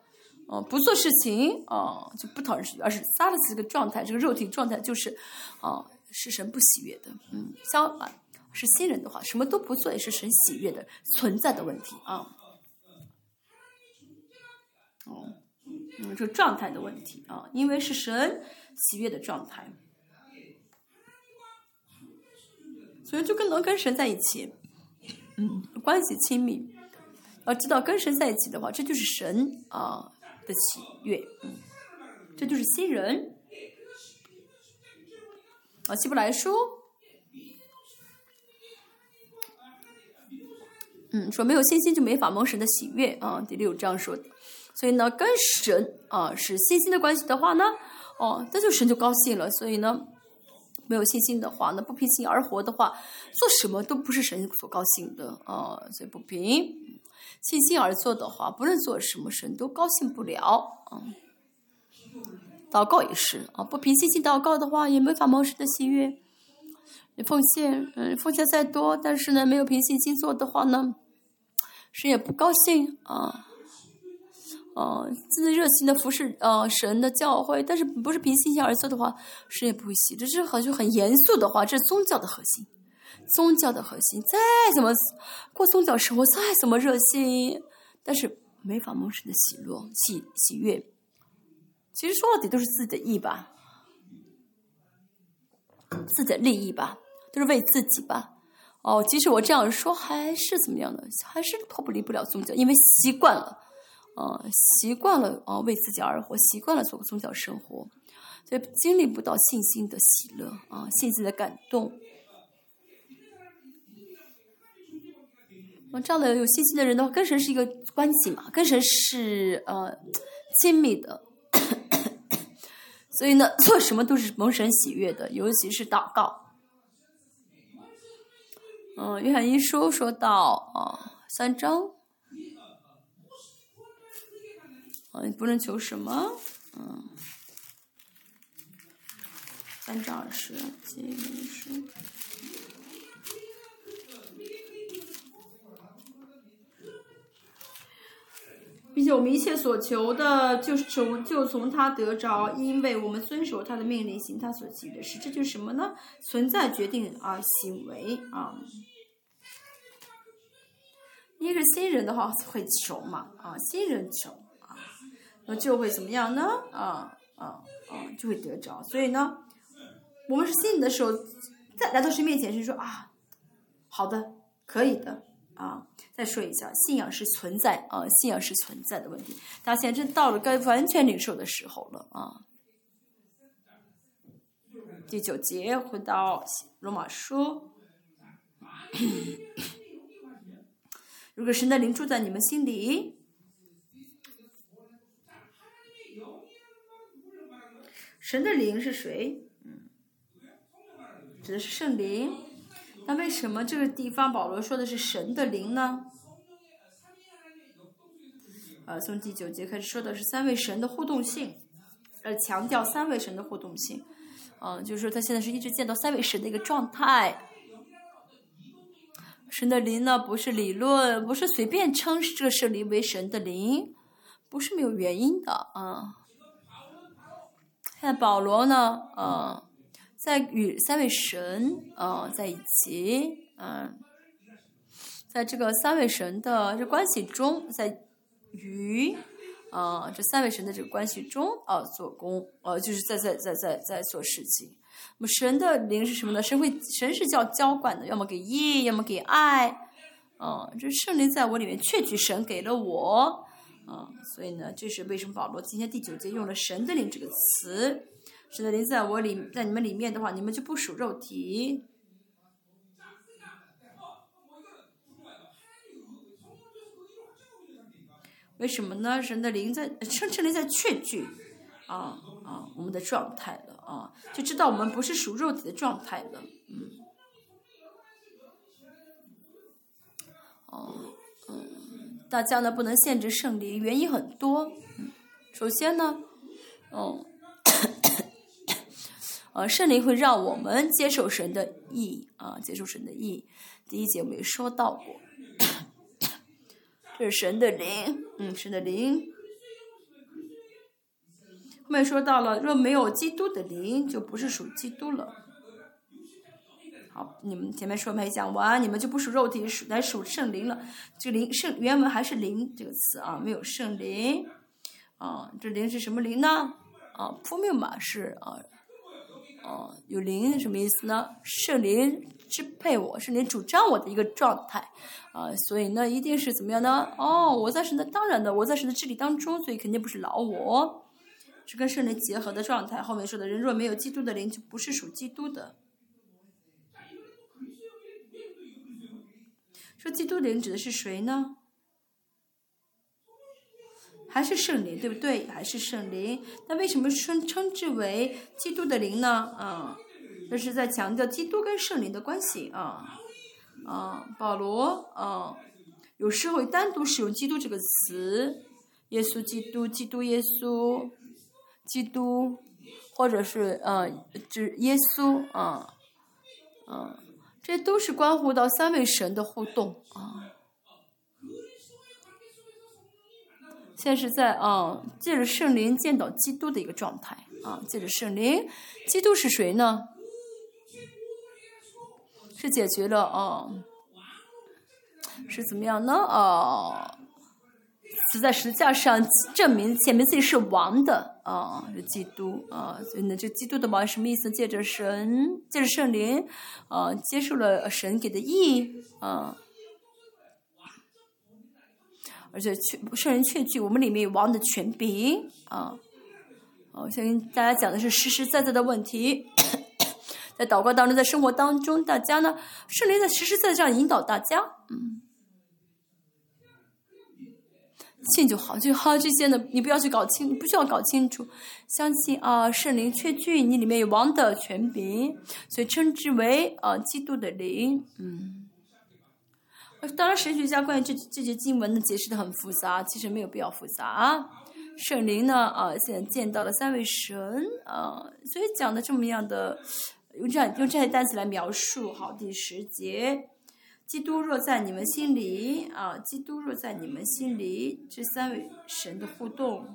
啊，不做事情啊就不讨人喜悦，而是撒的这个状态，这个肉体状态就是啊是神不喜悦的。嗯，相反。是新人的话，什么都不做也是神喜悦的存在的问题啊。哦，嗯，这状态的问题啊，因为是神喜悦的状态，所以就跟能跟神在一起，嗯，关系亲密。要知道跟神在一起的话，这就是神啊的喜悦，这就是新人。啊，希伯来书。嗯，说没有信心就没法蒙神的喜悦啊，第六章说的。所以呢，跟神啊是信心的关系的话呢，哦，那就神就高兴了。所以呢，没有信心的话，呢不凭心而活的话，做什么都不是神所高兴的啊。所以不凭信心而做的话，不论做什么，神都高兴不了啊。祷告也是啊，不凭信心祷告的话，也没法蒙神的喜悦。奉献，嗯，奉献再多，但是呢，没有凭信心做的话呢？谁也不高兴啊，啊，自己热心的服侍啊神的教会，但是不是凭信心而做的话，谁也不会喜。这是好像很严肃的话，这是宗教的核心，宗教的核心。再怎么过宗教生活，再怎么热心，但是没法蒙神的喜乐、喜喜悦。其实说到底都是自己的意吧，自己的利益吧，都是为自己吧。哦，即使我这样说，还是怎么样的？还是脱不离不了宗教，因为习惯了，啊，习惯了啊，为自己而活，习惯了做个宗教生活，所以经历不到信心的喜乐啊，信心的感动。啊，这样的有信心的人的话，跟神是一个关系嘛，跟神是呃亲密的，所以呢，做什么都是蒙神喜悦的，尤其是祷告。嗯，约翰一书说到啊，三章，啊，你不能求什么，嗯，三章二十，经书，并且我们一切所求的，就是求就从他得着，因为我们遵守他的命令，行他所给予的事，这就是什么呢？存在决定啊，行为啊。一个新人的话会求嘛啊，新人求啊，那就会怎么样呢？啊啊啊，就会得着。所以呢，我们是新的时候，在来到神面前是说啊，好的，可以的啊。再说一下，信仰是存在啊，信仰是存在的问题。大家现在真到了该完全领受的时候了啊。第九节回到罗马书，如果神的灵住在你们心里，神的灵是谁？嗯，指的是圣灵。那为什么这个地方保罗说的是神的灵呢？呃，从第九节开始说的是三位神的互动性，呃，强调三位神的互动性。嗯，就是说他现在是一直见到三位神的一个状态。神的灵呢，不是理论，不是随便称这个圣灵为神的灵，不是没有原因的啊。现在保罗呢，呃，在与三位神呃在一起，嗯，在这个三位神的这关系中，在与。啊，这三位神的这个关系中啊，做工，呃，就是在在在在在做事情。那么神的灵是什么呢？神会，神是叫浇灌的，要么给义，要么给爱。啊，这圣灵在我里面确据神给了我。啊，所以呢，这是为什么保罗今天第九节用了“神的灵”这个词。神的灵在我里，在你们里面的话，你们就不属肉体。为什么呢？神的灵在，圣圣灵在确据，啊啊，我们的状态了啊，就知道我们不是属肉体的状态了，嗯，哦，嗯，大家呢不能限制圣灵，原因很多，嗯，首先呢，哦，呃，圣灵会让我们接受神的意啊，接受神的意，第一节我们也说到过。这是神的灵，嗯，神的灵。后面说到了，若没有基督的灵，就不是属基督了。好，你们前面说没讲完，你们就不属肉体，属来属圣灵了。这灵圣原文还是灵这个词啊，没有圣灵。啊，这灵是什么灵呢？啊，扑命马是啊，哦，有灵什么意思呢？圣灵。支配我是你主张我的一个状态，啊，所以呢，一定是怎么样呢？哦，我在神的当然的，我在神的治理当中，所以肯定不是老我，是跟圣灵结合的状态。后面说的人若没有基督的灵，就不是属基督的。说基督灵指的是谁呢？还是圣灵，对不对？还是圣灵？那为什么称称之为基督的灵呢？啊？这是在强调基督跟圣灵的关系啊，啊，保罗啊，有时候单独使用“基督”这个词，耶稣基督、基督耶稣、基督，或者是呃，指耶稣啊，啊，这都是关乎到三位神的互动啊。现在是在啊，借着圣灵见到基督的一个状态啊，借着圣灵，基督是谁呢？是解决了啊？是怎么样呢？啊，死在十字架上证明前面自己是王的啊，是基督啊。所以呢，这基督的王什么意思？借着神，借着圣灵啊，接受了神给的义啊，而且确圣人确据我们里面有王的权柄啊。我先跟大家讲的是实实在在的问题。在祷告当中，在生活当中，大家呢，圣灵在实实在在这样引导大家，嗯，信就好，就好这些呢，你不要去搞清，不需要搞清楚，相信啊，圣灵确据你里面有王的权柄，所以称之为啊，基督的灵，嗯。当然，神学家关于这这节经文呢，解释的很复杂，其实没有必要复杂啊。圣灵呢，啊，现在见到了三位神啊，所以讲的这么样的。用这样用这些单词来描述，好，第十节，基督若在你们心里啊，基督若在你们心里，这三位神的互动，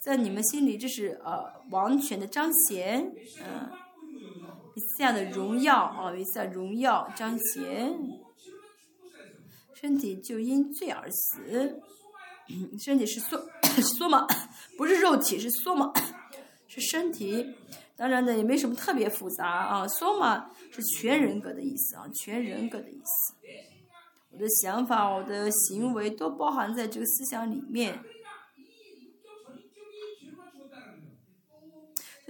在你们心里，这是呃王权的彰显，嗯，样的荣耀啊，一下荣耀彰显，身体就因罪而死，身体是缩缩嘛，不是肉体是缩嘛，是身体。当然呢，也没什么特别复杂啊。soma 是全人格的意思啊，全人格的意思。我的想法，我的行为都包含在这个思想里面。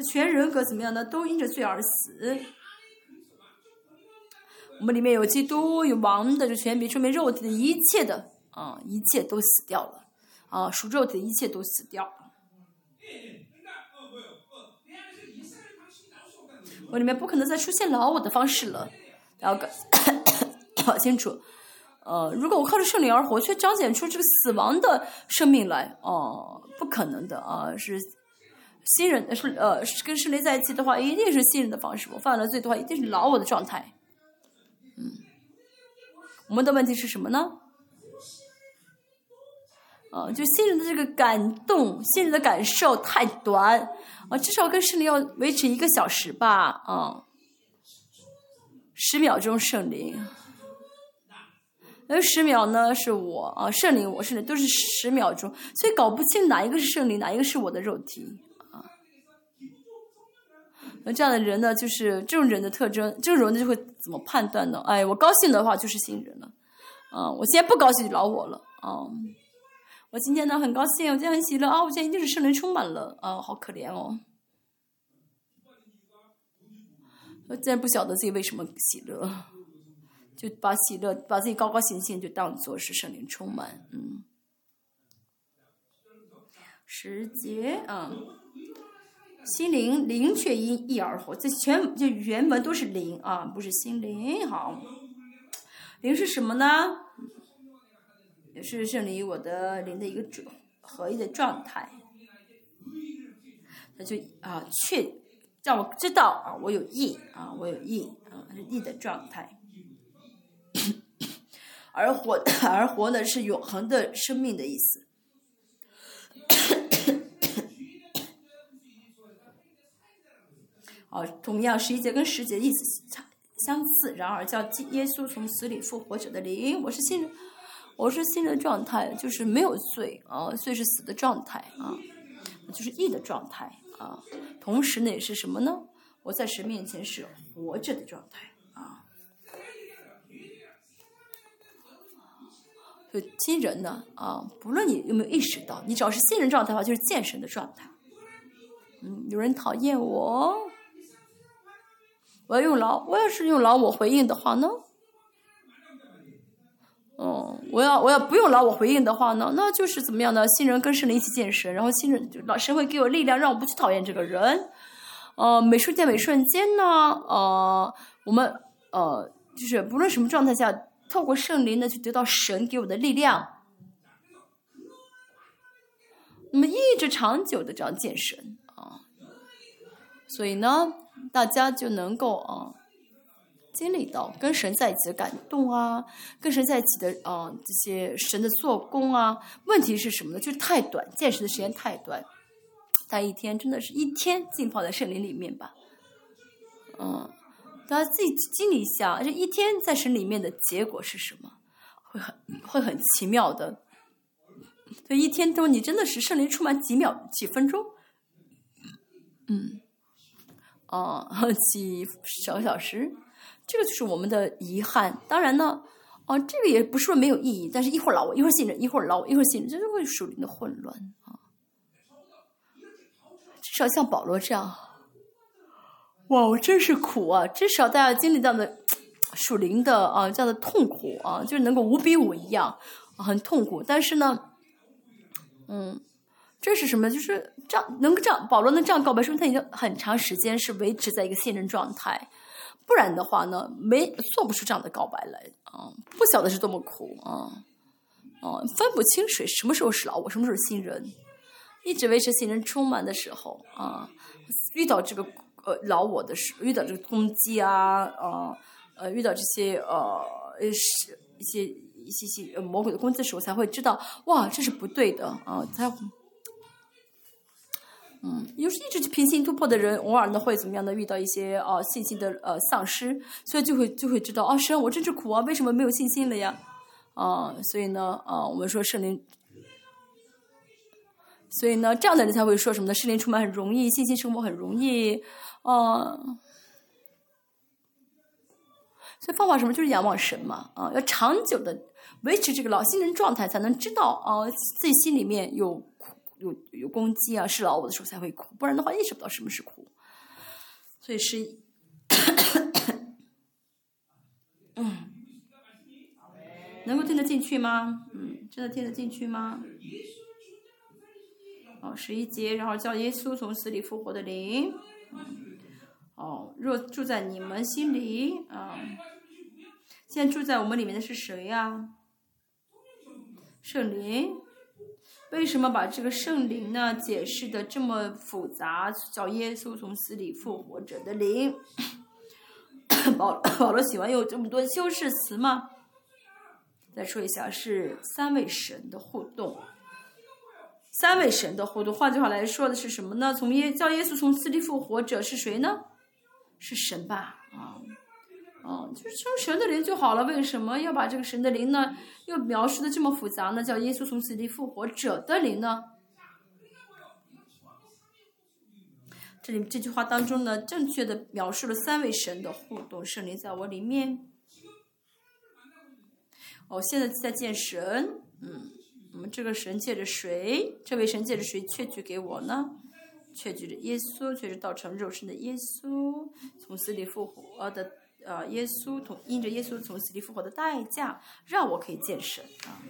全人格怎么样呢？都因着罪而死。我们里面有基督，有王的，就全比说明肉体的一切的啊，一切都死掉了啊，属肉体的一切都死掉了。我里面不可能再出现老我的方式了，然后搞清楚。呃，如果我靠着圣灵而活，却彰显出这个死亡的生命来，哦，不可能的啊！是新人是呃，跟圣灵在一起的话，一定是新人的方式。我犯了罪的话，一定是老我的状态。嗯，我们的问题是什么呢？啊，就新人的这个感动，新人的感受太短啊，至少跟圣灵要维持一个小时吧，啊，十秒钟圣灵，那十秒呢是我啊，圣灵我圣灵都是十秒钟，所以搞不清哪一个是圣灵，哪一个是我的肉体。那这样的人呢，就是这种人的特征，这种人就会怎么判断呢？哎，我高兴的话就是新人了，啊，我现在不高兴就老我了，啊，我今天呢很高兴，我今天很喜乐啊，我现在一定是圣灵充满了，啊，好可怜哦，我竟然不晓得自己为什么喜乐，就把喜乐把自己高高兴兴就当做是圣灵充满，嗯，时节啊。心灵灵却因义而活，这全这原文都是灵啊，不是心灵。好，灵是什么呢？也是圣灵我的灵的一个主合一的状态。那就啊，确让我知道啊，我有义啊，我有义啊，是义的状态。而活 而活呢，是永恒的生命的意思。哦，同样十一节跟十节意思差相似，然而叫耶稣从死里复活者的灵，我是新人，我是新人状态，就是没有罪啊，罪是死的状态啊，就是义的状态啊。同时呢，也是什么呢？我在神面前是活着的状态啊。所以新人呢啊，不论你有没有意识到，你只要是新人状态的话，就是见神的状态。嗯，有人讨厌我。我要用老，我要是用老我回应的话呢？哦，我要我要不用老我回应的话呢？那就是怎么样呢？新人跟圣灵一起健身，然后新人老师会给我力量，让我不去讨厌这个人。呃，每瞬间每瞬间呢，呃，我们呃，就是不论什么状态下，透过圣灵呢，去得到神给我的力量。那么一直长久的这样健身啊，所以呢。大家就能够啊，经历到跟神在一起的感动啊，跟神在一起的啊这些神的做工啊。问题是什么呢？就是太短，见识的时间太短。但一天真的是一天浸泡在圣灵里面吧，嗯，大家自己经历一下，这一天在神里面的结果是什么？会很会很奇妙的。这一天中，你真的是圣灵充满几秒几分钟，嗯。哦，几小小时，这个就是我们的遗憾。当然呢，啊，这个也不是说没有意义，但是一会儿老我，一会儿信任，一会儿老我，一会儿信任，这就会属灵的混乱啊。至少像保罗这样，哇，我真是苦啊！至少大家经历到的属灵的啊这样的痛苦啊，就是能够五比五一样，很痛苦。但是呢，嗯。这是什么？就是这样，能够这样，保罗能这样告白，说明他已经很长时间是维持在一个信任状态，不然的话呢，没做不出这样的告白来啊！不晓得是多么苦啊！哦，分不清谁什么时候是老我，什么时候是新人，一直维持信任充满的时候啊，遇到这个呃老我的时，遇到这个攻击啊，呃呃，遇到这些呃是一些一些些魔鬼的攻击的时候，才会知道哇，这是不对的啊！才。嗯，有时一直去平行突破的人，偶尔呢会怎么样呢遇到一些啊信心的呃丧失，所以就会就会知道啊，神，我真是苦啊，为什么没有信心了呀？啊，所以呢啊，我们说圣灵所以呢，这样的人才会说什么呢？圣灵充满很容易，信心生活很容易，啊。所以方法什么？就是仰望神嘛，啊，要长久的维持这个老新人状态，才能知道啊，自己心里面有苦，有有攻击啊，是老我的时候才会哭，不然的话意识不到什么是哭。所以是，嗯，能够听得进去吗？嗯，真的听得进去吗？哦，十一节，然后叫耶稣从死里复活的灵，哦，若住在你们心里，啊，现在住在我们里面的是谁呀？圣灵。为什么把这个圣灵呢解释的这么复杂？叫耶稣从死里复活者的灵。保 保罗喜欢用这么多修饰词吗？再说一下，是三位神的互动。三位神的互动，换句话来说的是什么呢？从耶叫耶稣从死里复活者是谁呢？是神吧？啊，啊，就是称神的灵就好了。为什么要把这个神的灵呢，又描述的这么复杂呢？叫耶稣从死里复活者的灵呢？这里这句话当中呢，正确的描述了三位神的互动。圣灵在我里面。哦，现在在见神，嗯。我们这个神借着谁？这位神借着谁确据给我呢？确据着耶稣，确实道成肉身的耶稣，从死里复活的呃耶稣，同因着耶稣从死里复活的代价，让我可以见神啊。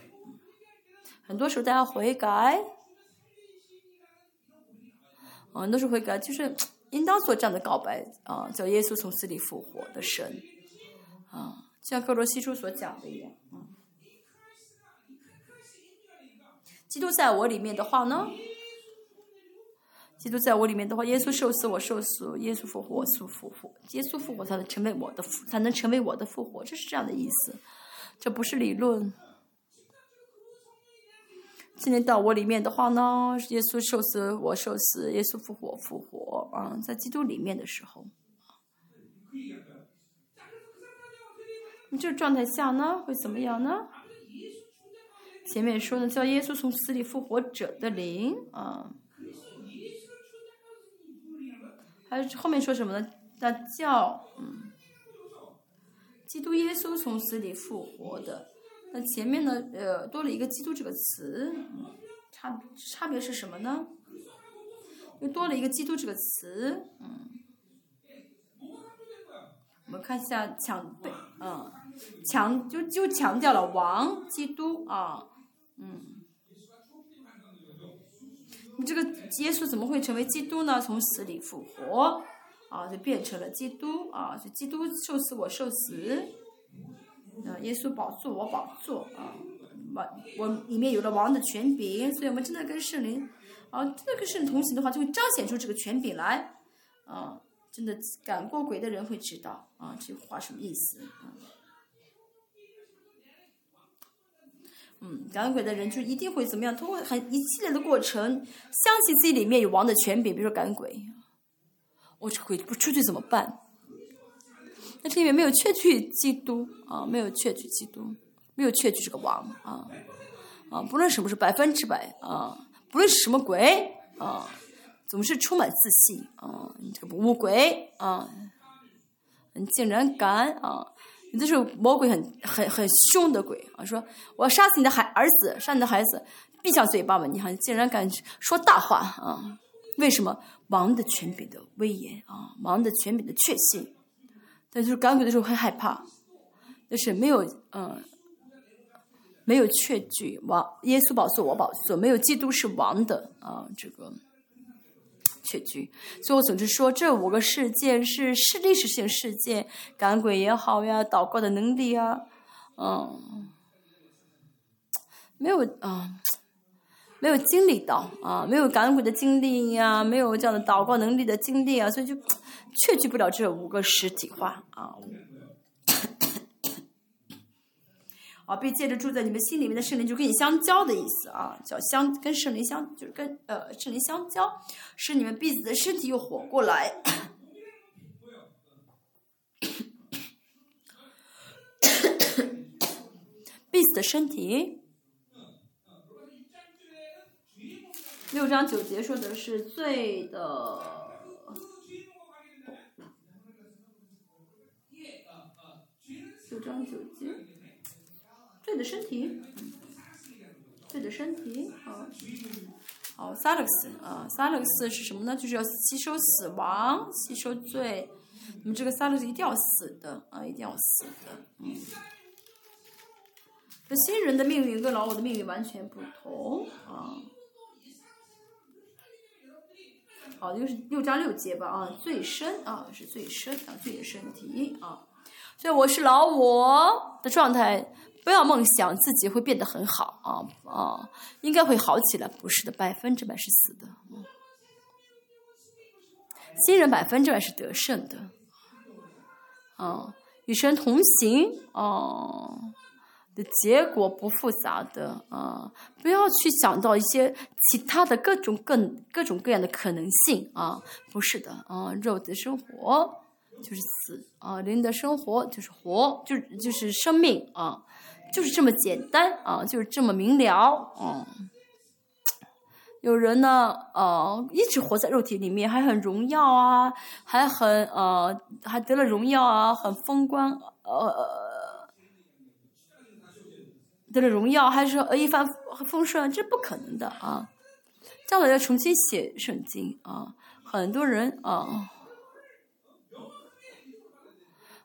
很多时候大家悔改，很多时候悔改就是应当做这样的告白啊，叫耶稣从死里复活的神啊，就像克罗西书所讲的一样啊。基督在我里面的话呢？基督在我里面的话，耶稣受死，我受死；耶稣复活，我复活。耶稣复活才能成为我的复，才能成为我的复活，这是这样的意思。这不是理论。今天到我里面的话呢，耶稣受死，我受死；耶稣复活，复活。啊，在基督里面的时候，你这状态下呢，会怎么样呢？前面说呢，叫耶稣从死里复活者的灵啊，还有后面说什么呢？那叫嗯，基督耶稣从死里复活的。那前面呢，呃，多了一个“基督”这个词，差差别是什么呢？又多了一个“基督”这个词，嗯，我们看一下强对，嗯，强就就强调了王基督啊。嗯，这个耶稣怎么会成为基督呢？从死里复活，啊，就变成了基督啊，就基督受死，我受死，啊，耶稣宝座，我宝座啊，王我里面有了王的权柄，所以我们真的跟圣灵，啊，真的跟圣灵同行的话，就会彰显出这个权柄来，啊，真的赶过鬼的人会知道啊，这话什么意思啊？嗯，赶鬼的人就一定会怎么样？通过很一系列的过程，相信自己里面有王的权柄，比如说赶鬼，我这鬼不出去怎么办？那这里面没有确据基督啊，没有确据基督，没有确据这个王啊啊，不论什么是百分之百啊，不论是什么鬼啊，总是充满自信啊，你这个乌鬼啊，你竟然敢啊！有的时候魔鬼很很很凶的鬼啊，说我要杀死你的孩儿子，杀你的孩子，闭上嘴巴吧！你还竟然敢说大话啊？为什么王的权柄的威严啊，王的权柄的确信？但就是赶鬼的时候很害怕，但是没有嗯，没有确据王耶稣宝座我宝座，没有基督是王的啊，这个。确据，所以我总是说，这五个事件是是历史性事件，赶鬼也好呀，祷告的能力啊，嗯，没有啊，没有经历到啊，没有赶鬼的经历呀，没有这样的祷告能力的经历啊，所以就 确据不了这五个实体化啊。啊，并借着住在你们心里面的圣灵，就跟你相交的意思啊，叫相跟圣灵相，就是跟呃圣灵相交，使你们彼此的身体又活过来。彼此的身体，六章九节说的是罪的。六章九节，罪的身体，罪的身体，好，好，萨勒斯啊，萨勒斯是什么呢？就是要吸收死亡，吸收罪。那么这个萨勒斯一定要死的啊，一定要死的，嗯。这新人的命运跟老我的命运完全不同啊。好，就是六章六节吧啊，最深啊是最深啊，最的身体啊。所以我是老我的状态，不要梦想自己会变得很好啊啊，应该会好起来，不是的，百分之百是死的。新人百分之百是得胜的，啊，与神同行啊。的结果不复杂的啊，不要去想到一些其他的各种各各种各样的可能性啊，不是的啊，肉的生活就是死啊，灵的生活就是活，就就是生命啊，就是这么简单啊，就是这么明了啊。有人呢，呃，一直活在肉体里面，还很荣耀啊，还很呃，还得了荣耀啊，很风光，呃。得了荣耀，还是呃一帆风顺？这不可能的啊！将来要重新写圣经啊！很多人啊，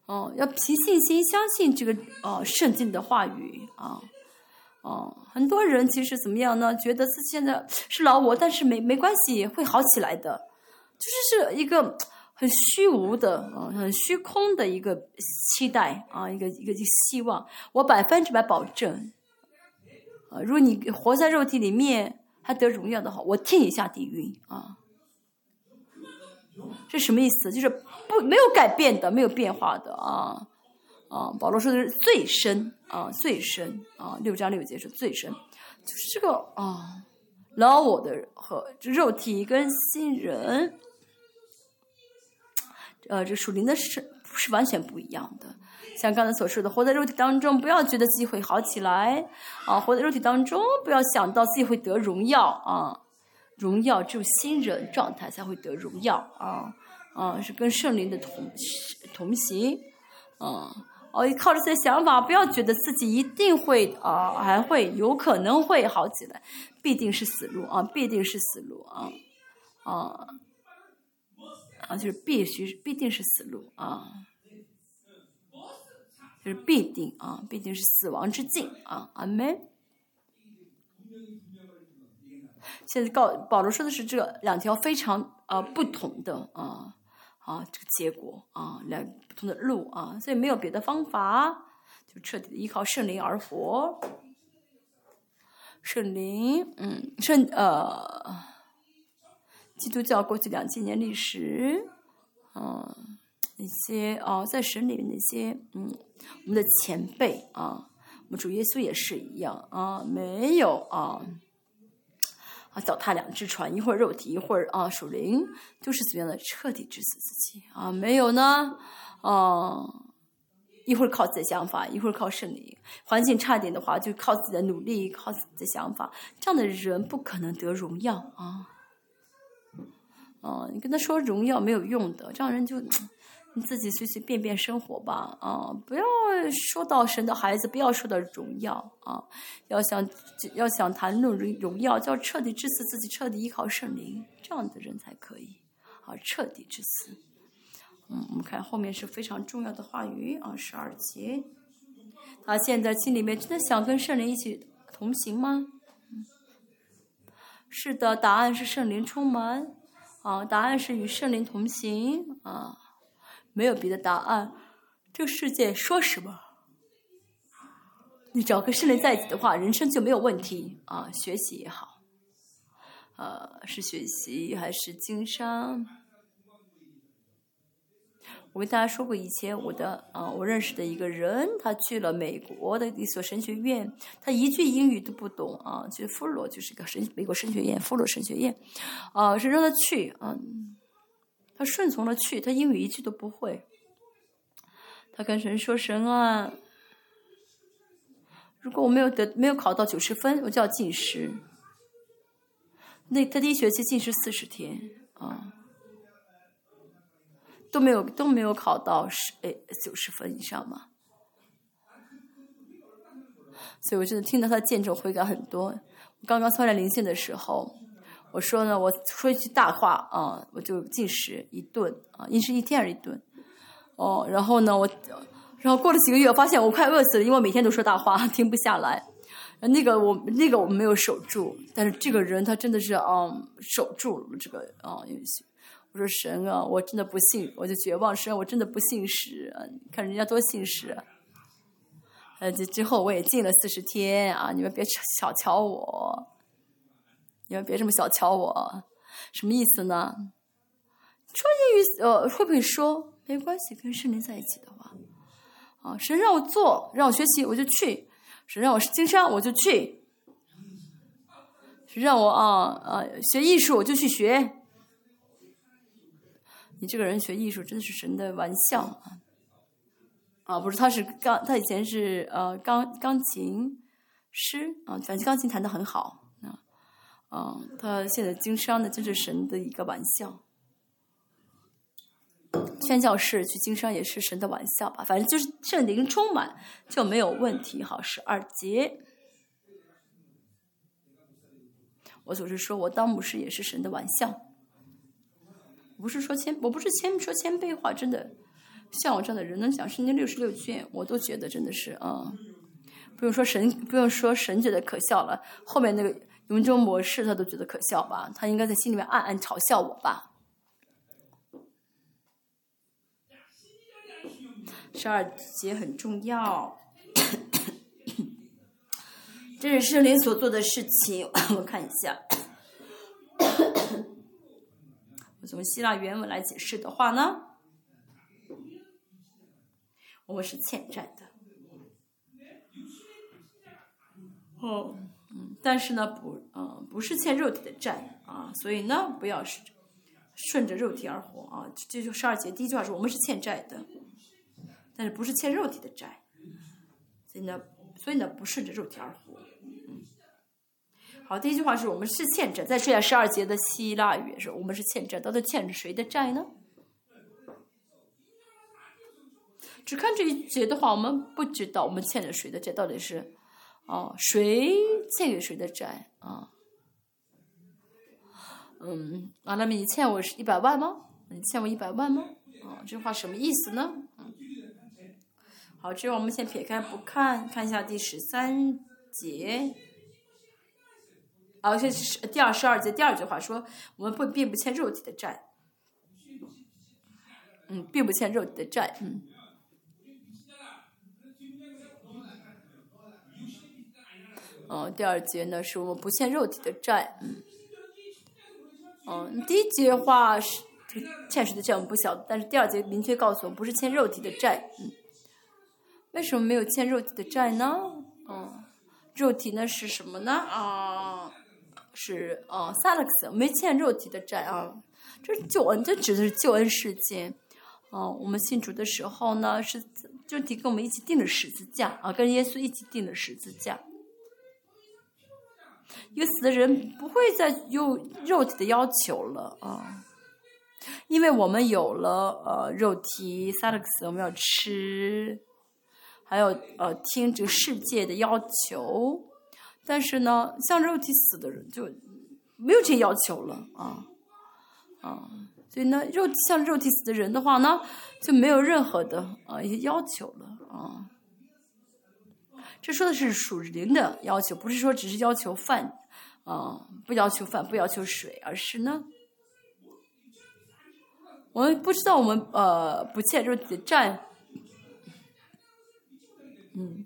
哦，要凭信心相信这个哦圣经的话语啊！哦，很多人其实怎么样呢？觉得自现在是老我，但是没没关系，会好起来的，就是是一个很虚无的嗯，很虚空的一个期待啊，一个一个希望。我百分之百保证。啊如果你活在肉体里面还得荣耀的话，我替你下地狱啊！这什么意思？就是不没有改变的，没有变化的啊啊！保罗说的是最深啊，最深啊，六章六节是最深，就是这个啊，老我的和肉体跟新人，呃，这属灵的是是完全不一样的。像刚才所说的，活在肉体当中，不要觉得自己会好起来啊！活在肉体当中，不要想到自己会得荣耀啊！荣耀只有新人状态才会得荣耀啊！啊，是跟圣灵的同同行啊！哦，靠这些想法，不要觉得自己一定会啊，还会有可能会好起来，必定是死路啊！必定是死路啊！啊啊，就是必须必定是死路啊！就是必定啊，必定是死亡之境啊，阿门。现在告保罗说的是这两条非常呃不同的啊啊这个结果啊两不同的路啊，所以没有别的方法，就彻底的依靠圣灵而活。圣灵，嗯，圣呃，基督教过去两千年历史，嗯。那些啊，在神里面那些嗯，我们的前辈啊，我们主耶稣也是一样啊，没有啊啊，脚踏两只船，一会儿肉体，一会儿啊属灵，就是怎么样的彻底致死自己啊？没有呢啊，一会儿靠自己的想法，一会儿靠圣灵，环境差点的话，就靠自己的努力，靠自己的想法，这样的人不可能得荣耀啊！啊，你跟他说荣耀没有用的，这样人就。你自己随随便便生活吧，啊，不要说到神的孩子，不要说到荣耀啊，要想要想谈论荣荣耀，就要彻底致死自己，彻底依靠圣灵，这样的人才可以，啊，彻底致死。嗯，我们看后面是非常重要的话语啊，十二节，他现在心里面真的想跟圣灵一起同行吗？是的，答案是圣灵充满，啊，答案是与圣灵同行，啊。没有别的答案，这个世界说什么？你只要跟圣灵在一起的话，人生就没有问题啊！学习也好，呃，是学习还是经商？我跟大家说过，以前我的啊，我认识的一个人，他去了美国的一所神学院，他一句英语都不懂啊，就弗罗就是个神美国神学院，弗罗神学院，啊，是让他去啊。他顺从了去，他英语一句都不会。他跟神说：“神啊，如果我没有得没有考到九十分，我就要进食。那他第一学期进食四十天啊，都没有都没有考到十诶九十分以上嘛。所以我真的听到他见证悔改很多。我刚刚参加灵性的时候，我说呢，我说一句大话啊，我就进食一顿啊，一食一天还是一顿？哦，然后呢，我，然后过了几个月，发现我快饿死了，因为每天都说大话，停不下来。那个我那个我没有守住，但是这个人他真的是嗯守住了这个啊。我说神啊，我真的不信，我就绝望，神，我真的不信神！看人家多信神。呃，这之后我也进了四十天啊！你们别小瞧我，你们别这么小瞧我，什么意思呢？说英语呃会不会说没关系，跟圣灵在一起的话，啊，神让我做，让我学习，我就去；神让我经商，我就去；神让我啊啊学艺术，我就去学。你这个人学艺术真的是神的玩笑啊！啊，不是，他是钢，他以前是呃钢钢琴师啊，反正钢琴弹得很好啊，他现在经商的，就是神的一个玩笑。宣教士去经商也是神的玩笑吧，反正就是圣灵充满就没有问题。好，十二节，我总是说我当牧师也是神的玩笑，不是说谦，我不是谦说谦卑话，真的。像我这样的人能讲圣经六十六卷，我都觉得真的是啊，不用说神，不用说神觉得可笑了，后面那个用这种模式他都觉得可笑吧？他应该在心里面暗暗嘲笑我吧？十二节很重要，这是圣灵所做的事情。我看一下，我从希腊原文来解释的话呢？我们是欠债的，哦，嗯，但是呢，不，嗯，不是欠肉体的债啊，所以呢，不要是顺着肉体而活啊。这就十二节第一句话说，我们是欠债的，但是不是欠肉体的债，所以呢，所以呢，不顺着肉体而活。嗯，好，第一句话是我们是欠债，再说一下十二节的希腊语是，我们是欠债，到底欠着谁的债呢？只看这一节的话，我们不知道我们欠着谁的债，到底是，哦，谁欠给谁的债啊？嗯，阿拉米，你欠我是一百万吗？你欠我一百万吗？啊，这话什么意思呢？嗯，好，这我们先撇开不看，看一下第十三节。啊，这是第二十二节第二句话说，我们不并不欠肉体的债。嗯，并不欠肉体的债。嗯。嗯，第二节呢是我们不欠肉体的债，嗯，嗯，第一节话是欠谁的债我们不晓得，但是第二节明确告诉我们不是欠肉体的债，嗯，为什么没有欠肉体的债呢？嗯，肉体呢是什么呢？啊，是啊，萨勒克斯没欠肉体的债啊，这是救恩，这指的是救恩事件，啊，我们信主的时候呢是肉体跟我们一起定了十字架啊，跟耶稣一起定了十字架。一个死的人不会再有肉体的要求了啊，因为我们有了呃肉体萨勒克斯，我们要吃，还有呃听这个世界的要求，但是呢，像肉体死的人就没有这些要求了啊啊，所以呢，肉像肉体死的人的话呢，就没有任何的啊一些要求了啊。这说的是属灵的要求，不是说只是要求饭，啊，不要求饭，不要求水，而是呢，我们不知道我们呃不欠肉体的债，嗯，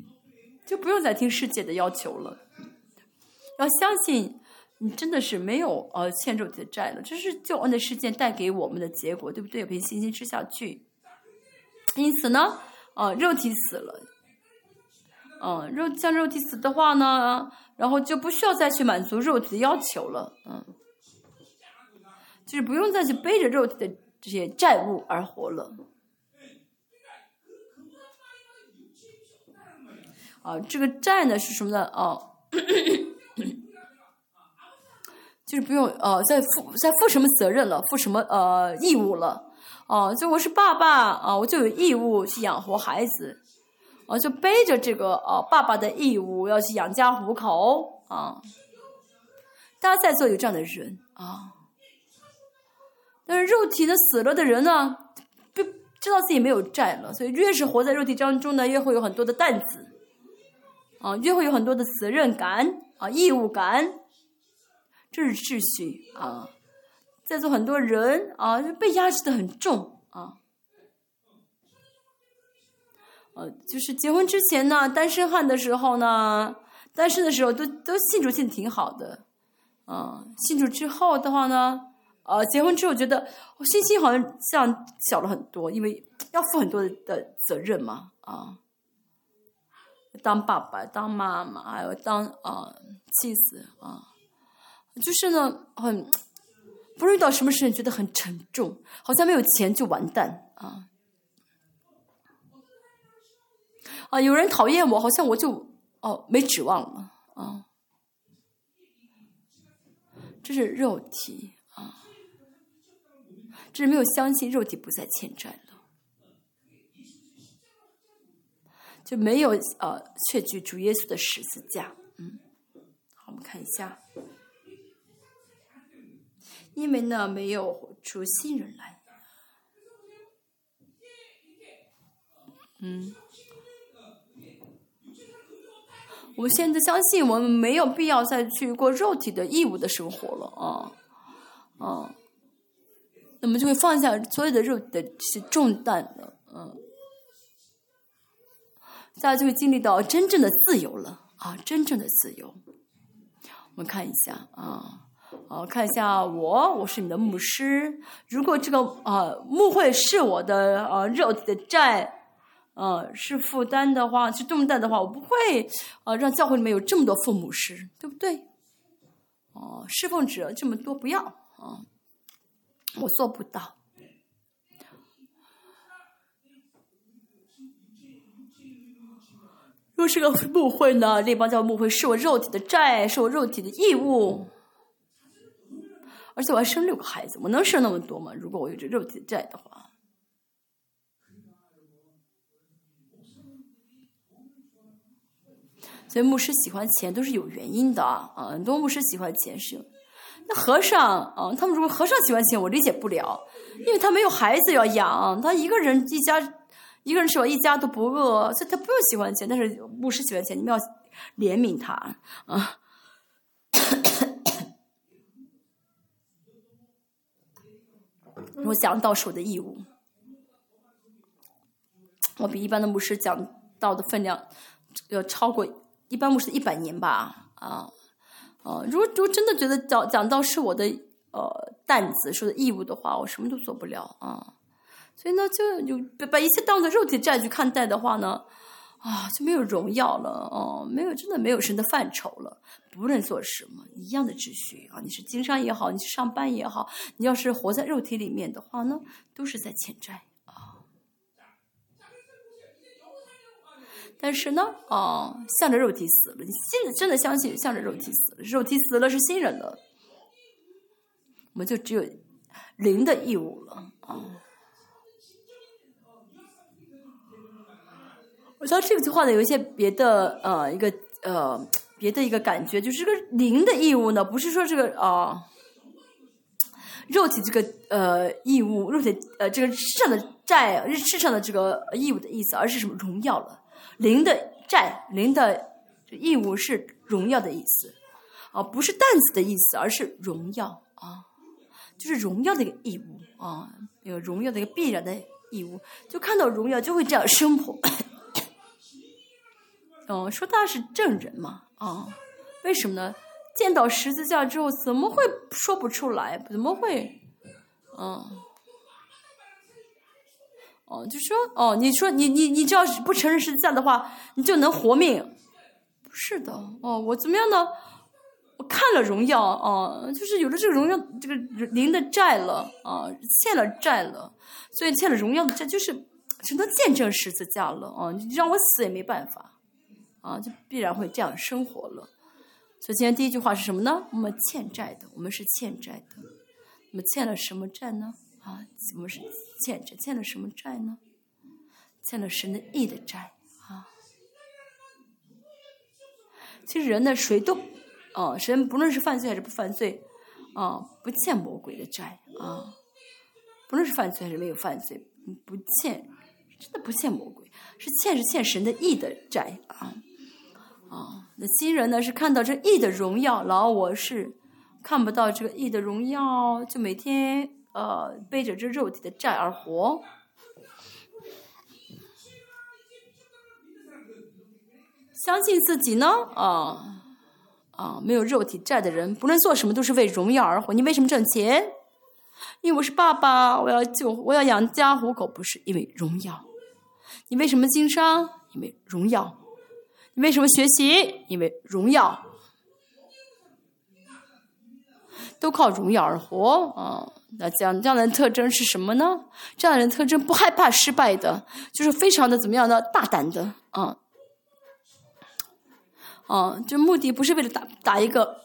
就不用再听世界的要求了，要相信你真的是没有呃欠肉体的债了，这是救恩的事件带给我们的结果，对不对？凭信心吃下去，因此呢，啊，肉体死了。嗯，肉像肉体死的话呢，然后就不需要再去满足肉体的要求了，嗯，就是不用再去背着肉体的这些债务而活了。啊，这个债呢是什么呢？哦，就是不用呃再负再负什么责任了，负什么呃义务了，哦，就我是爸爸啊，我就有义务去养活孩子，啊，就背着这个呃爸爸的义务要去养家糊口啊。大家在座有这样的人啊，但是肉体的死了的人呢，不知道自己没有债了，所以越是活在肉体当中呢，越会有很多的担子，啊，越会有很多的责任感啊，义务感。这是秩序啊，在座很多人啊，被压制的很重啊。呃，就是结婚之前呢，单身汉的时候呢，单身的时候都都信主信的挺好的，啊，信主之后的话呢，呃，结婚之后觉得我信心好像像小了很多，因为要负很多的责任嘛，啊，当爸爸、当妈妈，还有当啊妻子啊。就是呢，很不是遇到什么事情觉得很沉重，好像没有钱就完蛋啊啊！有人讨厌我，好像我就哦没指望了啊！这是肉体啊，这是没有相信肉体不再欠债了，就没有呃确据主耶稣的十字架。嗯，好，我们看一下。因为呢，没有出新人来。嗯，我们现在相信，我们没有必要再去过肉体的义务的生活了啊，啊，那么就会放下所有的肉体的些重担了，嗯，大家就会经历到真正的自由了啊，真正的自由。我们看一下啊。哦，看一下我，我是你的牧师。如果这个呃牧会是我的呃肉体的债，呃是负担的话，是重担的话，我不会呃让教会里面有这么多父母师，对不对？哦，侍奉者这么多，不要啊，我做不到。若是个牧会呢，那帮叫牧会是我肉体的债，是我肉体的义务。而且我还生六个孩子，我能生那么多吗？如果我有这肉体的债的话，所以牧师喜欢钱都是有原因的啊。很多牧师喜欢钱是，那和尚啊，他们如果和尚喜欢钱，我理解不了，因为他没有孩子要养，他一个人一家一个人吃饱一家都不饿，所以他不用喜欢钱。但是牧师喜欢钱，你们要怜悯他啊。我讲道是我的义务，我比一般的牧师讲道的分量要超过一般牧师一百年吧，啊，啊，如果如果真的觉得讲讲到是我的呃担子，是我的义务的话，我什么都做不了啊，所以呢，就就把一切当做肉体债去看待的话呢。啊，就没有荣耀了哦，没有真的没有神的范畴了。不论做什么，一样的秩序啊。你是经商也好，你是上班也好，你要是活在肉体里面的话呢，都是在欠债啊。但是呢，啊，向着肉体死了，你真的真的相信向着肉体死了，肉体死了是新人了，我们就只有灵的义务了啊。我知道这个句话呢，有一些别的呃一个呃别的一个感觉，就是这个灵的义务呢，不是说这个啊肉体这个呃义务，肉体呃这个世上的债，世上的这个义务的意思，而是什么荣耀了？灵的债，灵的义务是荣耀的意思啊，不是担子的意思，而是荣耀啊，就是荣耀的一个义务啊，有荣耀的一个必然的义务，就看到荣耀就会这样生活。嗯，说他是证人嘛，啊，为什么呢？见到十字架之后，怎么会说不出来？怎么会？嗯，哦，就说哦，你说你你你只要是不承认十字架的话，你就能活命？不是的，哦，我怎么样呢？我看了荣耀，哦，就是有了这个荣耀，这个灵的债了，啊，欠了债了，所以欠了荣耀的债，就是只能见证十字架了，啊，你让我死也没办法。啊，就必然会这样生活了，所以今天第一句话是什么呢？我们欠债的，我们是欠债的。我们欠了什么债呢？啊，我们是欠着欠了什么债呢？欠了神的义的债啊。其实人呢，谁都，啊，神不论是犯罪还是不犯罪，啊，不欠魔鬼的债啊。不论是犯罪还是没有犯罪，不欠，真的不欠魔鬼，是欠是欠神的义的债啊。啊，那新人呢是看到这义的荣耀，然后我是看不到这个义的荣耀，就每天呃背着这肉体的债而活。相信自己呢？啊啊，没有肉体债的人，不论做什么都是为荣耀而活。你为什么挣钱？因为我是爸爸，我要就我要养家糊口，不是因为荣耀。你为什么经商？因为荣耀。你为什么学习？因为荣耀。都靠荣耀而活啊！那这样这样的人特征是什么呢？这样的人特征不害怕失败的，就是非常的怎么样的大胆的啊。啊，就目的不是为了打打一个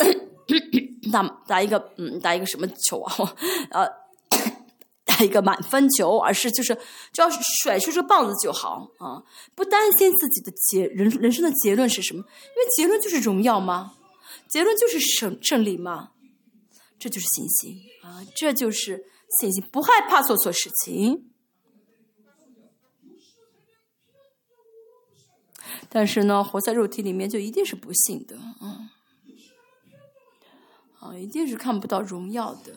打打一个嗯打一个什么球啊，呃打一个满分球，而是就是只要甩出这棒子就好啊，不担心自己的结人人生的结论是什么，因为结论就是荣耀嘛，结论就是胜胜利嘛，这就是信心啊，这就是信心，不害怕做错事情。但是呢，活在肉体里面就一定是不幸的，啊，啊，一定是看不到荣耀的，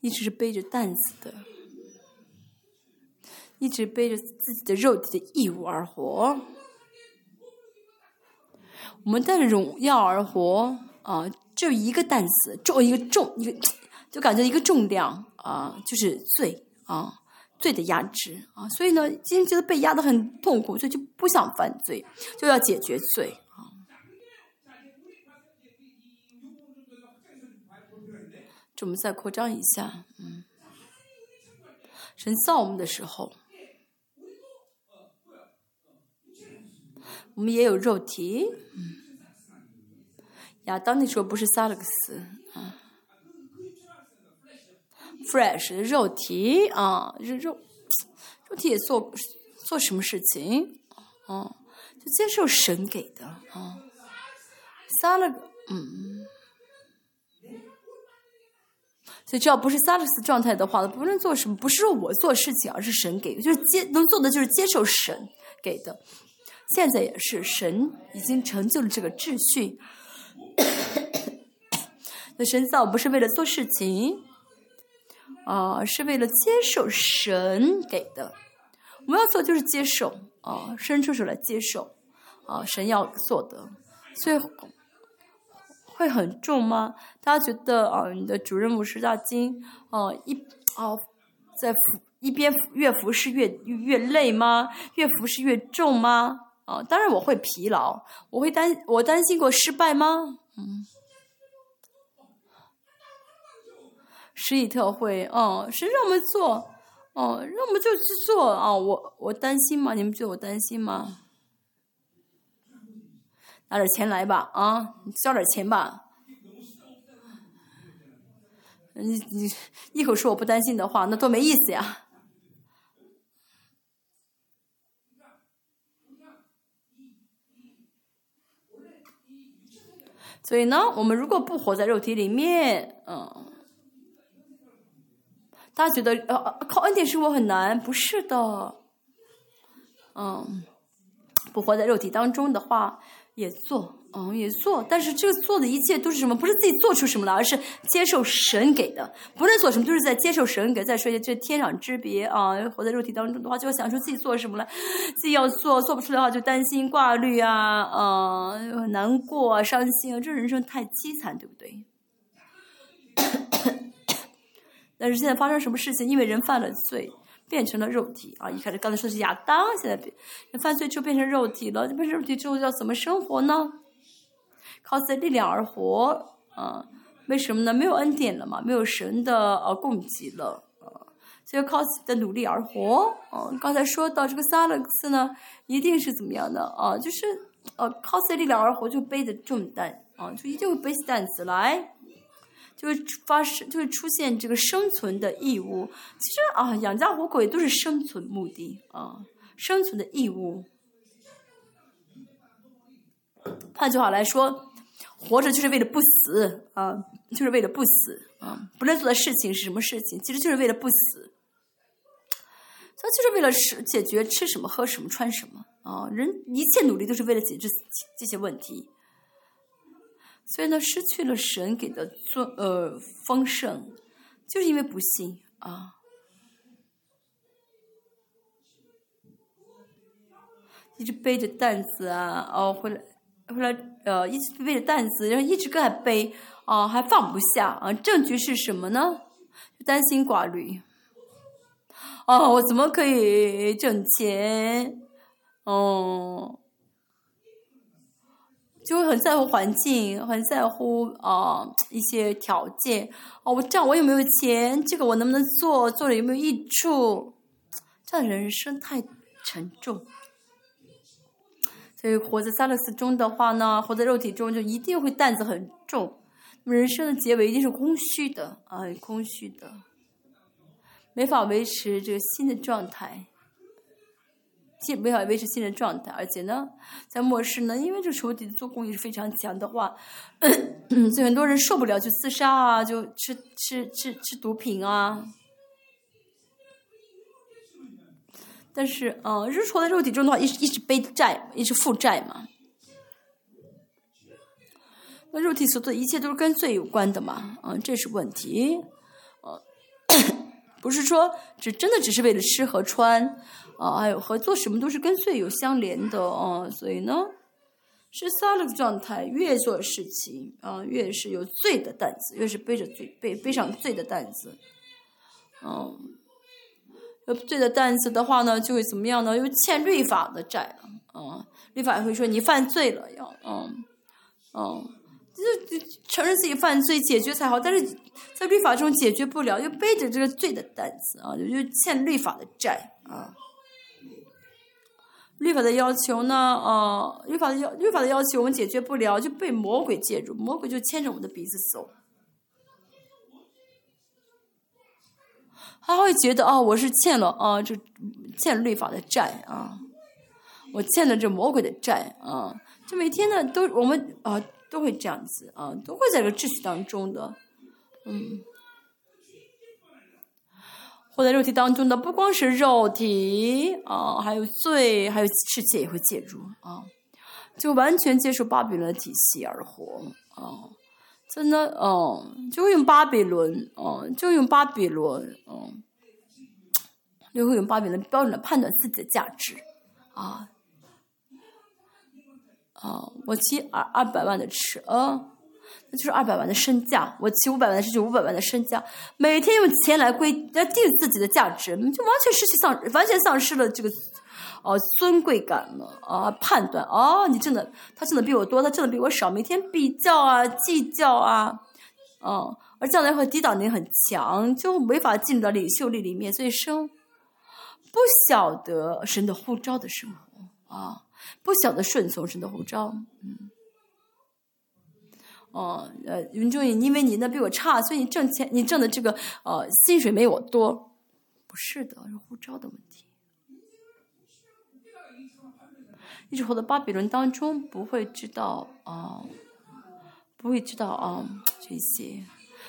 一直是背着担子的，一直背着自己的肉体的义务而活。我们带着荣耀而活，啊，就一个担子，重一个重一个，就感觉一个重量，啊，就是罪，啊。罪的压制啊，所以呢，今天觉得被压得很痛苦，所以就不想犯罪，就要解决罪啊。这我们再扩张一下，嗯，神造我们的时候，我们也有肉体，嗯，亚当那时候不是萨勒克斯啊。fresh 肉体啊，肉肉肉体也做做什么事情啊？就接受神给的啊。萨勒嗯，所以只要不是撒了斯状态的话，不论做什么，不是说我做事情，而是神给，就是接能做的就是接受神给的。现在也是神已经成就了这个秩序。那神造不是为了做事情。啊，是为了接受神给的，我们要做就是接受啊，伸出手来接受啊，神要做的，所以会很重吗？大家觉得啊，你的主任牧师大金啊，一啊，在服一边越服侍越越累吗？越服侍越重吗？啊，当然我会疲劳，我会担我担心过失败吗？嗯。十里特会，哦，谁让我们做，哦，让我们就去做啊！我我担心吗？你们觉得我担心吗？拿点钱来吧，啊，交点钱吧。你你一口说我不担心的话，那多没意思呀！所以呢，我们如果不活在肉体里面，嗯。大家觉得呃靠恩典生活很难？不是的，嗯，不活在肉体当中的话，也做，嗯，也做。但是这个做的一切都是什么？不是自己做出什么来，而是接受神给的。不论做什么，都是在接受神给。再说一下，这天壤之别啊！活在肉体当中的话，就要想出自己做什么来，自己要做，做不出来的话就担心挂虑啊，嗯，难过，伤心啊，这人生太凄惨，对不对？但是现在发生什么事情？因为人犯了罪，变成了肉体啊！一开始刚才说是亚当，现在变犯罪就变成肉体了。变成肉体之后要怎么生活呢？靠自己力量而活啊？为什么呢？没有恩典了嘛，没有神的呃供给了啊，所以靠自己的努力而活啊。刚才说到这个萨勒克斯呢，一定是怎么样的啊？就是呃靠自己力量而活，就背着重担啊，就一定会背起担子来，就会发生，就会出现这个生存的义务。其实啊，养家糊口也都是生存目的啊，生存的义务。换句话来说，活着就是为了不死啊，就是为了不死啊。不论做的事情是什么事情，其实就是为了不死。他就是为了吃解决吃什么喝什么穿什么啊，人一切努力都是为了解决这些问题。所以呢，失去了神给的尊呃丰盛，就是因为不信啊，一直背着担子啊，哦，回来回来呃，一直背着担子，然后一直搁还背啊，还放不下啊。证据是什么呢？担心寡虑。哦，我怎么可以挣钱？哦，就会很在乎环境，很在乎啊一些条件。哦，我这样我有没有钱？这个我能不能做？做了有没有益处？这样人生太沉重。所以活在萨勒斯中的话呢，活在肉体中就一定会担子很重。人生的结尾一定是空虚的啊，空虚的。没法维持这个新的状态，既没法维持新的状态，而且呢，在末世呢，因为这仇敌的做工也是非常强的话，所以很多人受不了就自杀啊，就吃吃吃吃毒品啊。但是，嗯，日活在肉体中的话，一直一直背债，一直负债嘛。那肉体所做的一切都是跟罪有关的嘛，嗯，这是问题，嗯。不是说只真的只是为了吃和穿，啊，还有和做什么都是跟罪有相连的啊，所以呢，是撒了个状态，越做事情啊，越是有罪的担子，越是背着罪背背上罪的担子，嗯，有罪的担子的话呢，就会怎么样呢？又欠律法的债了，啊，律法会说你犯罪了，要，嗯，嗯。就承认自己犯罪解决才好，但是在律法中解决不了，又背着这个罪的担子啊，又欠律法的债啊。律法的要求呢，啊，律法的要律法的要求我们解决不了，就被魔鬼介入，魔鬼就牵着我们的鼻子走。他会觉得啊，我是欠了啊，就欠律法的债啊，我欠了这魔鬼的债啊，就每天呢都我们啊。都会这样子啊，都会在这个秩序当中的，嗯，活在肉体当中的不光是肉体啊，还有罪，还有世界也会介入啊，就完全接受巴比伦的体系而活啊，真的，嗯，就用巴比伦，嗯，就用巴比伦，嗯，就会用巴比伦标准来判断自己的价值啊。啊，我骑二二百万的车啊，那就是二百万的身价；我骑五百万的车，就五百万的身价。每天用钱来规来定自己的价值，就完全失去丧，完全丧失了这个，呃，尊贵感了啊！判断哦，你挣的，他挣的比我多，他挣的比我少，每天比较啊，计较啊，嗯，而这样的话抵挡力很强，就没法进入到领袖力里面，所以生不晓得神的呼召的生活啊。不晓得顺从神的呼召，嗯，哦，呃，云中因为你那比我差，所以你挣钱，你挣的这个呃薪水没我多，不是的，是护照的问题。一直活在巴比伦当中，不会知道啊，不会知道啊这些。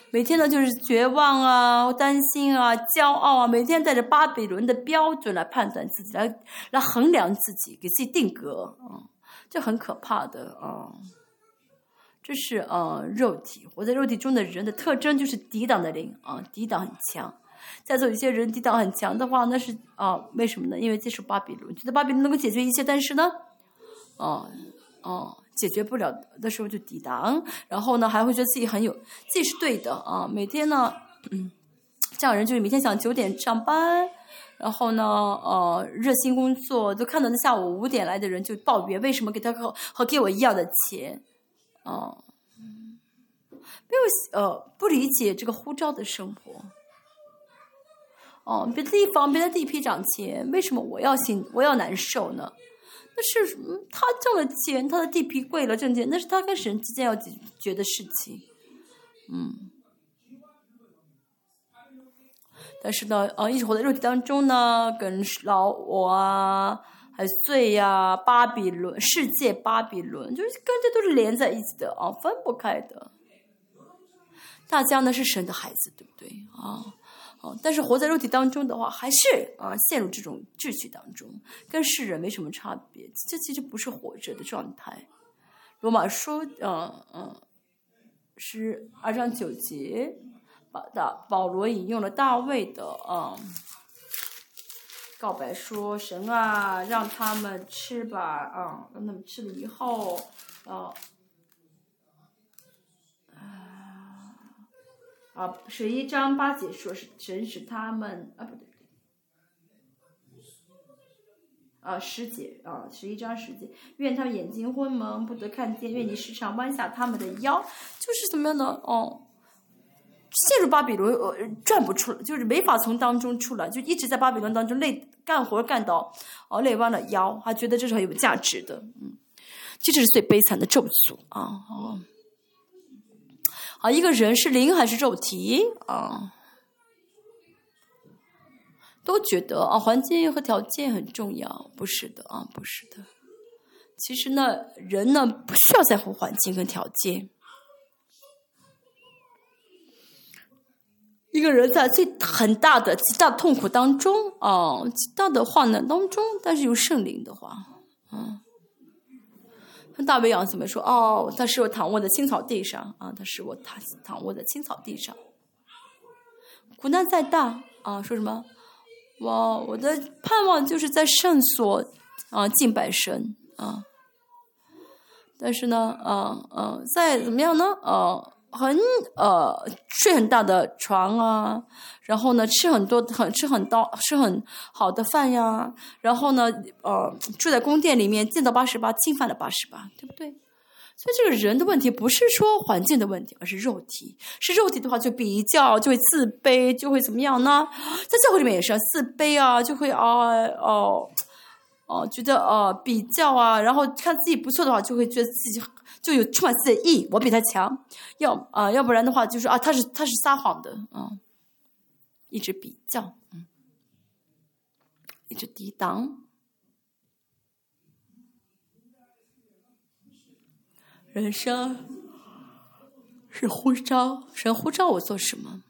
每天呢，就是绝望啊，担心啊，骄傲啊，每天带着巴比伦的标准来判断自己，来来衡量自己，给自己定格啊，这很可怕的啊。这是呃，肉体活在肉体中的人的特征就是抵挡的灵啊，抵挡很强。在座有些人抵挡很强的话，那是啊，为什么呢？因为接受巴比伦，觉得巴比伦能够解决一切，但是呢，哦哦。解决不了的时候就抵挡，然后呢还会觉得自己很有自己是对的啊。每天呢，嗯，这样人就是每天想九点上班，然后呢，呃，热心工作，都看到那下午五点来的人就抱怨为什么给他和和给我一样的钱，啊，没有呃不理解这个呼召的生活，哦，别的地方别的地皮涨钱，为什么我要心我要难受呢？那是他挣了钱，他的地皮贵了，挣钱，那是他跟神之间要解决的事情。嗯。但是呢，啊，一直活在肉体当中呢，跟老我啊，还罪呀，巴比伦世界，巴比伦，就是跟这都是连在一起的啊，分不开的。大家呢是神的孩子，对不对啊？哦，但是活在肉体当中的话，还是啊陷入这种秩序当中，跟世人没什么差别。这其实不是活着的状态。罗马书，嗯嗯，是二章九节。把大保罗引用了大卫的啊告白说：“神啊，让他们吃吧，啊，让他们吃了以后，啊，啊，十一章八节说是神使他们啊不对，啊十节啊十一章十节，愿他们眼睛昏蒙不得看见，愿你时常弯下他们的腰，就是怎么样的哦。”陷入巴比伦，呃，转不出来，就是没法从当中出来，就一直在巴比伦当中累干活干到，哦，累弯了腰，还觉得这是很有价值的，嗯，这就是最悲惨的咒诅啊，哦，啊，一个人是灵还是肉体啊？都觉得啊，环境和条件很重要，不是的啊，不是的，其实呢，人呢不需要在乎环境跟条件。一个人在最很大的极大的痛苦当中啊，极大的患难当中，但是有圣灵的话，啊，大卫王怎么说？哦，他是我躺卧在青草地上啊，他是我躺躺卧在青草地上。苦难再大啊，说什么？哇，我的盼望就是在圣所啊敬拜神啊。但是呢，啊啊，再怎么样呢？啊。很呃睡很大的床啊，然后呢吃很多很吃很多吃很好的饭呀，然后呢呃住在宫殿里面见到八十八侵犯了八十八，对不对？所以这个人的问题不是说环境的问题，而是肉体。是肉体的话就比较就会自卑，就会怎么样呢？在教会里面也是自卑啊，就会啊哦哦觉得呃比较啊，然后看自己不错的话，就会觉得自己。就有充满自己的意，我比他强，要啊，要不然的话就是啊，他是他是撒谎的啊，一直比较，嗯，一直抵挡，人生是呼召，神呼召我做什么？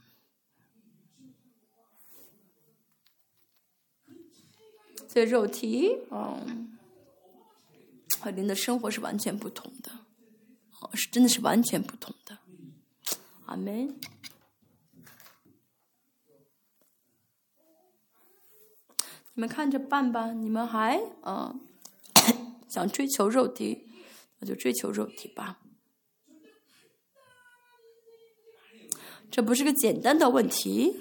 所以肉体，嗯，和灵的生活是完全不同的。是真的是完全不同的，阿门。你们看着办吧，你们还啊想追求肉体，那就追求肉体吧。这不是个简单的问题，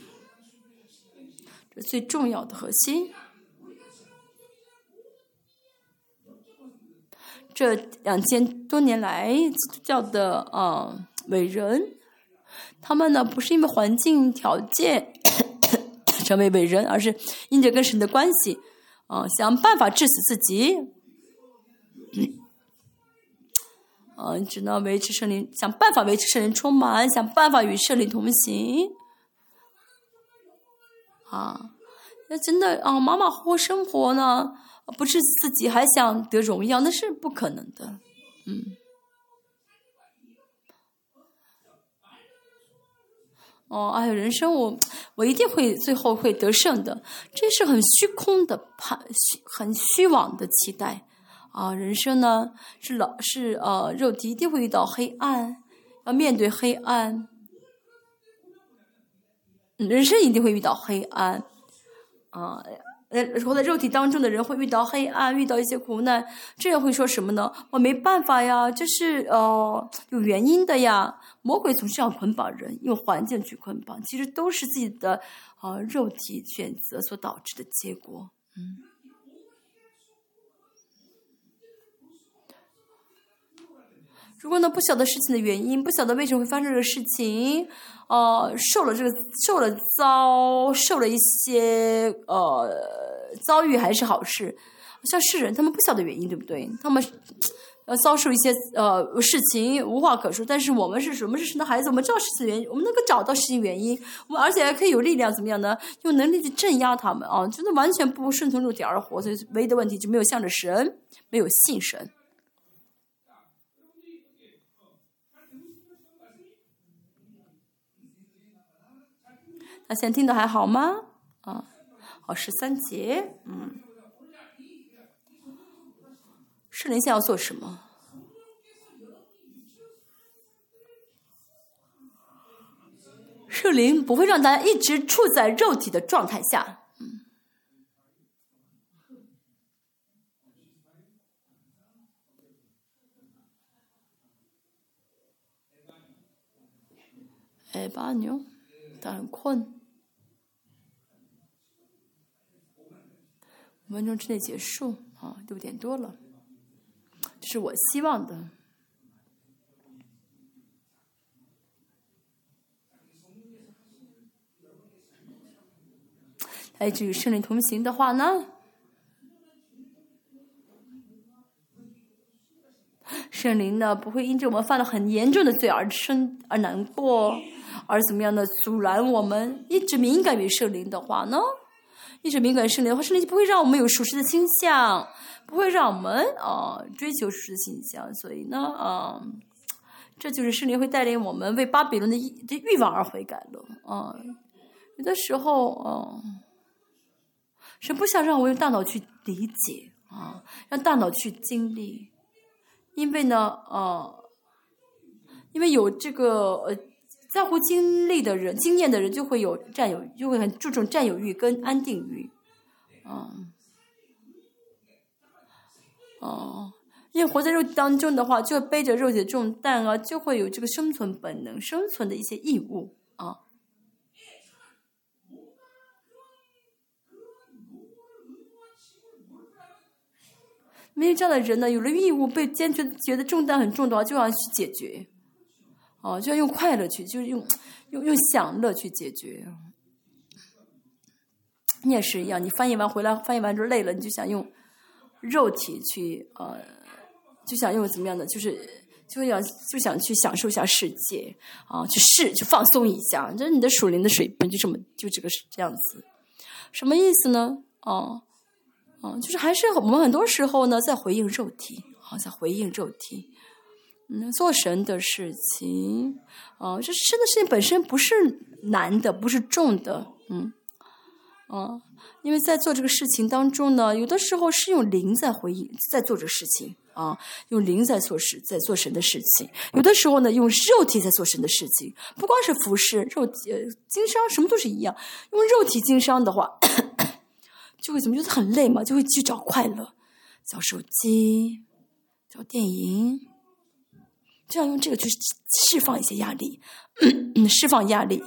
这最重要的核心。这两千多年来，基督教的啊伟人，他们呢不是因为环境条件 成为伟人，而是因着跟神的关系啊，想办法治死自己，啊，只能维持圣灵，想办法维持圣灵充满，想办法与圣灵同行，啊，那真的啊，马马虎虎生活呢。不是自己还想得荣耀，那是不可能的。嗯。哦，哎呀，人生我我一定会最后会得胜的，这是很虚空的盼，很虚妄的期待。啊，人生呢是老是呃肉体一定会遇到黑暗，要面对黑暗。人生一定会遇到黑暗。啊。呃，呃活在肉体当中的人会遇到黑暗，遇到一些苦难，这样会说什么呢？我没办法呀，这是呃有原因的呀。魔鬼总是要捆绑人，用环境去捆绑，其实都是自己的呃肉体选择所导致的结果。嗯，如果呢不晓得事情的原因，不晓得为什么会发生这个事情。呃，受了这个，受了遭受了一些呃遭遇还是好事，像世人，他们不晓得原因，对不对？他们呃遭受一些呃事情无话可说，但是我们是什么是神的孩子？我们知道事情原因，我们能够找到事情原因，我们而且还可以有力量怎么样呢？用能力去镇压他们啊！真的完全不顺从肉体而活，所以唯一的问题就没有向着神，没有信神。那现在听的还好吗？啊，好，十三节，嗯，圣灵现在要做什么？圣灵不会让大家一直处在肉体的状态下，嗯。哎，八牛，他很困。五分钟之内结束啊，六点多了，这是我希望的。哎，至于圣灵同行的话呢，圣灵呢不会因着我们犯了很严重的罪而生而难过，而怎么样的阻拦我们一直敏感于圣灵的话呢？一直敏感圣灵的话，圣灵就不会让我们有属实的倾向，不会让我们啊追求属实的倾向。所以呢，啊，这就是圣灵会带领我们为巴比伦的的欲望而悔改了。啊，有的时候，啊，神不想让我用大脑去理解啊，让大脑去经历，因为呢，啊，因为有这个呃。在乎经历的人、经验的人，就会有占有，就会很注重占有欲跟安定欲，啊，哦，因为活在肉体当中的话，就背着肉体的重担啊，就会有这个生存本能、生存的一些义务啊。没有这样的人呢，有了义务，被坚决觉得重担很重的话，就要去解决。哦，就要用快乐去，就是用 用用享乐去解决。你也是一样，你翻译完回来，翻译完之后累了，你就想用肉体去呃，就想用怎么样的，就是就想就想去享受一下世界啊，去试，去放松一下。就是你的属灵的水平，就这么就这个是这样子。什么意思呢？哦哦，就是还是我们很多时候呢，在回应肉体啊，在回应肉体。嗯，做神的事情，啊，这神的事情本身不是难的，不是重的，嗯，啊，因为在做这个事情当中呢，有的时候是用灵在回应，在做这个事情，啊，用灵在做事，在做神的事情；有的时候呢，用肉体在做神的事情。不光是服饰，肉体经商什么都是一样。用肉体经商的话，就会怎么觉得很累嘛？就会去找快乐，找手机，找电影。就要用这个去释放一些压力，释放压力。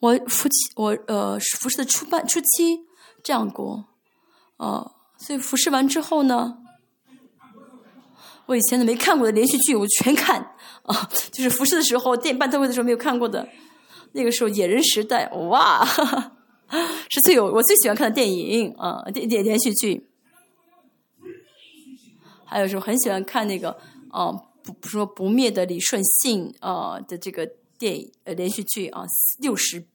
我夫妻，我呃服侍的初半初期这样过，呃，所以服侍完之后呢，我以前都没看过的连续剧我全看啊，就是服侍的时候电影办特会的时候没有看过的，那个时候《野人时代》哇，是最有我最喜欢看的电影啊，电电连续剧，还有时候很喜欢看那个哦。不说不灭的李顺信啊的这个电影呃连续剧啊六十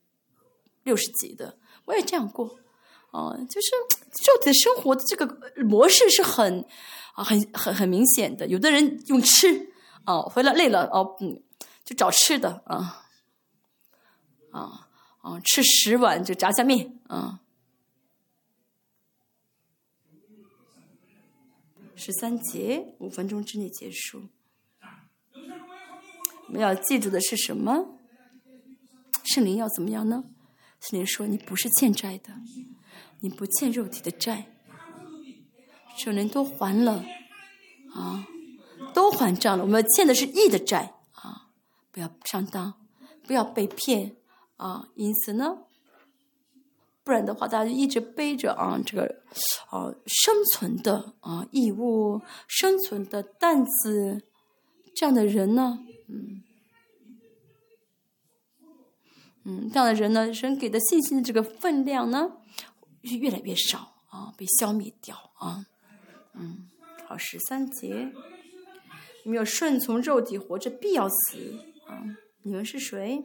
六十集的我也这样过啊就是肉体生活的这个模式是很啊很很很明显的有的人用吃啊回来累了哦嗯就找吃的啊啊啊吃十碗就炸酱面啊十三节五分钟之内结束。我们要记住的是什么？圣灵要怎么样呢？圣灵说：“你不是欠债的，你不欠肉体的债，圣灵都还了啊，都还账了。我们欠的是义的债啊，不要上当，不要被骗啊。因此呢，不然的话，大家就一直背着啊这个啊生存的啊义务、生存的担子，这样的人呢。”嗯，嗯，这样的人呢，人给的信心的这个分量呢，是越来越少啊，被消灭掉啊。嗯，好，十三节，你们要顺从肉体活着，必要死啊。你们是谁？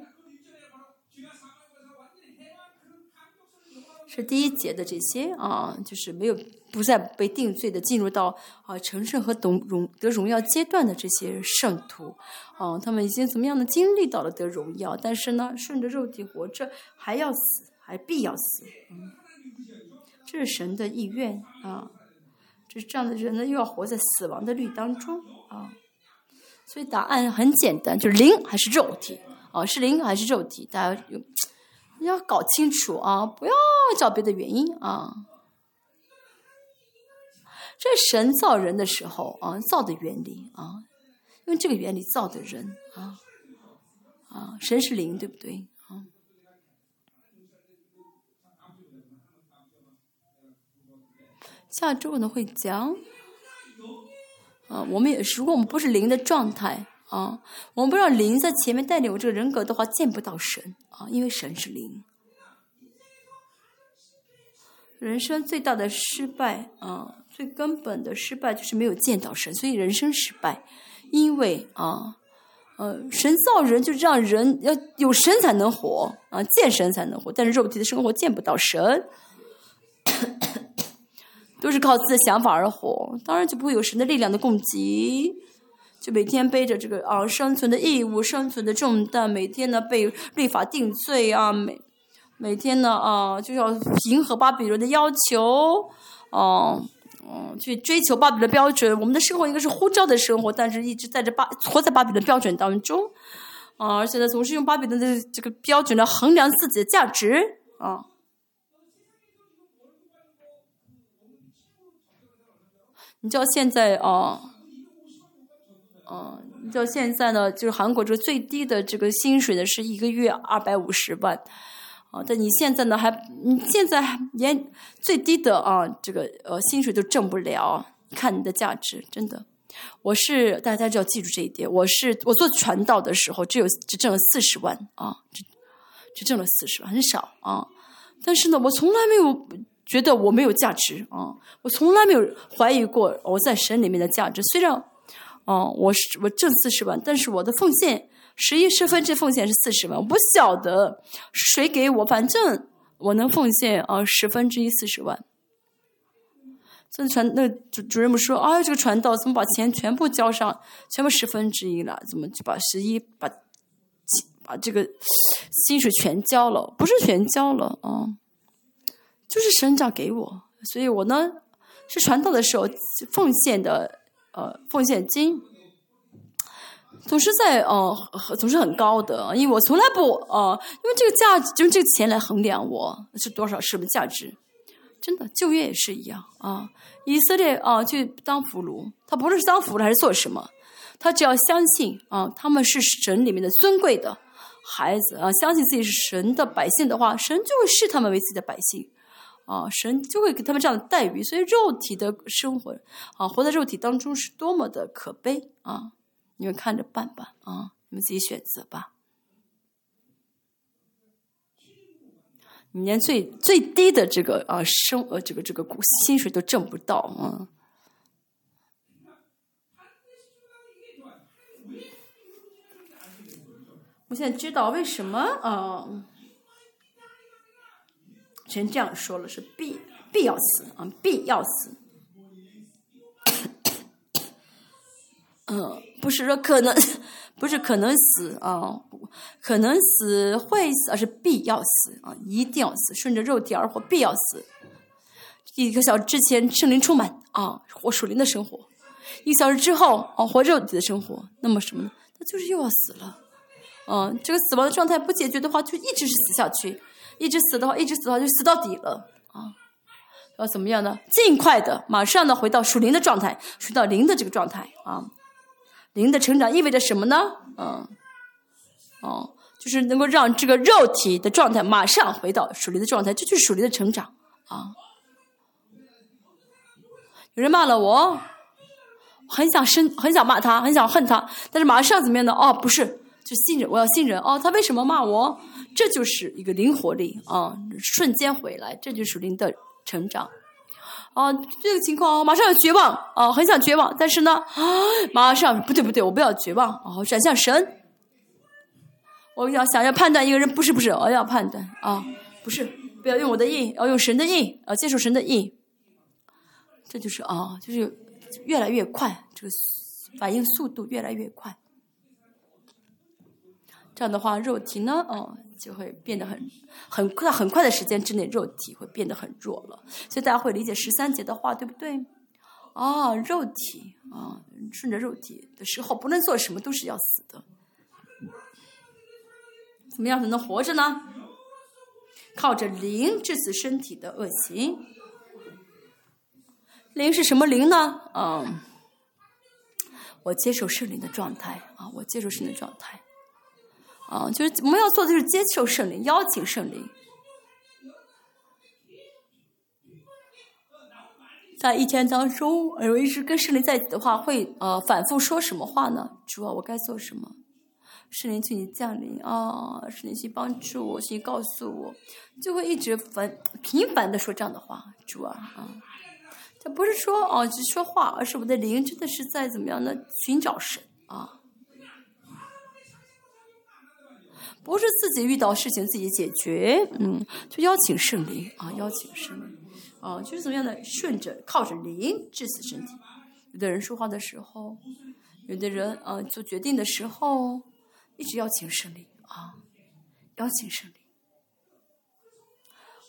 是第一节的这些啊，就是没有不再被定罪的，进入到啊成圣和得荣得荣耀阶段的这些圣徒，啊，他们已经怎么样的经历到了得荣耀，但是呢，顺着肉体活着还要死，还必要死，嗯，这是神的意愿啊，这这样的人呢，又要活在死亡的律当中啊，所以答案很简单，就是灵还是肉体啊？是灵还是肉体？大家有。要搞清楚啊！不要找别的原因啊！这神造人的时候啊，造的原理啊，用这个原理造的人啊啊，神是灵，对不对啊？下周呢会讲啊，我们也是，如果我们不是灵的状态。啊，我们不知道灵在前面带领我这个人格的话，见不到神啊，因为神是灵。人生最大的失败啊，最根本的失败就是没有见到神，所以人生失败。因为啊，呃，神造人就让人要有神才能活啊，见神才能活，但是肉体的生活见不到神，都是靠自己的想法而活，当然就不会有神的力量的供给。就每天背着这个啊生存的义务、生存的重担，每天呢被律法定罪啊，每每天呢啊就要迎合巴比伦的要求，哦，嗯，去追求巴比伦标准。我们的生活应该是呼召的生活，但是一直在这巴活在巴比伦标准当中，啊，而且呢总是用巴比的这个标准来衡量自己的价值啊。你知道现在啊？嗯，到现在呢，就是韩国这个最低的这个薪水呢，是一个月二百五十万，啊，但你现在呢还，你现在连最低的啊这个呃薪水都挣不了，看你的价值，真的，我是大家就要记住这一点，我是我做传道的时候只有只挣了四十万啊，只只挣了四十万，很少啊，但是呢，我从来没有觉得我没有价值啊，我从来没有怀疑过我在神里面的价值，虽然。哦，我是我挣四十万，但是我的奉献十一十分之奉献是四十万，我不晓得谁给我，反正我能奉献啊十分之一四十万。这传那主主任们说，啊，这个传道怎么把钱全部交上，全部十分之一了？怎么就把十一把把这个薪水全交了？不是全交了啊，就是神长给我，所以我呢是传道的时候奉献的。呃，奉献金总是在呃，总是很高的，因为我从来不呃，因为这个价值，用这个钱来衡量我是多少什么价值，真的就业也是一样啊。以色列啊，去当俘虏，他不是当俘虏还是做什么，他只要相信啊，他们是神里面的尊贵的孩子啊，相信自己是神的百姓的话，神就会视他们为自己的百姓。啊，神就会给他们这样的待遇，所以肉体的生活啊，活在肉体当中是多么的可悲啊！你们看着办吧，啊，你们自己选择吧。你连最最低的这个啊生呃这个这个薪水都挣不到啊！我现在知道为什么啊。先这样说了，是必必要死啊，必要死。嗯，不是说可能，不是可能死啊，可能死会死，而是必要死啊，一定要死，顺着肉体而活，必要死。一个小时之前圣灵充满啊，活属灵的生活；一个小时之后啊，活肉体的生活。那么什么呢？他就是又要死了。嗯，这个死亡的状态不解决的话，就一直是死下去。一直死的话，一直死的话就死到底了啊！要怎么样呢？尽快的，马上呢回到属灵的状态，回到灵的这个状态啊！灵的成长意味着什么呢？嗯，哦，就是能够让这个肉体的状态马上回到属灵的状态，这就是属灵的成长啊！有人骂了我，很想生，很想骂他，很想恨他，但是马上怎么样呢？哦，不是。就信任，我要信任哦。他为什么骂我？这就是一个灵活力啊，瞬间回来，这就是灵的成长。啊，这个情况马上要绝望啊，很想绝望，但是呢，啊，马上不对不对，我不要绝望啊，转向神。我要想要判断一个人，不是不是，我要判断啊，不是，不要用我的意，要用神的意，啊，接受神的意。这就是啊，就是越来越快，这个反应速度越来越快。这样的话，肉体呢，哦，就会变得很很快，很快的时间之内，肉体会变得很弱了。所以大家会理解十三节的话，对不对？啊，肉体啊，顺着肉体的时候，不论做什么都是要死的。怎么样才能活着呢？靠着灵致死身体的恶行。灵是什么灵呢？嗯，我接受圣灵的状态啊，我接受圣灵的状态。啊，就是我们要做的就是接受圣灵，邀请圣灵，在一天当中，我一直跟圣灵在一起的话，会呃反复说什么话呢？主啊，我该做什么？圣灵，请你降临啊！圣灵，请帮助我，请告诉我，就会一直反频繁的说这样的话。主啊啊，他不是说哦只说话，而是我的灵真的是在怎么样的寻找神啊。不是自己遇到事情自己解决，嗯，就邀请圣灵啊，邀请圣灵，啊，就是怎么样的顺着靠着灵致死身体。有的人说话的时候，有的人啊做决定的时候，一直邀请圣灵啊，邀请圣灵。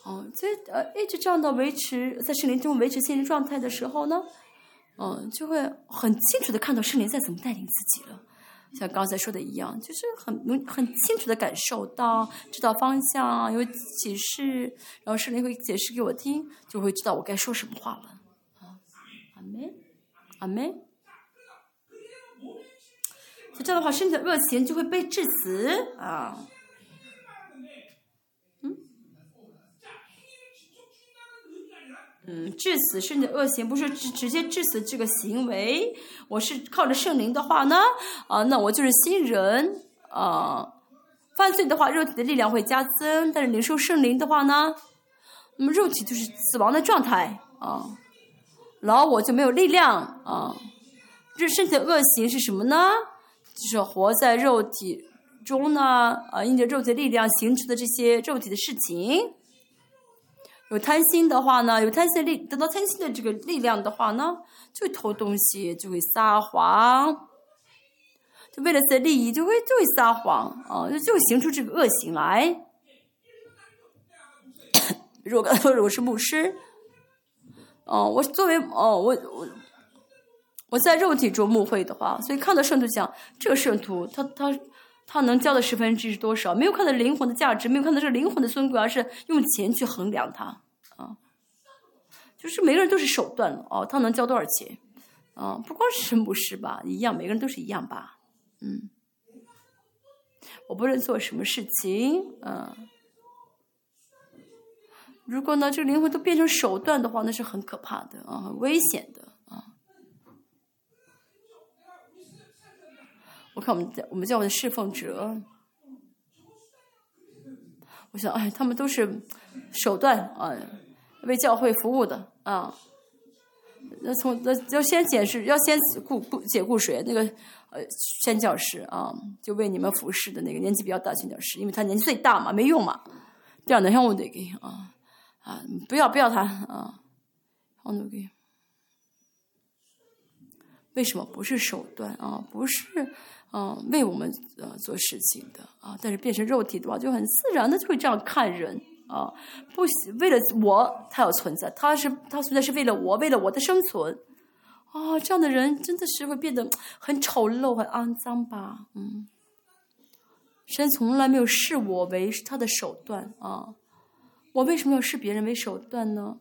哦，这呃一直这样的维持在圣灵中维持心灵状态的时候呢，嗯，就会很清楚的看到圣灵在怎么带领自己了。像刚才说的一样，就是很能很清楚的感受到，知道方向，有启示，然后圣灵会解释给我听，就会知道我该说什么话了。啊，阿门，阿门。这样的话，身体的恶行就会被制止啊。嗯，致死甚至恶行不是直直接致死这个行为，我是靠着圣灵的话呢，啊，那我就是新人啊。犯罪的话，肉体的力量会加增，但是领受圣灵的话呢，那么肉体就是死亡的状态啊，然后我就没有力量啊。这身体的恶行是什么呢？就是活在肉体中呢，啊，因着肉体力量形成的这些肉体的事情。有贪心的话呢，有贪心力得到贪心的这个力量的话呢，就会偷东西，就会撒谎，就为了些利益就会就会撒谎。啊，就会行出这个恶行来。如果如果是牧师，哦，我作为哦我我我在肉体中牧会的话，所以看到圣徒讲这个圣徒他他他能交的十分之是多少？没有看到灵魂的价值，没有看到这灵魂的尊贵，而是用钱去衡量他。就是每个人都是手段哦，他能交多少钱？啊，不光是牧师吧，一样，每个人都是一样吧？嗯，我不论做什么事情，嗯，如果呢，这个灵魂都变成手段的话，那是很可怕的啊，很危险的啊。看我们我们教会的侍奉者，我想，哎，他们都是手段啊。为教会服务的啊，那从那要先解释，要先顾顾解雇谁？那个呃，宣教师啊，就为你们服侍的那个年纪比较大宣教师，因为他年纪最大嘛，没用嘛。这样的让我得给啊啊，不要不要他啊，我得给。为什么不是手段啊？不是嗯为我们呃做事情的啊？但是变成肉体的话，就很自然的就会这样看人。啊，不为了我，他要存在，他是他存在是为了我，为了我的生存。啊，这样的人真的是会变得很丑陋、很肮脏吧？嗯，神从来没有视我为他的手段啊，我为什么要视别人为手段呢？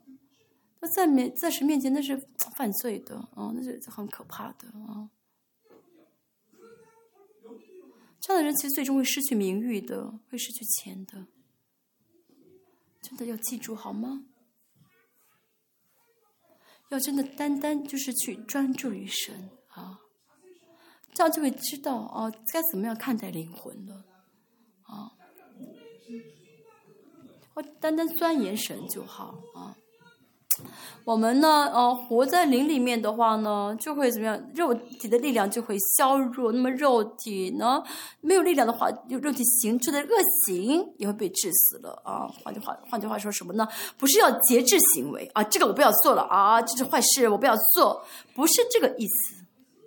那在面在神面前那是犯罪的啊，那是很可怕的啊。这样的人其实最终会失去名誉的，会失去钱的。真的要记住好吗？要真的单单就是去专注于神啊，这样就会知道啊，该怎么样看待灵魂了啊。我单单钻研神就好啊。我们呢，呃，活在灵里面的话呢，就会怎么样？肉体的力量就会削弱。那么肉体呢，没有力量的话，就肉体行出的恶行也会被致死了啊。换句话，换句话说什么呢？不是要节制行为啊，这个我不要做了啊，这是坏事，我不要做，不是这个意思，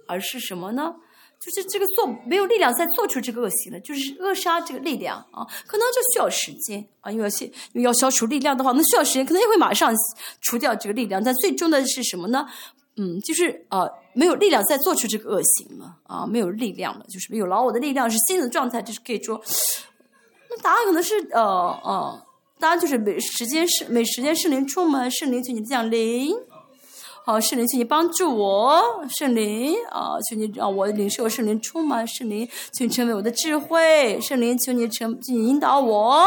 而是什么呢？就是这个做没有力量再做出这个恶行了，就是扼杀这个力量啊，可能就需要时间啊，因为要因为要消除力量的话，那需要时间，可能也会马上除掉这个力量，但最终的是什么呢？嗯，就是啊，没有力量再做出这个恶行了啊，没有力量了，就是没有老我的力量是新的状态，就是可以说，那答案可能是呃呃，答案就是每时间是每时间圣灵充满，圣灵请你降临。好，圣灵，请你帮助我，圣灵啊，求你让我领受圣灵充满，圣灵，请你成为我的智慧，圣灵，求你成，请你引导我，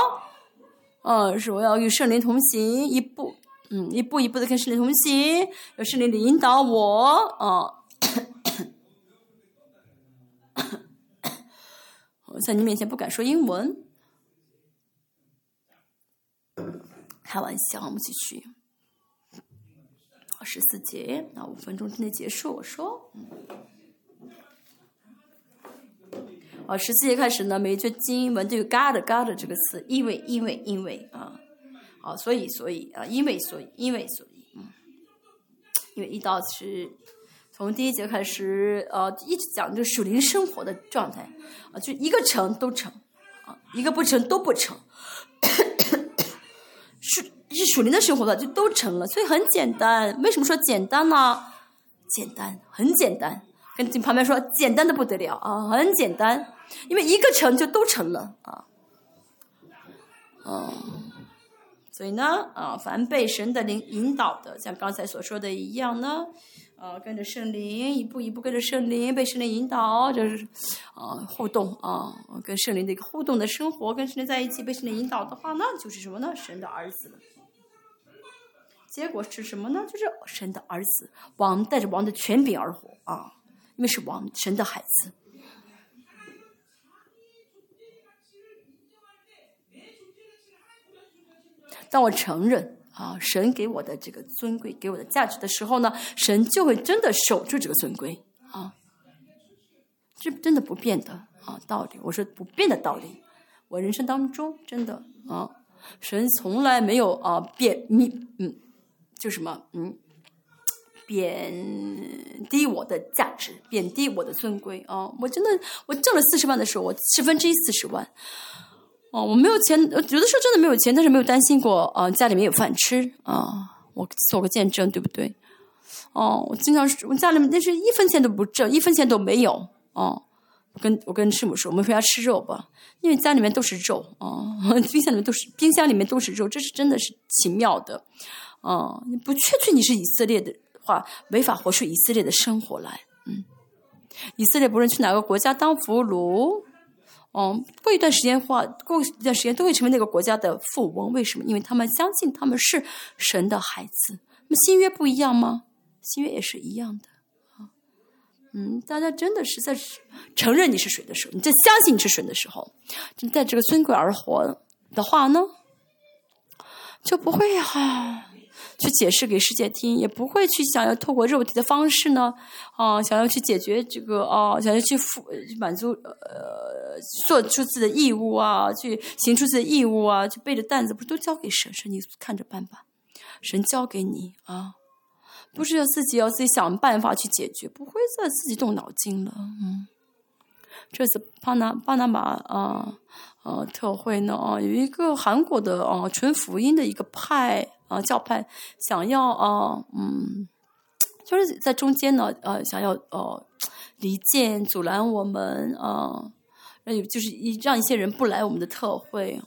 嗯，是我要与圣灵同行，一步，嗯，一步一步的跟圣灵同行，有圣灵的引导我，啊，我 在你面前不敢说英文，开玩笑，我们继续。十四节，那五分钟之内结束。我说，嗯，哦，十四节开始呢，每一句经文都有 “God God” 这个词，因为因为因为啊，好，所以所以啊，因为所以因为所以，嗯，因为一到是从第一节开始，呃，一直讲这个属灵生活的状态啊，就一个成都成啊，一个不成都不成，是。这是属灵的生活的就都成了，所以很简单。为什么说简单呢？简单，很简单。跟旁边说，简单的不得了啊，很简单。因为一个成就都成了啊。嗯，所以呢，啊，凡被神的灵引导的，像刚才所说的一样呢，啊，跟着圣灵一步一步跟着圣灵被圣灵引导，就是啊互动啊，跟圣灵的一个互动的生活，跟圣灵在一起被圣灵引导的话，那就是什么呢？神的儿子。结果是什么呢？就是神的儿子，王带着王的权柄而活啊！因为是王神的孩子。当我承认啊，神给我的这个尊贵，给我的价值的时候呢，神就会真的守住这个尊贵啊！这真的不变的啊道理，我说不变的道理，我人生当中真的啊，神从来没有啊变，你嗯。就什么嗯，贬低我的价值，贬低我的尊贵啊！我真的，我挣了四十万的时候，我十分之一四十万，哦，我没有钱，有的时候真的没有钱，但是没有担心过啊，家里面有饭吃啊！我做个见证，对不对？哦，我经常我家里面那是一分钱都不挣，一分钱都没有哦。跟我跟师母说，我们回家吃肉吧，因为家里面都是肉啊，冰箱里面都是冰箱里面都是肉，这是真的是奇妙的。哦，你不确定你是以色列的话，没法活出以色列的生活来。嗯，以色列不论去哪个国家当俘虏，哦，过一段时间话，过一段时间都会成为那个国家的富翁。为什么？因为他们相信他们是神的孩子。那么新约不一样吗？新约也是一样的。嗯，大家真的是在承认你是谁的时候，你在相信你是谁的时候，就在这个尊贵而活的话呢，就不会哈。去解释给世界听，也不会去想要透过肉体的方式呢，啊，想要去解决这个啊，想要去付满足呃，做出自己的义务啊，去行出自己的义务啊，去背着担子，不都交给神？神你看着办吧，神交给你啊，不是要自己要自己想办法去解决，不会再自己动脑筋了。嗯，这次巴拿巴拿马啊啊特会呢啊，有一个韩国的啊纯福音的一个派。啊，教派想要啊，嗯，就是在中间呢，呃，想要呃离间、阻拦我们啊，就是一让一些人不来我们的特会，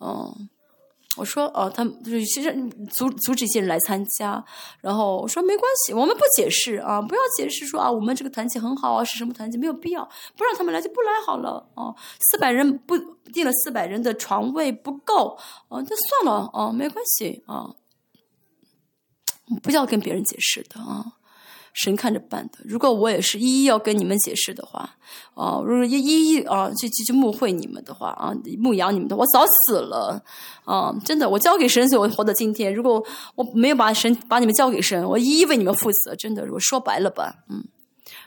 嗯。我说哦，他们就是其实阻阻止一些人来参加，然后我说没关系，我们不解释啊，不要解释说啊，我们这个团体很好啊，是什么团体没有必要，不让他们来就不来好了哦。四百人不订了四百人的床位不够哦，那算了哦，没关系啊，不要跟别人解释的啊。神看着办的。如果我也是一一要跟你们解释的话，啊，如果一一一啊去去去牧会你们的话啊，牧养你们的，我早死了啊！真的，我交给神，所以我活到今天。如果我没有把神把你们交给神，我一一为你们负责。真的，我说白了吧，嗯，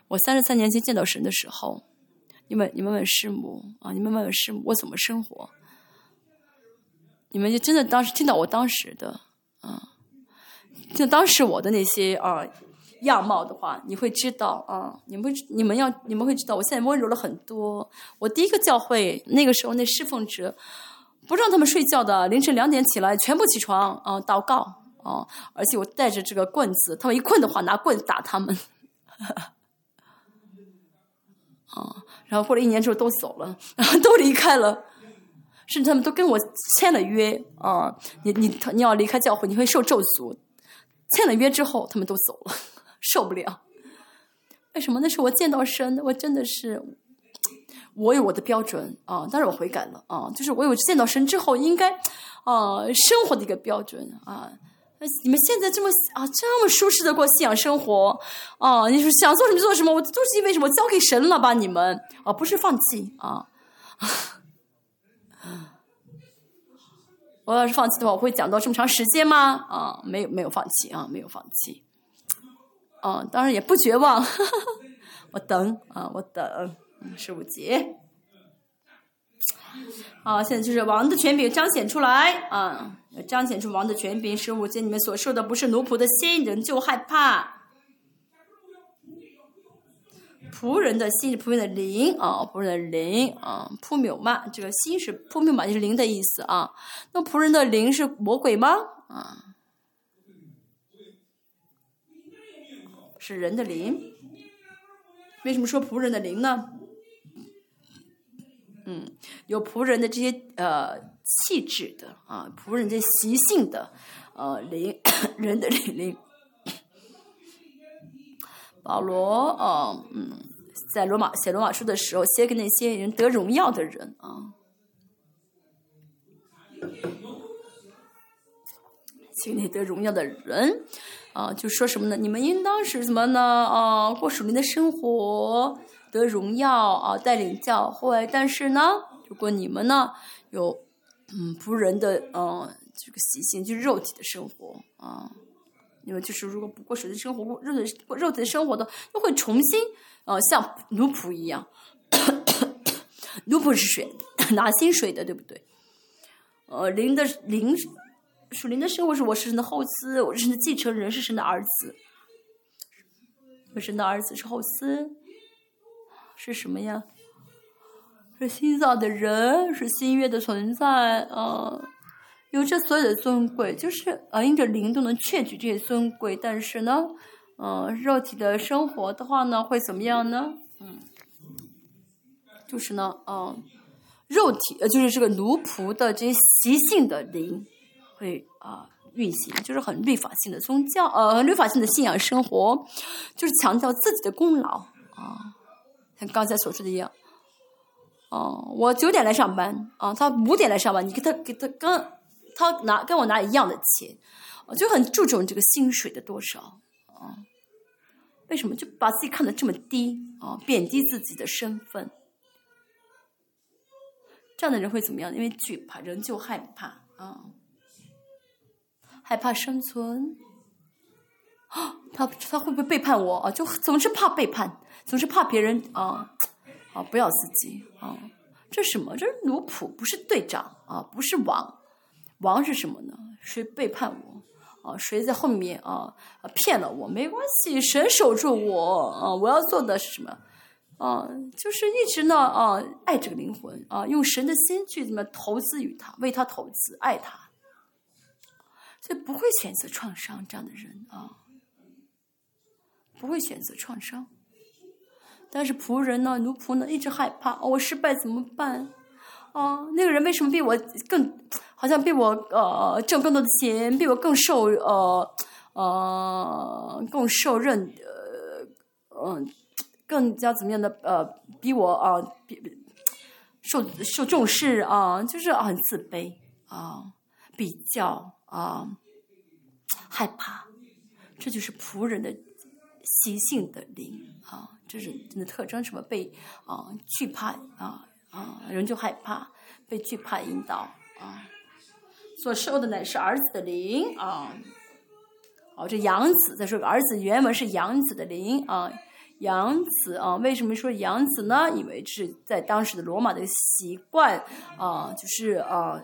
我三十三年前见到神的时候，你们你们问师母啊，你们问问师母，我怎么生活？你们就真的当时听到我当时的啊。就当时我的那些啊样貌的话，你会知道啊，你们你们要你们会知道，我现在温柔了很多。我第一个教会那个时候，那侍奉者不让他们睡觉的，凌晨两点起来全部起床啊祷告啊，而且我带着这个棍子，他们一困的话拿棍子打他们，啊，然后过了一年之后都走了，然 后都离开了，甚至他们都跟我签了约啊，你你你要离开教会，你会受咒诅。签了约之后，他们都走了，受不了。为什么？那是我见到神的，我真的是，我有我的标准啊。但是我悔改了啊，就是我有见到神之后应该啊生活的一个标准啊。你们现在这么啊这么舒适的过信仰生活啊，你说想做什么就做什么，我都是因为什么？交给神了吧？你们啊，不是放弃啊。我要是放弃的话，我会讲到这么长时间吗？啊，没有，没有放弃啊，没有放弃。啊，当然也不绝望，我等啊，我等十五节。啊，现在就是王的权柄彰显出来啊，彰显出王的权柄。十五节，你们所受的不是奴仆的心，人就害怕。仆人的心是仆人的灵啊，仆人的灵啊，扑谬嘛，这个心是扑谬嘛，就是灵的意思啊。那仆人的灵是魔鬼吗？啊，是人的灵。为什么说仆人的灵呢？嗯，有仆人的这些呃气质的啊，仆人这习性的呃灵，人的灵灵。保罗，啊，嗯，在罗马写罗马书的时候，写给那些人得荣耀的人啊，写给那得荣耀的人啊，就说什么呢？你们应当是什么呢？啊，过属灵的生活，得荣耀啊，带领教会。但是呢，如果你们呢有嗯仆人的嗯这个习性，就是肉体的生活啊。你们就是如果不过水的生活，过肉体过肉体的生活的，又会重新呃像奴仆一样，奴仆是谁？拿薪水的，对不对？呃，灵的灵属灵的生活是我是神的后嗣，我是神的继承人，是神的儿子。我神的儿子是后嗣，是什么呀？是心脏的人，是新约的存在啊。有这所有的尊贵，就是呃，因着灵都能窃取这些尊贵，但是呢，嗯，肉体的生活的话呢，会怎么样呢？嗯，就是呢，嗯，肉体呃，就是这个奴仆的这些习性的灵会啊运行，就是很律法性的宗教，呃，律法性的信仰生活，就是强调自己的功劳啊，像刚才所说的一样，哦，我九点来上班啊，他五点来上班，你给他给他跟。他拿跟我拿一样的钱，我就很注重这个薪水的多少啊？为什么就把自己看得这么低啊？贬低自己的身份，这样的人会怎么样？因为惧怕，人就害怕啊，害怕生存啊，他他会不会背叛我啊？就总是怕背叛，总是怕别人啊啊不要自己啊？这什么？这是奴仆，不是队长啊，不是王。王是什么呢？谁背叛我？啊，谁在后面啊啊骗了我？没关系，神守住我啊！我要做的是什么？啊，就是一直呢啊爱这个灵魂啊，用神的心去怎么投资于他，为他投资，爱他，所以不会选择创伤这样的人啊，不会选择创伤。但是仆人呢，奴仆呢，一直害怕，我失败怎么办？哦，那个人为什么比我更，好像比我呃挣更多的钱，比我更受呃呃更受任呃嗯更加怎么样的呃比我啊比受受重视啊，就是很自卑啊，比较啊害怕，这就是仆人的习性的灵啊，这是真的特征，什么被啊惧怕啊啊人就害怕，被惧怕引导啊，所受的乃是儿子的灵啊，哦这养子再说儿子原文是养子的灵啊。养子啊，为什么说养子呢？因为是在当时的罗马的习惯啊，就是啊，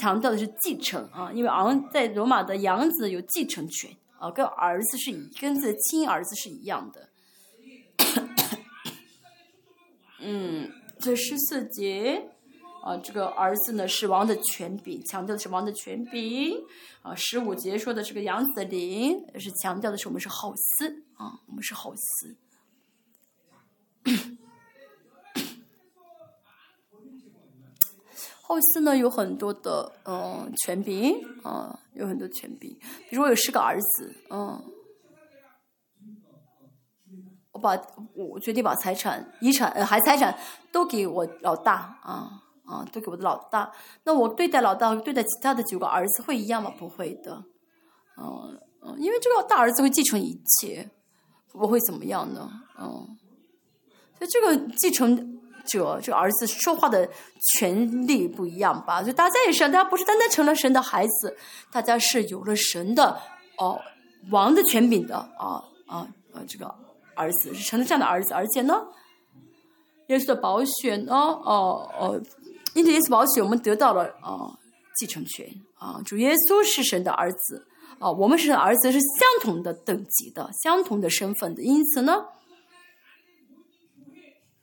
强调的是继承啊。因为昂在罗马的养子有继承权啊，跟儿子是一跟自己的亲儿子是一样的。嗯，这十四节啊，这个儿子呢是王的权柄，强调的是王的权柄啊。十五节说的这个养子的灵，是强调的是我们是后嗣啊，我们是后嗣。后世呢有很多的嗯权柄啊，有很多权柄。比如我有十个儿子，嗯，我把我决定把财产、遗产、呃还财产都给我老大啊啊，都给我的老大。那我对待老大，对待其他的九个儿子会一样吗？不会的，嗯嗯，因为这个大儿子会继承一切，我会怎么样呢？嗯。这个继承者，这个儿子说话的权利不一样吧？就大家也是，大家不是单单成了神的孩子，大家是有了神的哦王的权柄的啊啊啊！这个儿子是成了这样的儿子，而且呢，耶稣的宝血呢，哦哦，因着耶稣宝血，我们得到了啊继承权啊。主耶稣是神的儿子啊，我们是儿子，是相同的等级的，相同的身份的，因此呢。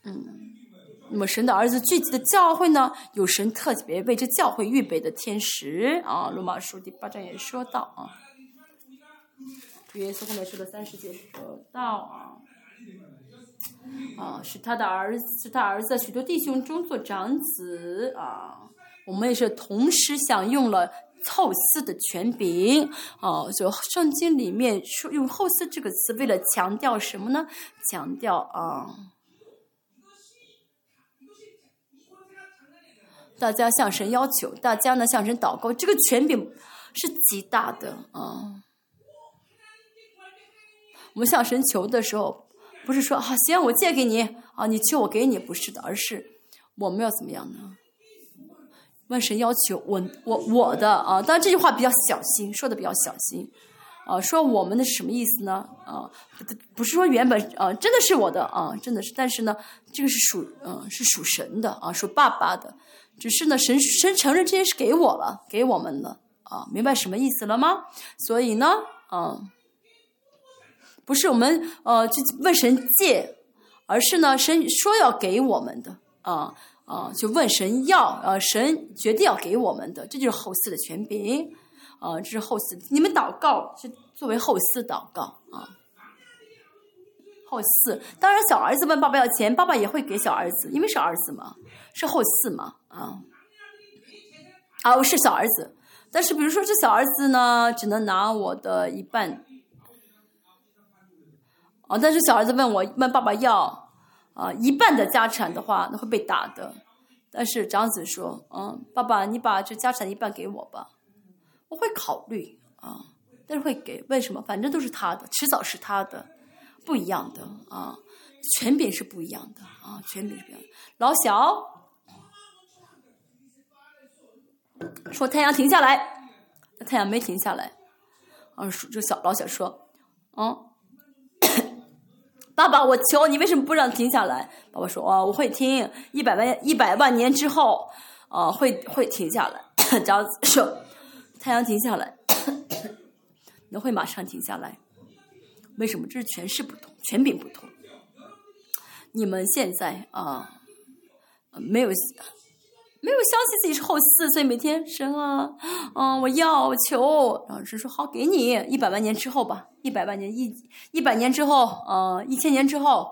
嗯，那么神的儿子聚集的教会呢，有神特别为这教会预备的天使啊。罗马书第八章也说到啊，主耶稣后面说的三十节说到啊，啊是他的儿子，是他儿子许多弟兄中做长子啊。我们也是同时享用了后嗣的权柄啊。就圣经里面说用后嗣这个词，为了强调什么呢？强调啊。大家向神要求，大家呢向神祷告，这个权柄是极大的啊。我们向神求的时候，不是说啊行，我借给你啊，你求我给你，不是的，而是我们要怎么样呢？问神要求我我我的啊，当然这句话比较小心，说的比较小心啊。说我们的什么意思呢？啊，不是说原本啊，真的是我的啊，真的是，但是呢，这个是属嗯是属神的啊，属爸爸的。只是呢，神神承认这些是给我了，给我们了啊，明白什么意思了吗？所以呢，啊，不是我们呃去问神借，而是呢，神说要给我们的啊啊，就问神要啊，神决定要给我们的，这就是后嗣的权柄啊，这是后嗣，你们祷告是作为后嗣祷告啊。后嗣，当然小儿子问爸爸要钱，爸爸也会给小儿子，因为是儿子嘛，是后嗣嘛，啊，啊，我是小儿子，但是比如说这小儿子呢，只能拿我的一半，啊，但是小儿子问我问爸爸要啊一半的家产的话，那会被打的，但是长子说，嗯，爸爸你把这家产一半给我吧，我会考虑啊，但是会给，为什么？反正都是他的，迟早是他的。不一样的啊，权柄是不一样的啊，权柄是不一样的。老小说：“太阳停下来。”太阳没停下来。啊，这小老小说：“嗯，爸爸，我求你，为什么不让停下来？”爸爸说：“哦，我会停，一百万一百万年之后，啊，会会停下来。”这样子说：“太阳停下来，能会马上停下来。”为什么？这是权势不同，权柄不同。你们现在啊，没有没有相信自己是后嗣，所以每天神啊，嗯，我要求，然后神说好，给你一百万年之后吧，一百万年一一百年之后，呃，一千年之后，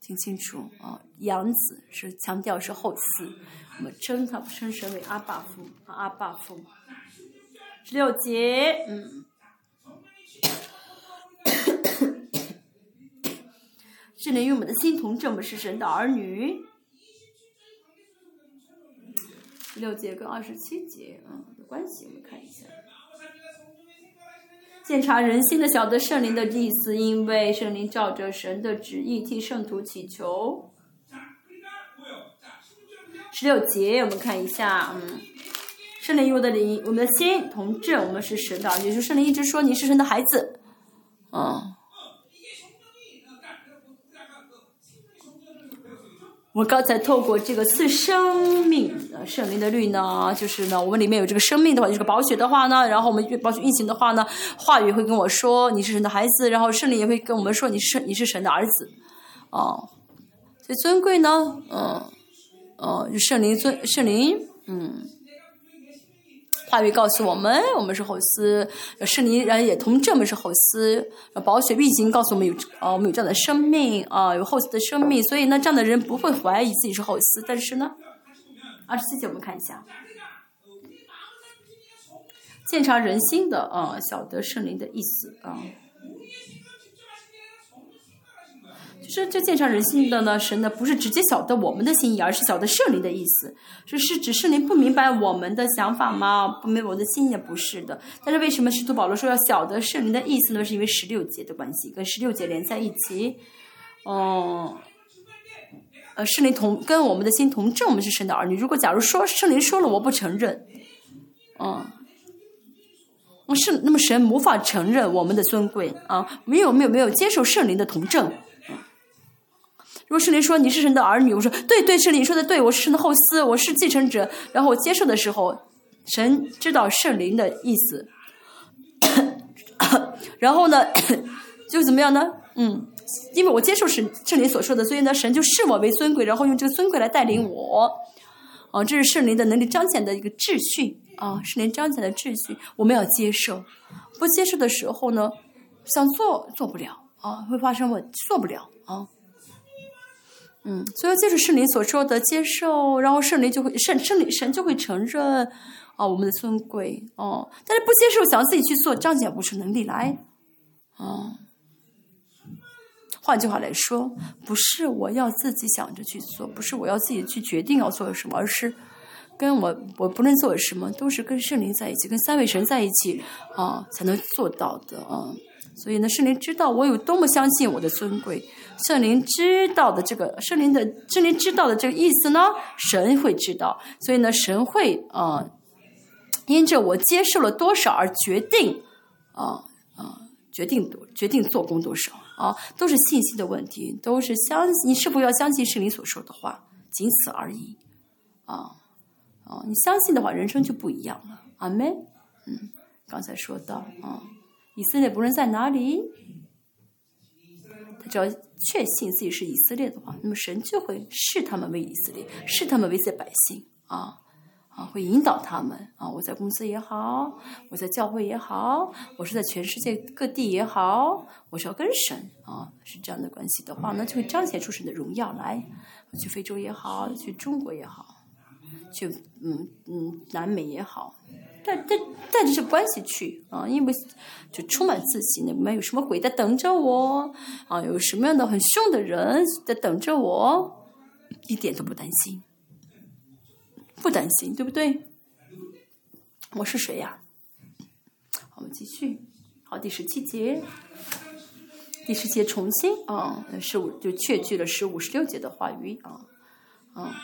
听清楚啊，养子是强调是后嗣，我们称他称神为阿爸父，阿爸父。十六节，嗯。是能与我们的心同证明是神的儿女。十六节跟二十七节嗯的关系，我们看一下。检查人心的晓得圣灵的意思，因为圣灵照着神的旨意替圣徒祈求。十六节，我们看一下，嗯，圣灵与我的灵，我们的心同证，我们是神的，也就是圣灵一直说你是神的孩子，嗯。我刚才透过这个赐生命的圣灵的律呢，就是呢，我们里面有这个生命的话，就是个宝血的话呢，然后我们宝血运行的话呢，话语会跟我说你是神的孩子，然后圣灵也会跟我们说你是你是神的儿子，哦，所以尊贵呢，嗯，哦，圣灵尊圣灵，嗯。话语告诉我们，我们是后嗣，圣灵人也同证明是后嗣。宝血运行告诉我们有啊，我们有这样的生命啊，有后嗣的生命，所以呢，这样的人不会怀疑自己是后嗣。但是呢，二十七节我们看一下，鉴察人心的啊，晓得圣灵的意思啊。这这鉴察人心的呢，神呢不是直接晓得我们的心意，而是晓得圣灵的意思。这是指圣灵不明白我们的想法吗？不明白我的心也不是的。但是为什么使徒保罗说要晓得圣灵的意思呢？是因为十六节的关系，跟十六节连在一起。哦，呃，圣灵同跟我们的心同证，我们是神的儿女。如果假如说圣灵说了我不承认，嗯，是那么神无法承认我们的尊贵啊？没有没有没有接受圣灵的同证。如果圣灵说你是神的儿女，我说对对，圣灵说的对，我是神的后嗣，我是继承者。然后我接受的时候，神知道圣灵的意思，然后呢，就怎么样呢？嗯，因为我接受是圣灵所说的，所以呢，神就视我为尊贵，然后用这个尊贵来带领我。啊，这是圣灵的能力彰显的一个秩序啊，圣灵彰显的秩序，我们要接受。不接受的时候呢，想做做不了啊，会发生我做不了啊。嗯，所以接受圣灵所说的接受，然后圣灵就会圣圣灵神就会承认啊我们的尊贵哦。但是不接受，想要自己去做，彰显不出能力来。哦，换句话来说，不是我要自己想着去做，不是我要自己去决定要做什么，而是跟我我不论做什么，都是跟圣灵在一起，跟三位神在一起啊才能做到的啊。所以呢，圣灵知道我有多么相信我的尊贵。圣灵知道的这个圣灵的圣灵知道的这个意思呢，神会知道。所以呢，神会啊，因着我接受了多少而决定啊啊，决定多决定做工多少啊，都是信息的问题，都是相你是否要相信圣灵所说的话，仅此而已啊啊，你相信的话，人生就不一样了。阿门。嗯，刚才说到啊，以色列不论在哪里。他只要确信自己是以色列的话，那么神就会视他们为以色列，视他们为些百姓啊啊，会引导他们啊。我在公司也好，我在教会也好，我是在全世界各地也好，我是要跟神啊，是这样的关系的话，那就会彰显出神的荣耀来。去非洲也好，去中国也好，去嗯嗯南美也好。带带带着这关系去啊，因为就充满自信，里面有什么鬼在等着我啊？有什么样的很凶的人在等着我？一点都不担心，不担心，对不对？我是谁呀？我们继续，好，第十七节，第十节重新啊，十五就确据了十五十六节的话语啊啊，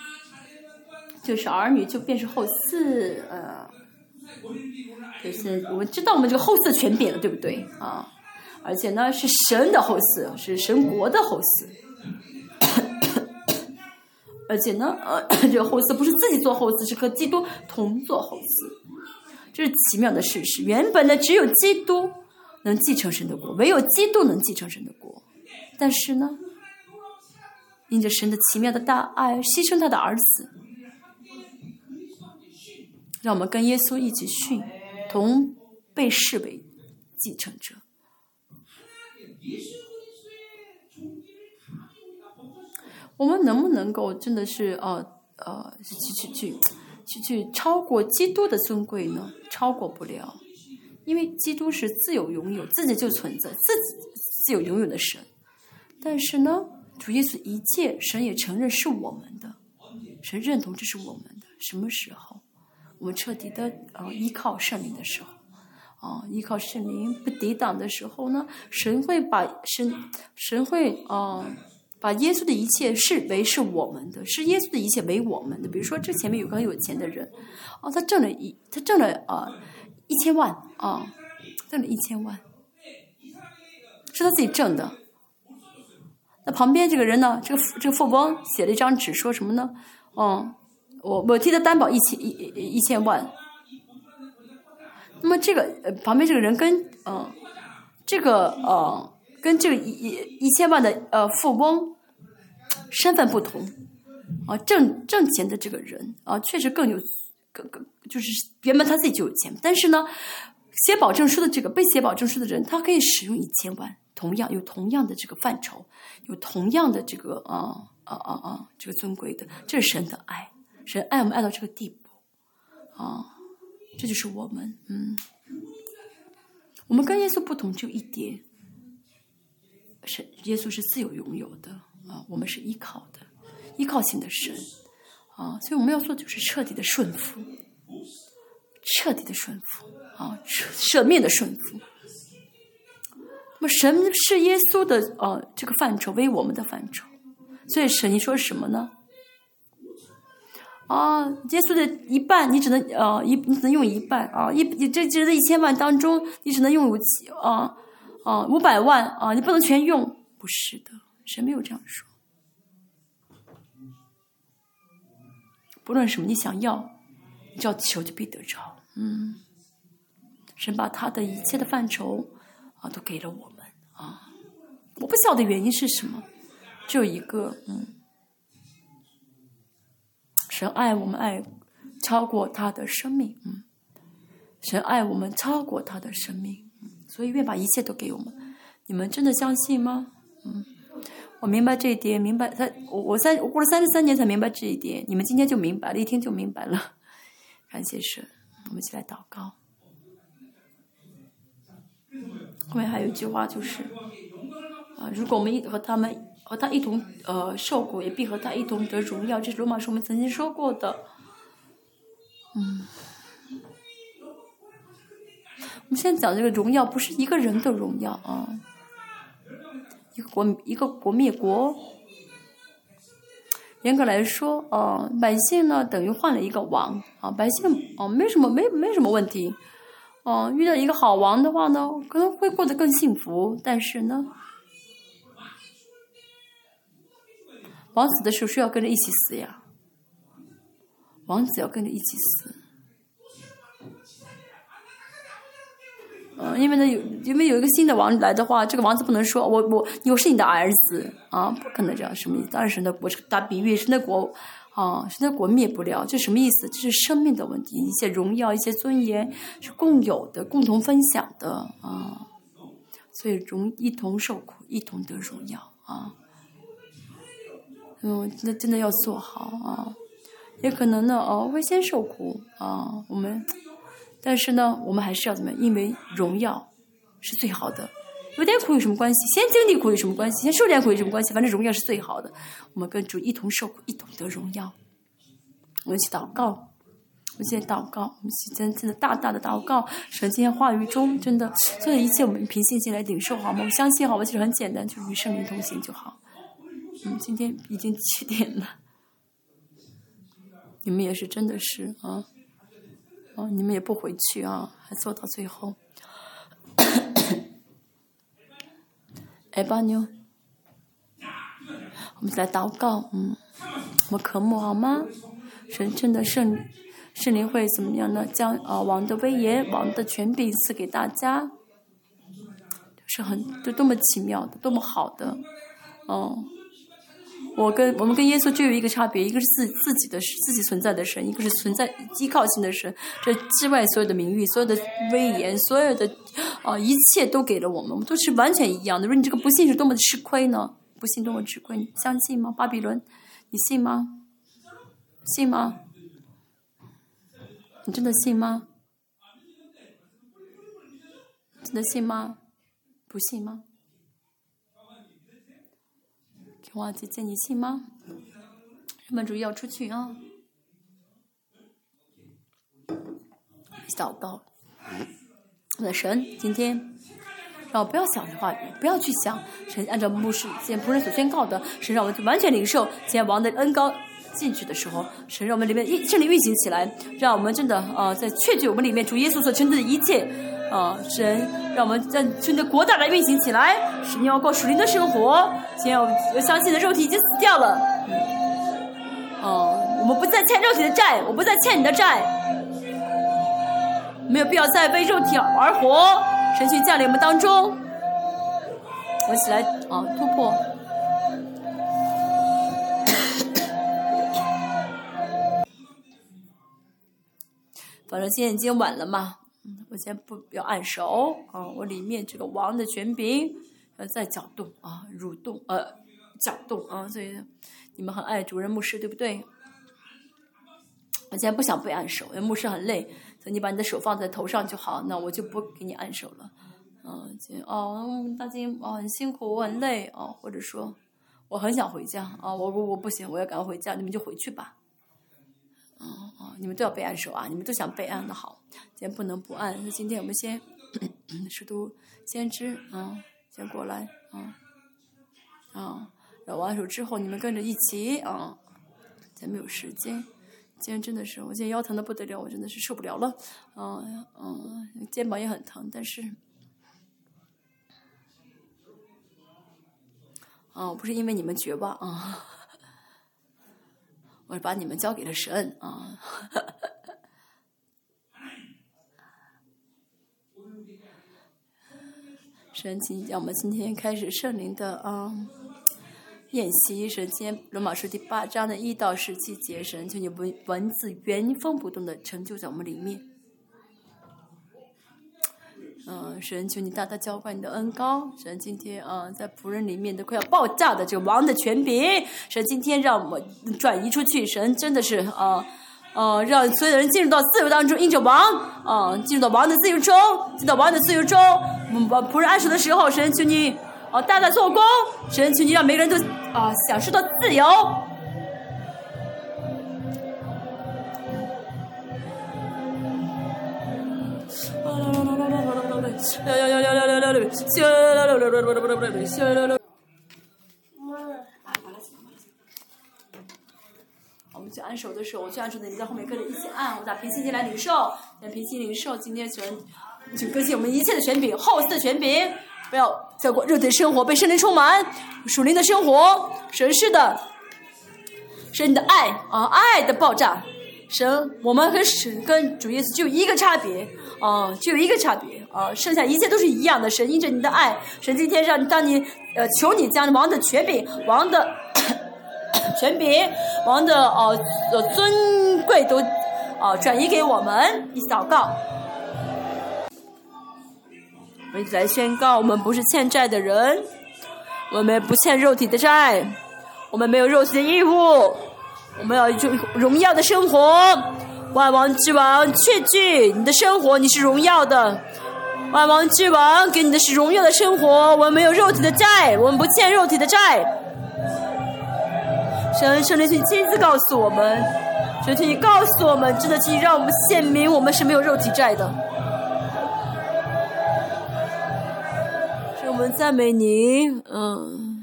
就是儿女就便是后嗣呃。就是我们知道我们这个后嗣权柄了，对不对啊？而且呢，是神的后嗣，是神国的后嗣。而且呢，呃，这个后嗣不是自己做后嗣，是和基督同做后嗣。这是奇妙的事实。原本呢，只有基督能继承神的国，唯有基督能继承神的国。但是呢，因着神的奇妙的大爱，牺牲他的儿子。让我们跟耶稣一起训，同被视为继承者。我们能不能够真的是呃呃去去去去去超过基督的尊贵呢？超过不了，因为基督是自由拥有，自己就存在，自己自由拥有的神。但是呢，主耶稣一切神也承认是我们的，神认同这是我们的。什么时候？我们彻底的呃依靠圣灵的时候，啊，依靠圣灵不抵挡的时候呢，神会把神神会啊，把耶稣的一切视为是我们的，是耶稣的一切为我们的。比如说，这前面有个很有钱的人，哦，他挣了一他挣了啊一千万啊，挣了一千万，是他自己挣的。那旁边这个人呢，这个这个富翁写了一张纸，说什么呢？哦，我我替他担保一千一一千万。那么这个呃旁边这个人跟嗯这个呃跟这个一一一千万的呃富翁身份不同。啊挣挣钱的这个人啊确实更有更更就是原本他自己就有钱，但是呢写保证书的这个被写保证书的人他可以使用一千万，同样有同样的这个范畴，有同样的这个啊啊啊啊这个尊贵的，这是神的爱，神爱我们爱到这个地步啊。这就是我们，嗯，我们跟耶稣不同就一点，是耶稣是自由拥有的啊，我们是依靠的，依靠性的神啊，所以我们要做的就是彻底的顺服，彻底的顺服啊，舍舍命的顺服。那么神是耶稣的呃这个范畴为我们的范畴，所以神你说什么呢？啊，耶稣的一半，你只能呃一你只能用一半啊，一你这这一千万当中，你只能用有几啊啊五百万啊，你不能全用，不是的，神没有这样说。不论什么你想要，你只要求就必得着，嗯，神把他的一切的范畴啊都给了我们啊，我不晓得原因是什么，只有一个，嗯。神爱我们，爱超过他的生命，嗯，神爱我们超过他的生命，嗯，所以愿把一切都给我们。你们真的相信吗？嗯，我明白这一点，明白他，我我三我过了三十三年才明白这一点，你们今天就明白了，一听就明白了。感谢神，我们一起来祷告。后面还有一句话就是，啊，如果我们一和他们。和他一同呃受苦，也必和他一同得荣耀。这是罗马书我们曾经说过的。嗯，我们现在讲这个荣耀，不是一个人的荣耀啊，一个国一个国灭国。严格来说，呃，百姓呢等于换了一个王啊，百姓哦没什么没没什么问题，哦遇到一个好王的话呢，可能会过得更幸福，但是呢。王子的时候是要跟着一起死呀，王子要跟着一起死。嗯，因为呢有，因为有一个新的王来的话，这个王子不能说我我我是你的儿子啊，不可能这样，什么意思？当然神的国是打比喻，神的国啊，神的国灭不了，这什么意思？这是生命的问题，一些荣耀，一些尊严是共有的，共同分享的啊，所以荣一同受苦，一同得荣耀啊。嗯，那真的要做好啊！也可能呢，哦，会先受苦啊。我们，但是呢，我们还是要怎么样？因为荣耀是最好的。有点苦有什么关系？先经历苦有什么关系？先受点苦有什么关系？反正荣耀是最好的。我们跟主一同受苦，一同得荣耀。我们一起祷告，我们先祷告，我们起真正的大大的祷告。神今天话语中真的所有一切，我们凭信心来领受好吗？我相信好吗？其实很简单，就是与圣灵同行就好。嗯，今天已经七点了，你们也是真的是啊，哦，你们也不回去啊，还做到最后。哎，巴妞，我们来祷告，嗯，我们渴慕好吗？神圣的圣圣灵会怎么样呢？将啊王的威严、王的权柄赐给大家，是很就多么奇妙的，多么好的，哦。我跟我们跟耶稣就有一个差别，一个是自自己的自己存在的神，一个是存在依靠性的神。这之外所有的名誉、所有的威严、所有的啊一切都给了我们，我们都是完全一样的。说你这个不信是多么的吃亏呢？不信多么吃亏？你相信吗？巴比伦，你信吗？信吗？你真的信吗？真的信吗？不信吗？哇，姐姐，你信吗？人们注意要出去啊！祷告，的神今天。让我不要想的话，不要去想。神按照牧师见仆人所宣告的，神让我完全领受见王的恩高进去的时候，神让我们里面运圣灵运行起来，让我们真的啊，在确据我们里面主耶稣所成就的一切啊，神让我们在真的国大来运行起来。你要过属灵的生活，先要要相信的肉体已经死掉了。哦，我们不再欠肉体的债，我不再欠你的债，没有必要再为肉体而活。神去降临我们当中，我们起来啊突破。反正现在已经晚了嘛，我先不要按手啊，我里面这个王的权柄呃在搅动啊，蠕动呃搅动啊，所以你们很爱主任牧师对不对？我现在不想被按手，因为牧师很累。所以你把你的手放在头上就好，那我就不给你按手了。嗯，哦，大金哦，很辛苦，我很累哦，或者说我很想回家啊，我我我不行，我要赶快回家，你们就回去吧。哦哦，你们都要备案手啊，你们都想备案的好，今天不能不按。那今天我们先 使徒先知啊，先过来啊啊，然后按手之后，你们跟着一起啊，咱没有时间。今天真的是，我今天腰疼的不得了，我真的是受不了了，嗯嗯，肩膀也很疼，但是，啊，不是因为你们绝望啊，我是把你们交给了神啊，神，请让我们今天开始圣灵的啊。演习神今天罗马书第八章的一到十七节，神求你文文字原封不动的成就在我们里面。嗯，神求你大大浇灌你的恩高，神今天啊，在仆人里面都快要爆炸的这个王的权柄，神今天让我们转移出去，神真的是啊啊，让所有的人进入到自由当中，印着王啊，进入到王的自由中，进到王的自由中。我们把仆人安守的时候，神求你。哦，大大做工，神求你让每个人都啊享受到自由。我们去按手的时候，我去按手的，你在后面跟着一起按，我打平心静来领受，让平心领受，今天全就更新我们一切的权柄，后世的权柄。不要再过肉体生活，被圣灵充满，属灵的生活，神是的，神的爱啊，爱的爆炸，神，我们和神跟主耶稣就一个差别啊，就有一个差别啊，剩下一切都是一样的。神因着你的爱，神今天让你当你呃求你将王的权柄、王的 权柄、王的呃尊贵都啊转移给我们，一起祷告。我们来宣告，我们不是欠债的人，我们不欠肉体的债，我们没有肉体的义务，我们要就荣耀的生活。万王之王，确据你的生活，你是荣耀的。万王之王给你的是荣耀的生活，我们没有肉体的债，我们不欠肉体的债。神圣灵请亲自告诉我们，神请你告诉我们，真的请让我们显明，我们是没有肉体债的。是我们赞美你，嗯，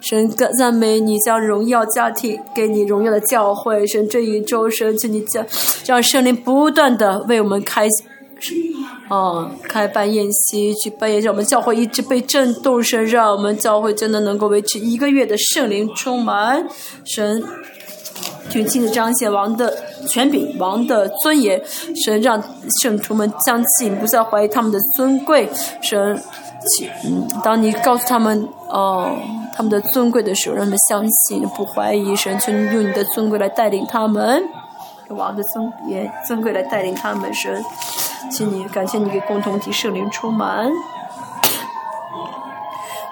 神赞赞美你，将荣耀家庭给你荣耀的教会，神这一周，神请你将让圣灵不断的为我们开，啊，开办宴席，去办宴，让我们教会一直被震动，神让我们教会真的能够维持一个月的圣灵充满，神。去亲自彰显王的权柄、王的尊严，神让圣徒们相信，不再怀疑他们的尊贵。神，嗯，当你告诉他们哦，他们的尊贵的时候，让他们相信，不怀疑。神，求你用你的尊贵来带领他们，用王的尊严、尊贵来带领他们。神，请你感谢你给共同体圣灵充满。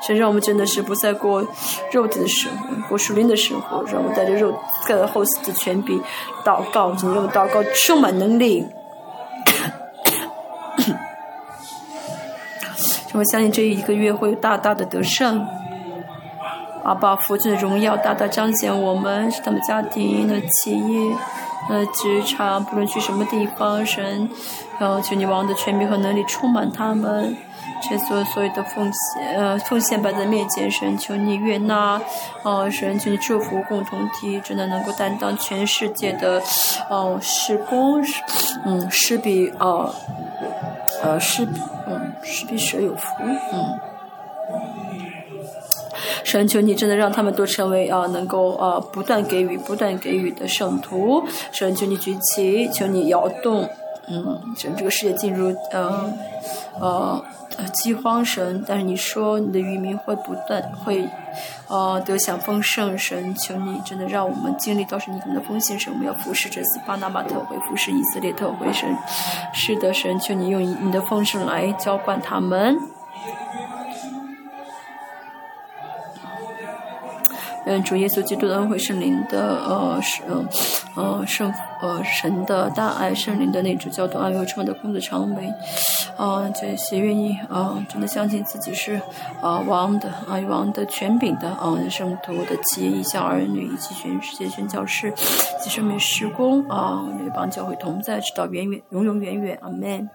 神让我们真的是不再过肉体的生活，过属灵的生活，让我们带着肉带着后世的权柄祷告，请用祷告充满能力。我相信这一个月会有大大的得胜，阿爸父亲的荣耀大大彰显我们，是他们家庭的企业呃职场，不论去什么地方，神，然后求你王的权柄和能力充满他们。这所所有的奉献，呃，奉献摆在面前，神求你悦纳，哦，神求你祝福共同体，真的能够担当全世界的，哦，施工，嗯，施比，哦，呃，施，嗯，施比舍有福，嗯。神求你真的让他们都成为啊，能够啊不断给予、不断给予的圣徒。神求你举起，求你摇动，嗯，神这个世界进入呃呃呃饥荒神，但是你说你的渔民会不断会呃得享丰盛。神求你真的让我们经历到是你们的丰盛神，我们要服侍这次巴拿马特会，服侍以色列特会神。是的，神求你用你的丰盛来浇灌他们。嗯，主耶稣基督的恩惠圣灵的呃是呃圣呃神的大爱圣灵的那种教导爱又充满的公子长美，啊这些愿意啊真的相信自己是啊王的啊王的权柄的啊圣徒的企业意向儿女以及全世界宣教士及圣命施工啊，那帮教会同在直到远远永永远远，阿门。